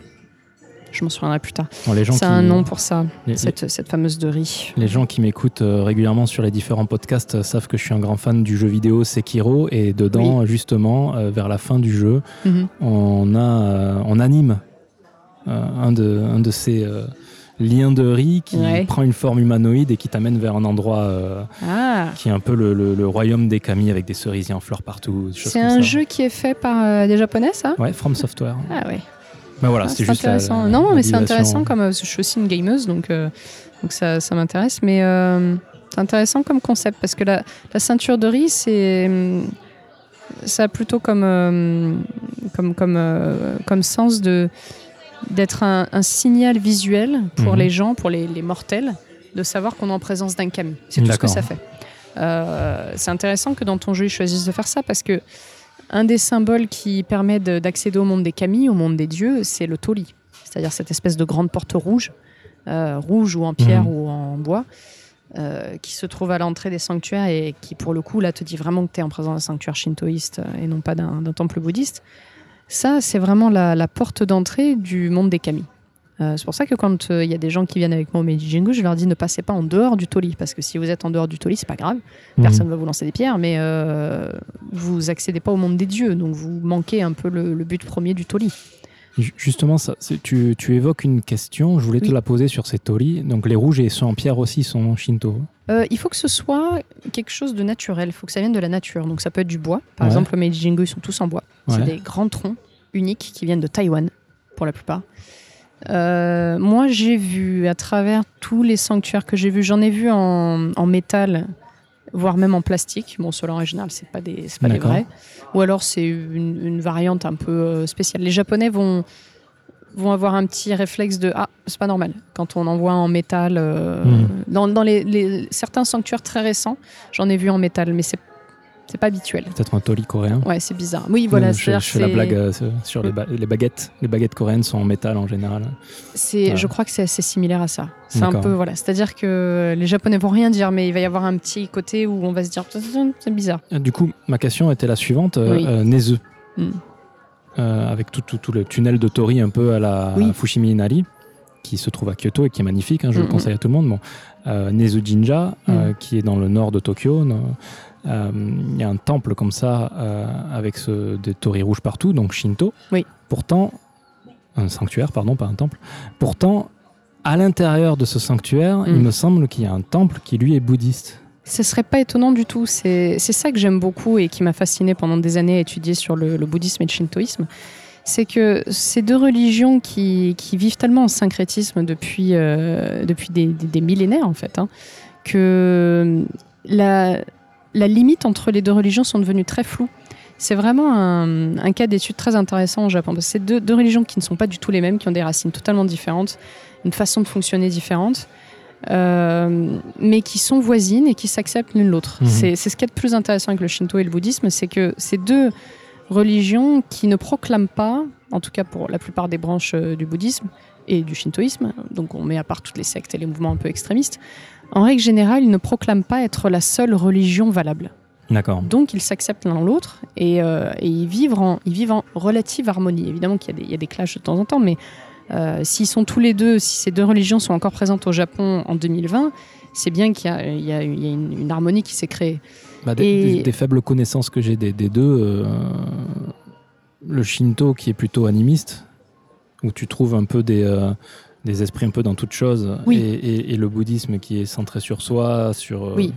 je m'en souviendrai plus tard. Bon, C'est un nom pour ça, les- cette, cette fameuse de riz. Les gens qui m'écoutent euh, régulièrement sur les différents podcasts euh, savent que je suis un grand fan du jeu vidéo Sekiro et dedans, justement, vers la fin du jeu, Mhm. on, a, on anime un, de, un de ces euh, liens de riz qui Ouais. prend une forme humanoïde et qui t'amène vers un endroit euh, Ah, qui est un peu le, le- le royaume des kami avec des cerisiers en fleurs partout. c'est un ça. jeu qui est fait par euh, des Japonais, ça? Ouais, From Software. Ah ouais. Mais voilà, Ah, c'est juste intéressant. la- non, mais c'est intéressant comme euh, je suis aussi une gameuse, donc, euh, donc ça, ça m'intéresse. Mais euh, c'est intéressant comme concept parce que la, la ceinture de riz, c'est ça a plutôt comme euh, comme comme euh, comme sens de d'être un, un signal visuel pour Mhm. les gens, pour les, les mortels, de savoir qu'on est en présence d'un kami. C'est tout ce que ça fait. Euh, c'est intéressant que dans ton jeu, ils choisissent de faire ça parce que un des symboles qui permet de- d'accéder au monde des kami, au monde des dieux, c'est le toli. C'est-à-dire cette espèce de grande porte rouge, euh, rouge ou en pierre Mhm. ou en bois, euh, qui se trouve à l'entrée des sanctuaires et qui, pour le coup, là, te dit vraiment que tu es en présence d'un sanctuaire shintoïste et non pas d'un temple bouddhiste. Ça, c'est vraiment la, la porte d'entrée du monde des kami. Euh, c'est pour ça que quand euh, il y a des gens qui viennent avec moi au Meiji Jingu, je leur dis ne passez pas en dehors du toli, parce que si vous êtes en dehors du toli, c'est pas grave, Mhm. personne va vous lancer des pierres, mais euh, vous accédez pas au monde des dieux, donc vous manquez un peu le, le but premier du toli. Ju- Justement, ça, c'est- tu, tu évoques une question, je voulais te la poser sur ces torii. Donc les rouges et ceux en pierre aussi sont shinto. Euh, il faut que ce soit quelque chose de naturel, il faut que ça vienne de la nature. Donc ça peut être du bois. Par Ouais. exemple, le Meiji Jingu, ils sont tous en bois. C'est Ouais. des grands troncs uniques qui viennent de Taïwan, pour la plupart. Euh, moi, j'ai vu à travers tous les sanctuaires que j'ai vus, j'en ai vu en, en métal, voire même en plastique. Bon, ceux-là en général, c'est pas des, pas des vrais. Ou alors c'est une, une variante un peu euh, spéciale. Les Japonais vont vont avoir un petit réflexe de ah c'est pas normal quand on en voit en métal euh, Mhm. dans, dans les, les- certains sanctuaires très récents j'en ai vu en métal mais c'est c'est pas habituel Peut-être un torii coréen. ouais c'est bizarre oui voilà Euh, je, je fais la blague euh, sur les, ba- les baguettes. Les baguettes coréennes sont en métal en général. c'est Ouais. je crois que c'est assez similaire à ça c'est un peu voilà c'est-à-dire que les japonais vont rien dire mais il va y avoir un petit côté où on va se dire c'est bizarre Euh, Du coup, ma question était la suivante. Oui. euh, Nezu, Mm. Euh, avec tout, tout- tout le tunnel de Tori un peu à la Oui. Fushimi Inari, qui se trouve à Kyoto et qui est magnifique, hein, je le Mm, conseille à tout le monde. Bon, euh, Nezu Jinja, euh, qui est dans le nord de Tokyo. Euh, Il y a un temple comme ça, euh, avec ce, des torii rouges partout, donc Shinto. Oui. Pourtant, un sanctuaire, pardon, pas un temple. Pourtant, à l'intérieur de ce sanctuaire, il Mm. me semble qu'il y a un temple qui, lui, est bouddhiste. Ce serait pas étonnant du tout. C'est c'est ça que j'aime beaucoup et qui m'a fasciné pendant des années à étudier sur le, le bouddhisme et le shintoïsme. C'est que ces deux religions qui, qui vivent tellement en syncrétisme depuis, euh, depuis des, des- des millénaires, en fait, hein, que la, la limite entre les deux religions sont devenues très floues. C'est vraiment un, un cas d'étude très intéressant au Japon. C'est deux, deux religions qui ne sont pas du tout les mêmes, qui ont des racines totalement différentes, une façon de fonctionner différente. euh, mais qui sont voisines et qui s'acceptent l'une l'autre. Mhm. C'est ce qui est de plus intéressant avec le shinto et le bouddhisme, c'est que ces deux religions qui ne proclament pas, en tout cas pour la plupart des branches euh, du bouddhisme et du shintoïsme, donc on met à part toutes les sectes et les mouvements un peu extrémistes, en règle générale, ils ne proclament pas être la seule religion valable. D'accord. Donc ils s'acceptent l'un l'autre et, euh, et ils, vivent en, ils vivent en relative harmonie. Évidemment qu'il y, a des- il y a des clashs de temps en temps, mais euh, s'ils sont tous les deux, si ces deux religions sont encore présentes au Japon en 2020, c'est bien qu'il y y y a une, une harmonie qui s'est créée. Bah, des, Et- des- des faibles connaissances que j'ai des, des deux, euh, le Shinto qui est plutôt animiste, où tu trouves un peu des, des esprits un peu dans toute chose, Oui. et, et- et le bouddhisme qui est centré sur soi, sur... euh, Oui.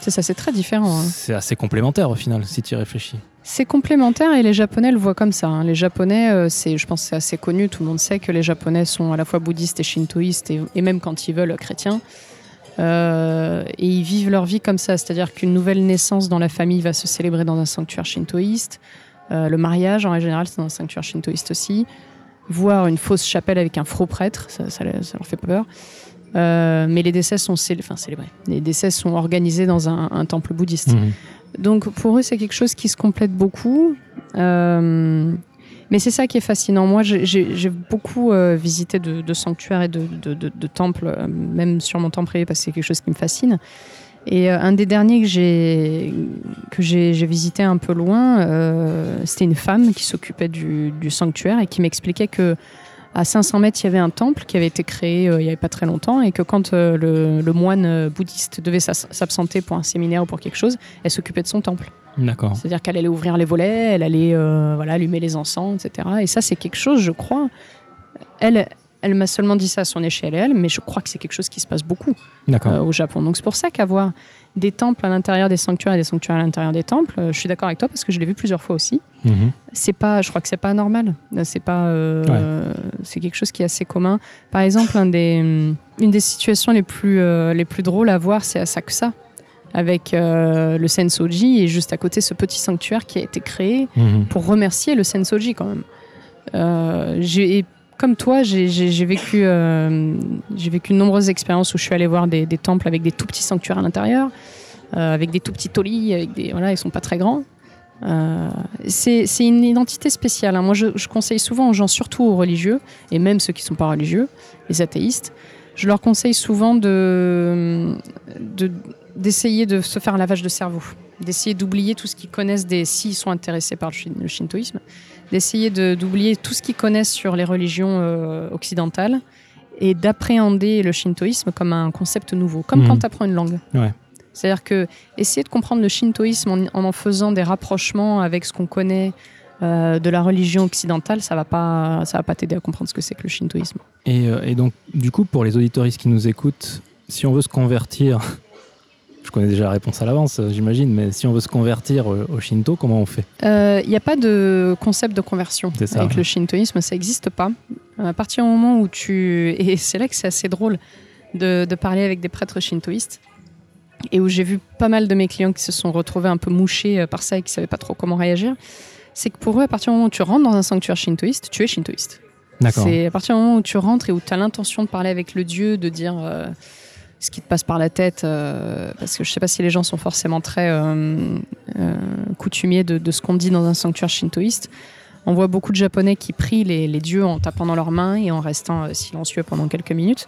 C'est ça, c'est très différent. hein. C'est assez complémentaire au final, si tu y réfléchis. C'est complémentaire et les Japonais le voient comme ça. hein. Les Japonais, euh, c'est, je pense que c'est assez connu, tout le monde sait que les Japonais sont à la fois bouddhistes et shintoïstes et, et même quand ils veulent chrétiens. Euh, et ils vivent leur vie comme ça, c'est-à-dire qu'une nouvelle naissance dans la famille va se célébrer dans un sanctuaire shintoïste. Euh, le mariage, en général, c'est dans un sanctuaire shintoïste aussi. Voir une fausse chapelle avec un faux prêtre, ça, ça, ça leur fait peur. Euh, mais les décès sont célé- enfin, célébrés. Les décès sont organisés dans un, un temple bouddhiste. Mhm. Donc pour eux, c'est quelque chose qui se complète beaucoup. Euh, mais c'est ça qui est fascinant. Moi, j'ai- beaucoup euh, visité de, de sanctuaires et de, de- temples, même sur mon temps privé, parce que c'est quelque chose qui me fascine. Et euh, un des derniers que j'ai que j'ai visité un peu loin, euh, c'était une femme qui s'occupait du, du sanctuaire et qui m'expliquait que à 500 mètres, il y avait un temple qui avait été créé euh, il n'y avait pas très longtemps et que quand le, le moine bouddhiste devait s'absenter pour un séminaire ou pour quelque chose, elle s'occupait de son temple. D'accord. C'est-à-dire qu'elle allait ouvrir les volets, elle allait voilà, allumer les encens, etc. Et ça, c'est quelque chose, je crois. Elle, elle m'a seulement dit ça à son échelle et elle, mais je crois que c'est quelque chose qui se passe beaucoup euh, au Japon. Donc c'est pour ça qu'avoir des temples à l'intérieur des sanctuaires et des sanctuaires à l'intérieur des temples, euh, je suis d'accord avec toi parce que je l'ai vu plusieurs fois aussi. Mhm. C'est pas, je crois que c'est pas normal. C'est pas, euh, Ouais. c'est quelque chose qui est assez commun. Par exemple, un des, une des situations les plus, les plus drôles à voir, c'est à Sakusa, avec euh, le Sensoji et juste à côté ce petit sanctuaire qui a été créé Mhm. pour remercier le Sensoji quand même. Euh, j'ai- comme toi, j'ai vécu, euh, j'ai vécu de nombreuses expériences où je suis allée voir des, temples avec des tout petits sanctuaires à l'intérieur, euh, avec des tout petits tolis, avec des, voilà, ils sont pas très grands. Euh, c'est une identité spéciale. hein. Moi, je, conseille souvent aux gens, surtout aux religieux, et même ceux qui sont pas religieux, les athéistes, je leur conseille souvent de de- d'essayer de, se faire un lavage de cerveau, d'essayer d'oublier tout ce qu'ils connaissent s'ils sont intéressés par le shintoïsme, d'essayer de- d'oublier tout ce qu'ils connaissent sur les religions euh, occidentales et d'appréhender le shintoïsme comme un concept nouveau, comme Mhm. quand tu apprends une langue. Ouais. C'est-à-dire que essayer de comprendre le shintoïsme en en, en faisant des rapprochements avec ce qu'on connaît euh, de la religion occidentale, ça va pas, ça va pas t'aider à comprendre ce que c'est que le shintoïsme. Et, euh, et donc, du coup, pour les auditoristes qui nous écoutent, si on veut se convertir, je connais déjà la réponse à l'avance, euh, j'imagine, mais si on veut se convertir au, au Shinto, comment on fait Il n'y a pas de concept de conversion ça, avec ouais. le shintoïsme, ça n'existe pas. À partir du moment où tu... Et c'est là que c'est assez drôle de, de parler avec des prêtres shintoïstes et où j'ai vu pas mal de mes clients qui se sont retrouvés un peu mouchés euh, par ça et qui ne savaient pas trop comment réagir. C'est que pour eux, à partir du moment où tu rentres dans un sanctuaire shintoïste, tu es shintoïste. D'accord. C'est à partir du moment où tu rentres et où tu as l'intention de parler avec le dieu, de dire euh, ce qui te passe par la tête, euh, parce que je sais pas si les gens sont forcément très euh, euh, coutumiers de, ce qu'on dit dans un sanctuaire shintoïste. On voit beaucoup de Japonais qui prient les, dieux en tapant dans leurs mains et en restant silencieux pendant quelques minutes.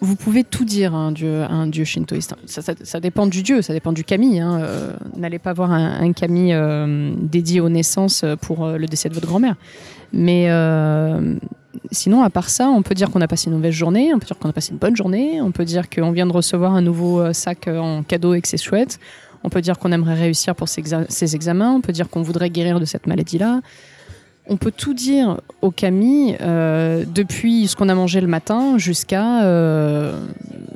Vous pouvez tout dire à un dieu, à un dieu shintoïste. Ça, dépend du dieu, ça dépend du kami. hein. Euh, N'allez pas voir un, un kami euh, dédié aux naissances pour euh, le décès de votre grand-mère. Mais sinon, à part ça, on peut dire qu'on a passé une mauvaise journée, on peut dire qu'on a passé une bonne journée, on peut dire qu'on vient de recevoir un nouveau sac en cadeau et que c'est chouette, on peut dire qu'on aimerait réussir pour ses examens, on peut dire qu'on voudrait guérir de cette maladie-là. On peut tout dire au Camille, euh, depuis ce qu'on a mangé le matin jusqu'à euh,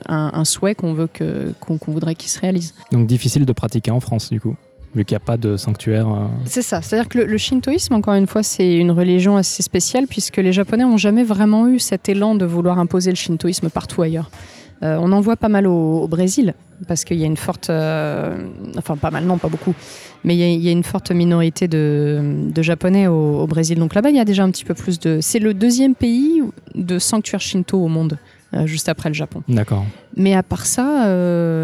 un, un souhait qu'on veut que qu'on qu'on voudrait qu'il se réalise. Donc, difficile de pratiquer en France, du coup, vu qu'il n'y a pas de sanctuaire. euh, C'est ça, c'est-à-dire que le, le shintoïsme, encore une fois, c'est une religion assez spéciale puisque les Japonais n'ont jamais vraiment eu cet élan de vouloir imposer le shintoïsme partout ailleurs. Euh, on en voit pas mal au, au Brésil parce qu'il y a une forte, euh, enfin pas mal, non, pas beaucoup, mais il y a, il y a une forte minorité de, de Japonais au, au Brésil. Donc là-bas, il y a déjà un petit peu plus de. C'est le deuxième pays de sanctuaire shinto au monde, euh, juste après le Japon. D'accord. Mais à part ça,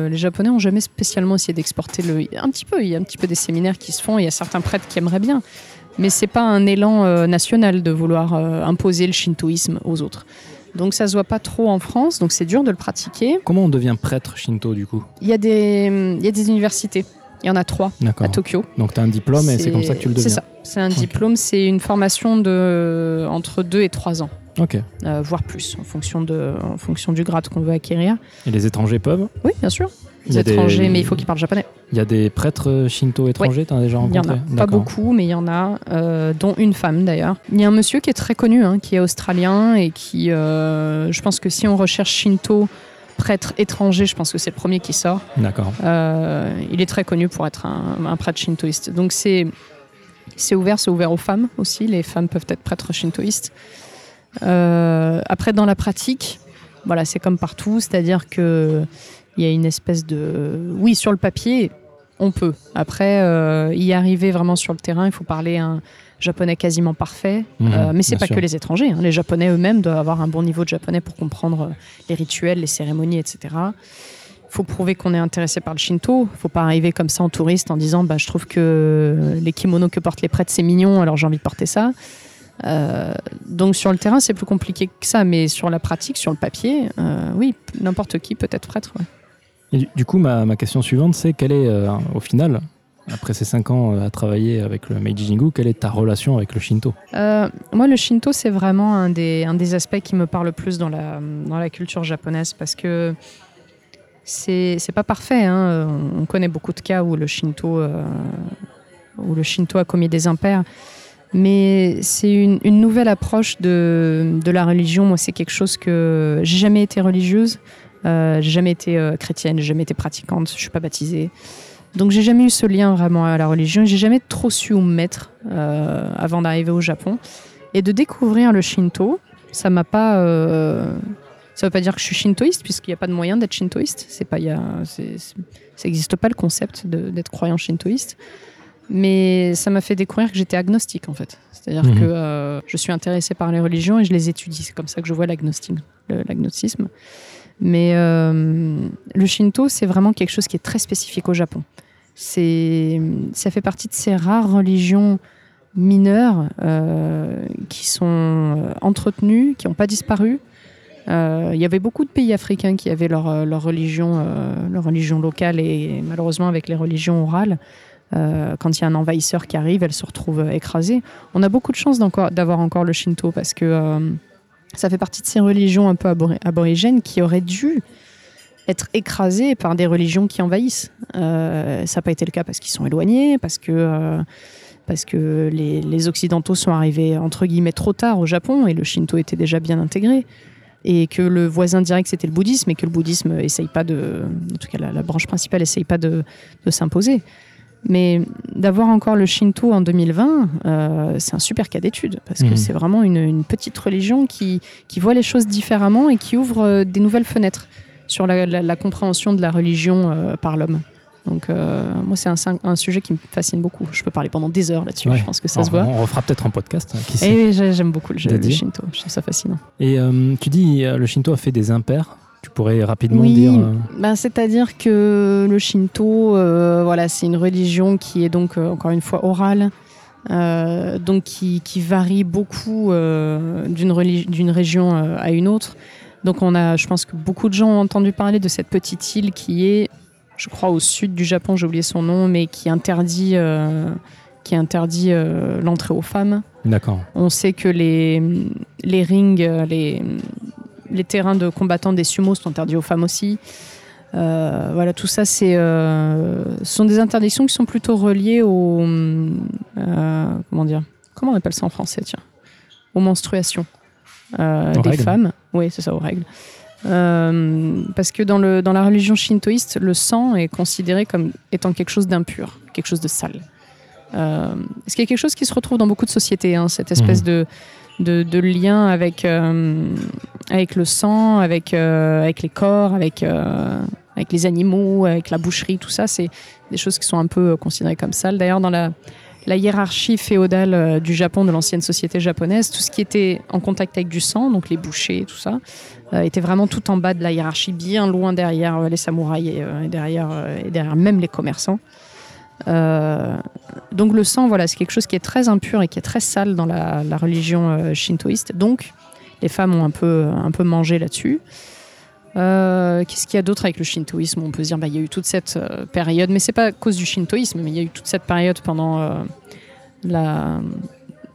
les Japonais ont jamais spécialement essayé d'exporter le. Un petit peu, il y a un petit peu des séminaires qui se font. Il y a certains prêtres qui aimeraient bien, mais c'est pas un élan national de vouloir imposer le shintoïsme aux autres. Donc ça se voit pas trop en France, donc c'est dur de le pratiquer. Comment on devient prêtre Shinto, du coup? Il y a des, il y a des universités. Il y en a trois à. Tokyo. Donc, tu as un diplôme et c'est comme ça que tu le deviens. C'est ça. C'est un diplôme, c'est une formation de entre deux et trois ans, Ok. euh, voire plus, en fonction de, en fonction du grade qu'on veut acquérir. Et les étrangers peuvent? Oui, bien sûr. Des- étrangers, mais il faut qu'ils parlent japonais. Il y a des prêtres Shinto étrangers, tu en as déjà Il y en rencontré a pas beaucoup, mais il y en a, euh, dont une femme d'ailleurs. Il y a un monsieur qui est très connu, hein, qui est australien et qui, euh, je pense que si on recherche Shinto, prêtre étranger, je pense que c'est le premier qui sort. D'accord. Euh, il est très connu pour être un, un prêtre shintoïste. Donc c'est c'est ouvert, c'est ouvert aux femmes aussi. Les femmes peuvent être prêtres shintoïstes. Après, dans la pratique, voilà, c'est comme partout, c'est-à-dire que il y a une espèce de, oui, sur le papier, on peut. Après, euh, y arriver vraiment sur le terrain, il faut parler un japonais quasiment parfait. Mhm, Euh, mais c'est pas sûr. que les étrangers. hein. Les japonais eux-mêmes doivent avoir un bon niveau de japonais pour comprendre euh, les rituels, les cérémonies, etc. Il faut prouver qu'on est intéressé par le shinto. Il faut pas arriver comme ça en touriste en disant bah, je trouve que les kimonos que portent les prêtres c'est mignon, alors j'ai envie de porter ça. Euh, donc sur le terrain c'est plus compliqué que ça, mais sur la pratique, sur le papier, oui, n'importe qui peut être prêtre. ouais. Du- coup, ma, question suivante, c'est quel est, euh, au final, après ces 5 ans euh, à travailler avec le Meiji Jingu, quelle est ta relation avec le Shinto? Euh, moi, le Shinto, c'est vraiment un des, aspects qui me parle le plus dans la, culture japonaise parce que c'est pas parfait. hein. On connaît beaucoup de cas où le Shinto, où le Shinto a commis des impairs. Mais c'est une, une nouvelle approche de, de la religion. Moi, c'est quelque chose que j'ai jamais été religieuse, euh, j'ai jamais été euh, chrétienne, j'ai jamais été pratiquante, je suis pas baptisée. Donc j'ai jamais eu ce lien vraiment à la religion. J'ai jamais trop su où me mettre euh, avant d'arriver au Japon et de découvrir le Shinto. Ça m'a pas. euh, ça veut pas dire que je suis shintoïste puisqu'il n'y a pas de moyen d'être shintoïste. C'est pas. Y a, c'est- c'est- ça n'existe pas le concept de- d'être croyant shintoïste. Mais ça m'a fait découvrir que j'étais agnostique en fait. C'est-à-dire Mhm. que euh, je suis intéressée par les religions et je les étudie. C'est comme ça que je vois le- l'agnosticisme. Mais euh, le Shinto, c'est vraiment quelque chose qui est très spécifique au Japon. C'est, ça fait partie de ces rares religions mineures euh, qui sont euh, entretenues, qui n'ont pas disparu. Il y avait beaucoup de pays africains qui avaient leur, leur religion, leur religion locale et malheureusement avec les religions orales, quand il y a un envahisseur qui arrive, elles se retrouvent euh, écrasées. On a beaucoup de chance d'avoir encore le Shinto parce que ça fait partie de ces religions un peu abori- aborigènes qui auraient dû être écrasées par des religions qui envahissent. Euh, ça n'a pas été le cas parce qu'ils sont éloignés, parce que, euh, parce que les, Occidentaux sont arrivés entre guillemets trop tard au Japon et le Shinto était déjà bien intégré. Et que le voisin direct c'était le bouddhisme et que le bouddhisme essaye pas de. En tout cas, la, branche principale essaye pas de s'imposer. Mais d'avoir encore le Shinto en 2020, euh, c'est un super cas d'étude parce que Mhm. c'est vraiment une, une petite religion qui, qui voit les choses différemment et qui ouvre euh, des nouvelles fenêtres sur la, la- la compréhension de la religion euh, par l'homme. Donc, moi, c'est un, un sujet qui me fascine beaucoup. Je peux parler pendant des heures là-dessus. Ouais. Je pense que ça se voit. on refera peut-être un podcast. hein, qui. Et j'ai- j'aime beaucoup le, jeu, Dédié. Shinto. Je trouve ça fascinant. Et tu dis, le Shinto a fait des impairs. Tu pourrais rapidement Oui. dire. euh, Ben, C'est-à-dire que le Shinto, euh, voilà, c'est une religion qui est donc, euh, encore une fois, orale. euh, donc qui, qui varie beaucoup euh, d'une région à une autre. Donc on a, je pense que beaucoup de gens ont entendu parler de cette petite île qui est, je crois, au sud du Japon, j'ai oublié son nom, mais qui interdit, euh, qui interdit l'entrée aux femmes. D'accord. On sait que les, les rings, les, les terrains de combattants des sumos sont interdits aux femmes aussi. Euh, voilà, tout ça, c'est, euh, ce sont des interdictions qui sont plutôt reliées aux. euh, comment dire Comment on appelle ça en français Tiens. Aux menstruations Aux des règles. femmes. Oui, c'est ça, aux règles. Parce que dans, le, dans la religion shintoïste, le sang est considéré comme étant quelque chose d'impur, quelque chose de sale. Ce qui est quelque chose qui se retrouve dans beaucoup de sociétés, hein, cette espèce Mhm. de, de, de lien avec, euh, avec le sang, avec, euh, avec les corps, avec, euh, avec les animaux, avec la boucherie, tout ça, c'est des choses qui sont un peu considérées comme sales. D'ailleurs, dans la, la hiérarchie féodale du Japon, de l'ancienne société japonaise, tout ce qui était en contact avec du sang, donc les bouchers, tout ça, était vraiment tout en bas de la hiérarchie, bien loin derrière les samouraïs et, derrière, et derrière même les commerçants. Euh, donc le sang, voilà, c'est quelque chose qui est très impur et qui est très sale dans la, la religion euh, shintoïste. Donc les femmes ont un peu, un peu mangé là-dessus. Euh, Qu'est-ce qu'il y a d'autre avec le shintoïsme? On peut se dire, bah, il y a eu toute cette période, mais c'est pas à cause du shintoïsme, mais il y a eu toute cette période pendant la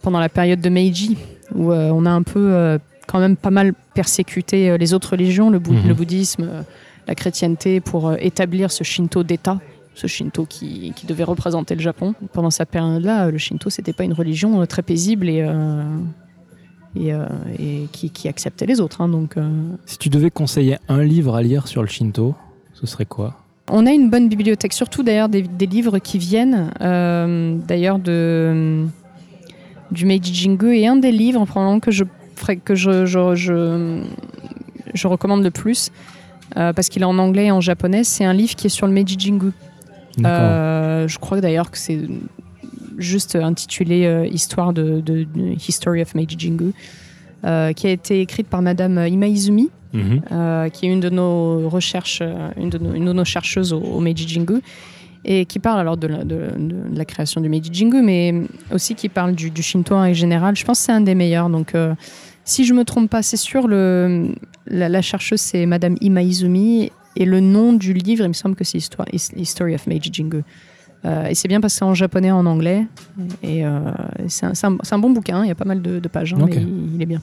pendant la période de Meiji où on a un peu quand même pas mal persécuté les autres religions, le, bou- Mhm. le bouddhisme, la chrétienté, pour établir ce shinto d'État, ce shinto qui, qui devait représenter le Japon. Pendant cette période-là, le shinto c'était pas une religion euh, très paisible et euh, et, euh, et qui, qui acceptait les autres. hein, donc euh, Si tu devais conseiller un livre à lire sur le Shinto, ce serait quoi? On a une bonne bibliothèque, surtout d'ailleurs des, des livres qui viennent d'ailleurs de du Meiji Jingu et un des livres probablement que je que je, je, je, je recommande le plus euh, parce qu'il est en anglais et en japonais, c'est un livre qui est sur le Meiji Jingu. Euh, je crois d'ailleurs que c'est juste intitulé euh, Histoire de, de- de History of Meiji Jingu, euh, qui a été écrite par Madame Imaizumi, Mhm. qui est une de nos recherches, une de nos, une de nos chercheuses au, au Meiji Jingu, et qui parle alors de la, de- de la création du Meiji Jingu, mais aussi qui parle du, du Shinto en général. Je pense que c'est un des meilleurs. Donc, euh, si je me trompe pas, c'est sûr, le, la, la chercheuse c'est Madame Imaizumi, et le nom du livre, il me semble que c'est Histoire, His- History of Meiji Jingu. Euh, et c'est bien parce que c'est en japonais, en anglais. Et euh, c'est un, bon bouquin, il y a pas mal de, de pages, hein, mais il, il est bien.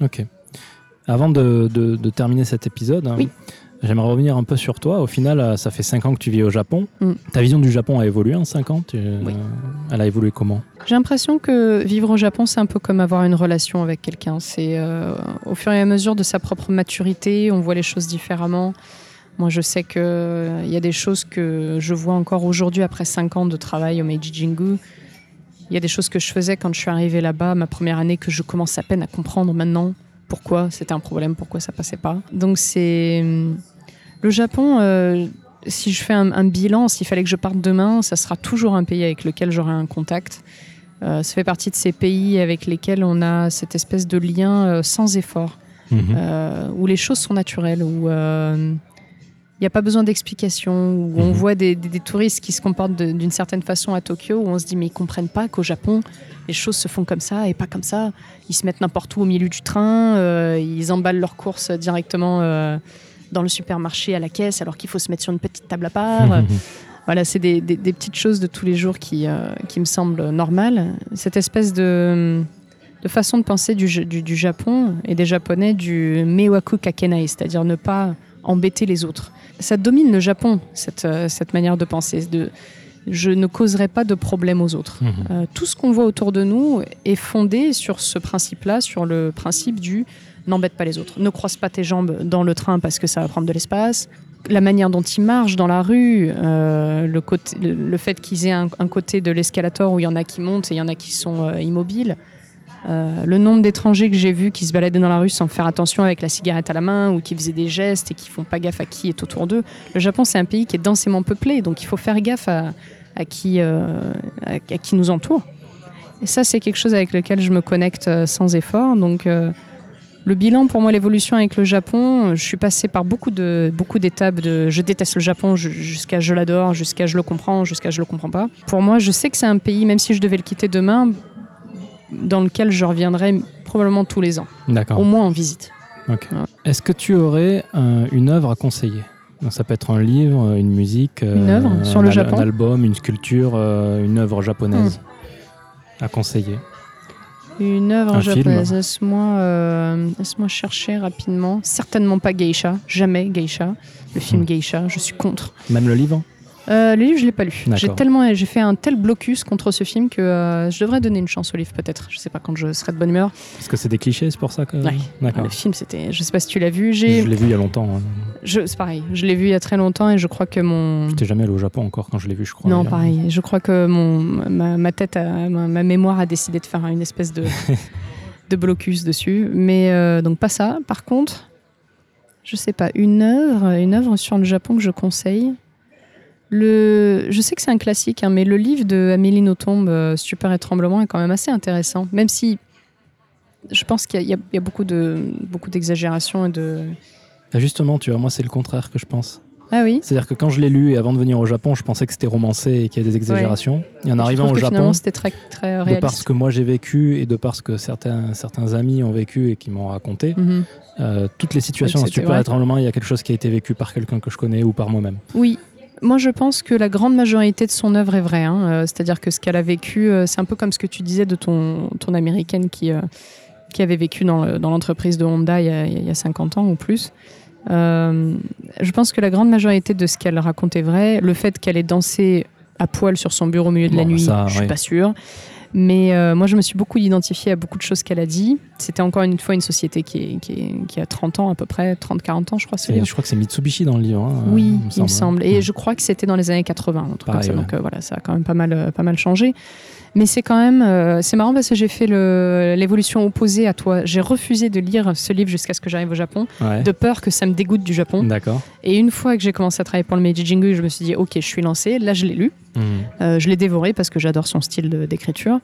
Ok. Avant de, de- de terminer cet épisode, hein, Oui. j'aimerais revenir un peu sur toi. Au final, euh, ça fait 5 ans que tu vis au Japon. Mm. Ta vision du Japon a évolué en 5 ans Tu- Oui. euh, Elle a évolué comment? J'ai l'impression que vivre au Japon, c'est un peu comme avoir une relation avec quelqu'un. C'est au fur et à mesure de sa propre maturité, on voit les choses différemment. Moi, je sais qu'il y a des choses que je vois encore aujourd'hui après 5 ans de travail au Meiji Jingu. Il y a des choses que je faisais quand je suis arrivée là-bas, ma première année, que je commence à peine à comprendre maintenant pourquoi c'était un problème, pourquoi ça passait pas. Donc c'est le Japon. euh, si je fais un, un bilan, s'il fallait que je parte demain, ça sera toujours un pays avec lequel j'aurai un contact. Euh, ça fait partie de ces pays avec lesquels on a cette espèce de lien euh, sans effort, Mhm. euh, où les choses sont naturelles, où euh, il n'y a pas besoin d'explication, où on Mhm. voit des, des- des touristes qui se comportent d'une certaine façon à Tokyo, où on se dit mais ils comprennent pas qu'au Japon les choses se font comme ça et pas comme ça. Ils se mettent n'importe où au milieu du train, euh, ils emballent leurs courses directement euh, dans le supermarché à la caisse alors qu'il faut se mettre sur une petite table à part. Voilà, c'est des, petites choses de tous les jours qui, euh, qui me semblent normales. Cette espèce de, de façon de penser du, du, du Japon et des Japonais du mewaku kakenai, c'est-à-dire ne pas embêter les autres. Ça domine le Japon, cette, euh, cette manière de penser. De, je ne causerai pas de problème aux autres. Mhm. Euh, tout ce qu'on voit autour de nous est fondé sur ce principe-là, sur le principe du n'embête pas les autres. Ne croise pas tes jambes dans le train parce que ça va prendre de l'espace. La manière dont ils marchent dans la rue, euh, le, côté, le, le fait qu'ils aient un, un côté de l'escalator où il y en a qui montent et il y en a qui sont euh, immobiles. Euh, le nombre d'étrangers que j'ai vus qui se baladaient dans la rue sans faire attention avec la cigarette à la main ou qui faisaient des gestes et qui font pas gaffe à qui est autour d'eux. Le Japon, c'est un pays qui est densément peuplé, donc il faut faire gaffe à, qui, euh, à, qui nous entoure. Et ça, c'est quelque chose avec lequel je me connecte euh, sans effort. Donc, le bilan pour moi, l'évolution avec le Japon, je suis passée par beaucoup de beaucoup d'étapes de je déteste le Japon ju- jusqu'à je l'adore, jusqu'à je le comprends, jusqu'à je le comprends pas. Pour moi, je sais que c'est un pays, même si je devais le quitter demain, dans lequel je reviendrai probablement tous les ans, D'accord. au moins en visite. Ok. Est-ce que tu aurais euh, une œuvre à conseiller Donc, Ça peut être un livre, une musique, euh, Une œuvre sur un, le Japon un album, une sculpture, euh, une œuvre japonaise à conseiller. Une œuvre Un japonaise, laisse-moi euh, laisse-moi chercher rapidement. Certainement pas Geisha, jamais Geisha. Le film Hmm. Geisha, je suis contre. Même le livre Euh, le livre, je l'ai pas lu. J'ai tellement, j'ai fait un tel blocus contre ce film que euh, je devrais donner une chance au livre peut-être. Je sais pas quand je serai de bonne humeur. Parce que c'est des clichés, c'est pour ça que. Ouais. D'accord. Le film, c'était, je sais pas si tu l'as vu. J'ai, Je l'ai vu il y a longtemps. hein. je, c'est pareil. Je l'ai vu il y a très longtemps et je crois que mon J'étais jamais allé au Japon encore quand je l'ai vu, je crois. non, pareil. Je crois que mon, ma, ma tête, a- ma, ma mémoire a décidé de faire une espèce de, de blocus dessus. Mais euh, donc pas ça. Par contre, je sais pas, une œuvre, une œuvre sur le Japon que je conseille. Le, je sais que c'est un classique, hein, mais le livre de Amélie Nothomb, euh, Stupeur et Tremblement, est quand même assez intéressant. Même si je pense qu'il y a, y y beaucoup de beaucoup d'exagération et de. Ah, justement, tu vois, moi, c'est le contraire que je pense. Ah oui? C'est-à-dire que quand je l'ai lu et avant de venir au Japon, je pensais que c'était romancé et qu'il y a des exagérations. Et en arrivant au Japon, c'était très très de réaliste. par ce que moi j'ai vécu et de par ce que certains, certains amis ont vécu et qui m'ont raconté, Mhm. euh, toutes les situations stupeur vrai. et tremblement, il y a quelque chose qui a été vécu par quelqu'un que je connais ou par moi-même. Oui. Moi, je pense que la grande majorité de son œuvre est vraie. hein. Euh, C'est-à-dire que ce qu'elle a vécu, euh, c'est un peu comme ce que tu disais de ton, ton américaine qui, euh, qui avait vécu dans, le- dans l'entreprise de Honda il y, a, il y a 50 ans ou plus. Euh, je pense que la grande majorité de ce qu'elle raconte est vrai. Le fait qu'elle ait dansé à poil sur son bureau au milieu de la nuit, ça, je suis oui. pas sûre. Mais euh, moi, je me suis beaucoup identifiée à beaucoup de choses qu'elle a dit. C'était encore une fois une société qui, est- qui, est- qui a 30 ans à peu près, 30-40 ans, je crois. ce Et livre. je crois que c'est Mitsubishi dans le livre. hein, Oui, il me semble. Et Ouais. je crois que c'était dans les années 80, un truc comme ça. ouais. Donc euh, voilà, ça a quand même pas mal, euh, pas mal changé. Mais c'est quand même, euh, c'est marrant parce que j'ai fait l'évolution opposée à toi. J'ai refusé de lire ce livre jusqu'à ce que j'arrive au Japon, Ouais. de peur que ça me dégoûte du Japon. D'accord. Et une fois que j'ai commencé à travailler pour le Meiji Jingu, je me suis dit, ok, je suis lancée. Là, je l'ai lu. Euh, je l'ai dévoré parce que j'adore son style d'écriture.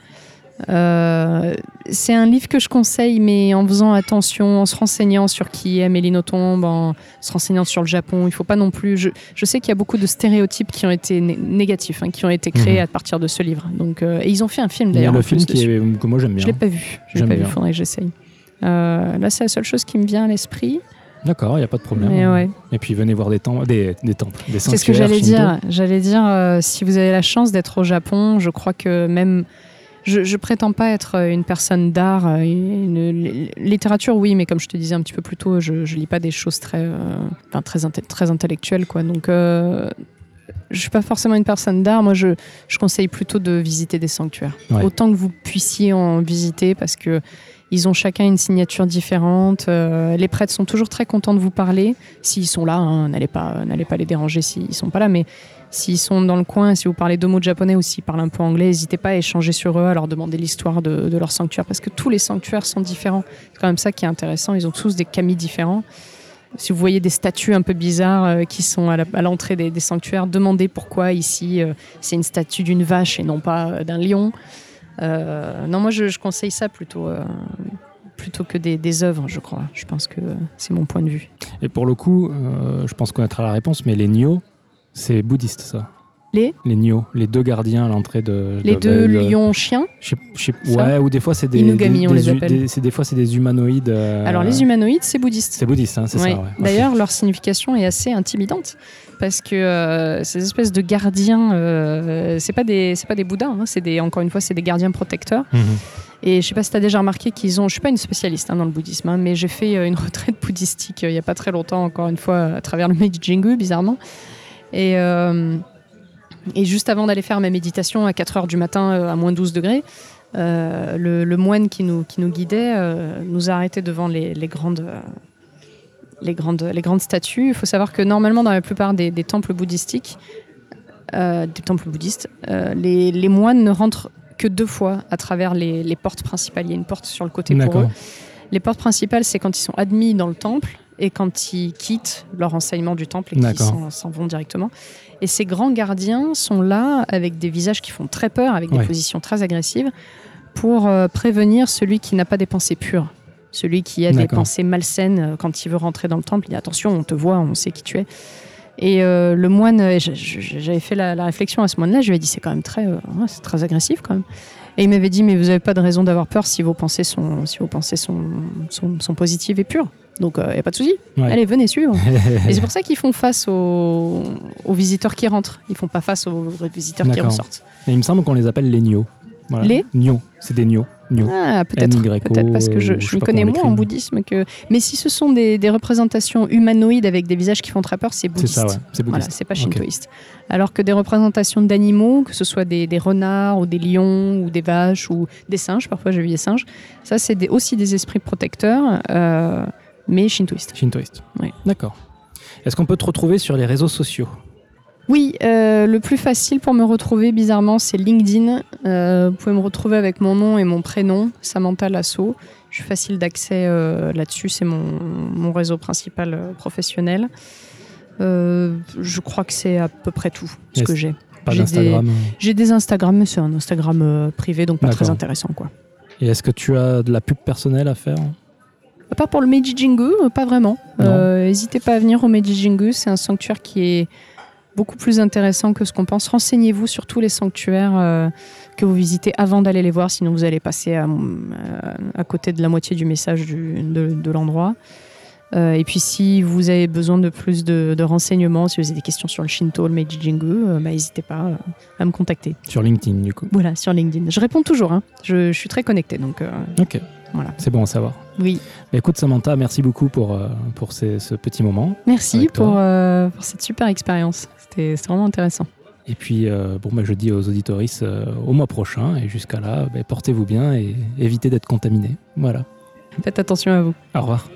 Euh, c'est un livre que je conseille, mais en faisant attention, en se renseignant sur qui est Amélie Nothomb, en se renseignant sur le Japon. Il faut pas non plus. Je, je sais qu'il y a beaucoup de stéréotypes qui ont été né- négatifs, hein, qui ont été créés Mhm. à partir de ce livre. Donc, euh, et ils ont fait un film d'ailleurs. le film qui est, que moi j'aime Je bien. l'ai pas vu. Je l'ai pas vu. Faudrait que j'essaye. Euh, là, c'est la seule chose qui me vient à l'esprit. D'accord, il n'y a pas de problème. Ouais. Et puis venez voir des, temples, des, des temples, des C'est ce que j'allais dire. J'allais dire, si vous avez la chance d'être au Japon, je crois que même. Je, je prétends pas être euh, une personne d'art, euh, une, littérature, oui, mais comme je te disais un petit peu plus tôt, je, je lis pas des choses très, euh, enfin, très, inte- très intellectuelles, quoi. Donc, euh, je suis pas forcément une personne d'art. Moi, je, je conseille plutôt de visiter des sanctuaires, Ouais. autant que vous puissiez en visiter, parce que ils ont chacun une signature différente. Euh, les prêtres sont toujours très contents de vous parler. S'ils sont là, hein, n'allez pas, n'allez pas les déranger s'ils sont pas là. Mais s'ils sont dans le coin, si vous parlez deux mots de japonais ou s'ils parlent un peu anglais, n'hésitez pas à échanger sur eux, à leur demander l'histoire de, leur sanctuaire, parce que tous les sanctuaires sont différents. C'est quand même ça qui est intéressant. Ils ont tous des kami différents. Si vous voyez des statues un peu bizarres euh, qui sont à l'entrée des, sanctuaires, demandez pourquoi ici euh, c'est une statue d'une vache et non pas euh, d'un lion. Non, moi je, conseille ça plutôt, plutôt que des, œuvres, je crois. Je pense que c'est mon point de vue. Et pour le coup, je pense connaître la réponse, mais les Nyo, c'est bouddhiste ça. Les Les Nyo, les deux gardiens à l'entrée de. Les de- deux de- lions chiens. je sais- je sais- Ça ouais, ou des fois c'est des. Inugami, des, on les des appelle. des- des fois c'est des humanoïdes. euh, Alors les humanoïdes, c'est bouddhiste. C'est bouddhiste, hein, c'est Oui. ça. Ouais. D'ailleurs, leur signification est assez intimidante parce que euh, ces espèces de gardiens, euh, c'est pas des, c'est pas des bouddhas, hein, c'est des, encore une fois, c'est des gardiens protecteurs. Mhm. Et je sais pas si tu as déjà remarqué qu'ils ont, je suis pas une spécialiste hein, dans le bouddhisme, hein, mais j'ai fait euh, une retraite bouddhistique euh, il y a pas très longtemps, encore une fois, à travers le Meiji Jingu, bizarrement. Et, euh, et juste avant d'aller faire ma méditation à 4 heures du matin euh, à moins 12 degrés, euh, le, le moine qui nous, qui nous guidait euh, nous a arrêtés devant les, les grandes, euh, les, grandes, les grandes statues. Il faut savoir que normalement, dans la plupart des, des temples bouddhistiques, des temples bouddhistes, les, les moines ne rentrent que deux fois à travers les, les portes principales. Il y a une porte sur le côté pour eux. Les portes principales, c'est quand ils sont admis dans le temple et quand ils quittent leur enseignement du temple et qu'ils s'en- vont directement. Et ces grands gardiens sont là avec des visages qui font très peur, avec des Ouais. positions très agressives, pour euh, prévenir celui qui n'a pas des pensées pures. Celui qui a des pensées malsaines euh, quand il veut rentrer dans le temple, il dit attention, on te voit, on sait qui tu es. Et euh, le moine, j'avais fait la, la réflexion à ce moine-là, je lui ai dit c'est quand même très, euh, c'est très agressif quand même. Et il m'avait dit mais vous n'avez pas de raison d'avoir peur si vos pensées sont, si vos pensées sont, sont, sont positives et pures. Donc il n'y a pas de souci. Ouais. Allez, venez suivre. et c'est pour ça qu'ils font face aux, aux visiteurs qui rentrent. Ils font pas face aux visiteurs qui ressortent. Et il me semble qu'on les appelle les. Voilà. Les Nyo, c'est des. Nyo. Ah, peut-être. Peut-être parce que je, je je connais moins en bouddhisme que. Mais si ce sont des, des représentations humanoïdes avec des visages qui font très peur, c'est C'est bouddhiste. ça, ouais. C'est Voilà, c'est pas shintoïste. Alors que des représentations d'animaux, que ce soit des, des renards ou des lions ou des vaches ou des singes, parfois j'ai vu des singes, ça c'est aussi des esprits protecteurs, euh, mais shintoïstes. Shintoïste. Ouais. D'accord. Est-ce qu'on peut te retrouver sur les réseaux sociaux? Oui, euh, le plus facile pour me retrouver, bizarrement, c'est LinkedIn. Euh, vous pouvez me retrouver avec mon nom et mon prénom, Samantha Lasso. Je suis facile d'accès euh, là-dessus, c'est mon, mon réseau principal professionnel. Je crois que c'est à peu près tout ce Yes. que j'ai. Pas J'ai d'Instagram J'ai des Instagram, mais c'est un Instagram privé, donc pas très intéressant. quoi. Et est-ce que tu as de la pub personnelle à faire? À part pour le Meiji Jingu, euh, pas vraiment. Euh, N'hésitez pas à venir au Meiji Jingu, c'est un sanctuaire qui est beaucoup plus intéressant que ce qu'on pense. Renseignez-vous sur tous les sanctuaires euh, que vous visitez avant d'aller les voir, sinon vous allez passer à, côté de la moitié du message du- de, de l'endroit. Euh, et puis si vous avez besoin de plus de, de renseignements, si vous avez des questions sur le Shinto, le Meiji Jingu, euh, bah, n'hésitez pas à me contacter. Sur LinkedIn, du coup. Voilà, sur LinkedIn. Je réponds toujours, hein. je, je suis très connectée, donc Ok. Voilà. C'est bon à savoir. oui. Bah, écoute, Samantha, merci beaucoup pour, euh, pour ces- ce petit moment. Merci pour, euh, pour cette super expérience. C'était c'était vraiment intéressant. Et puis, euh, bon, bah, je dis aux auditoristes euh, au mois prochain. Et jusqu'à là, bah, portez-vous bien et évitez d'être contaminés. Voilà. Faites attention à vous. Au revoir.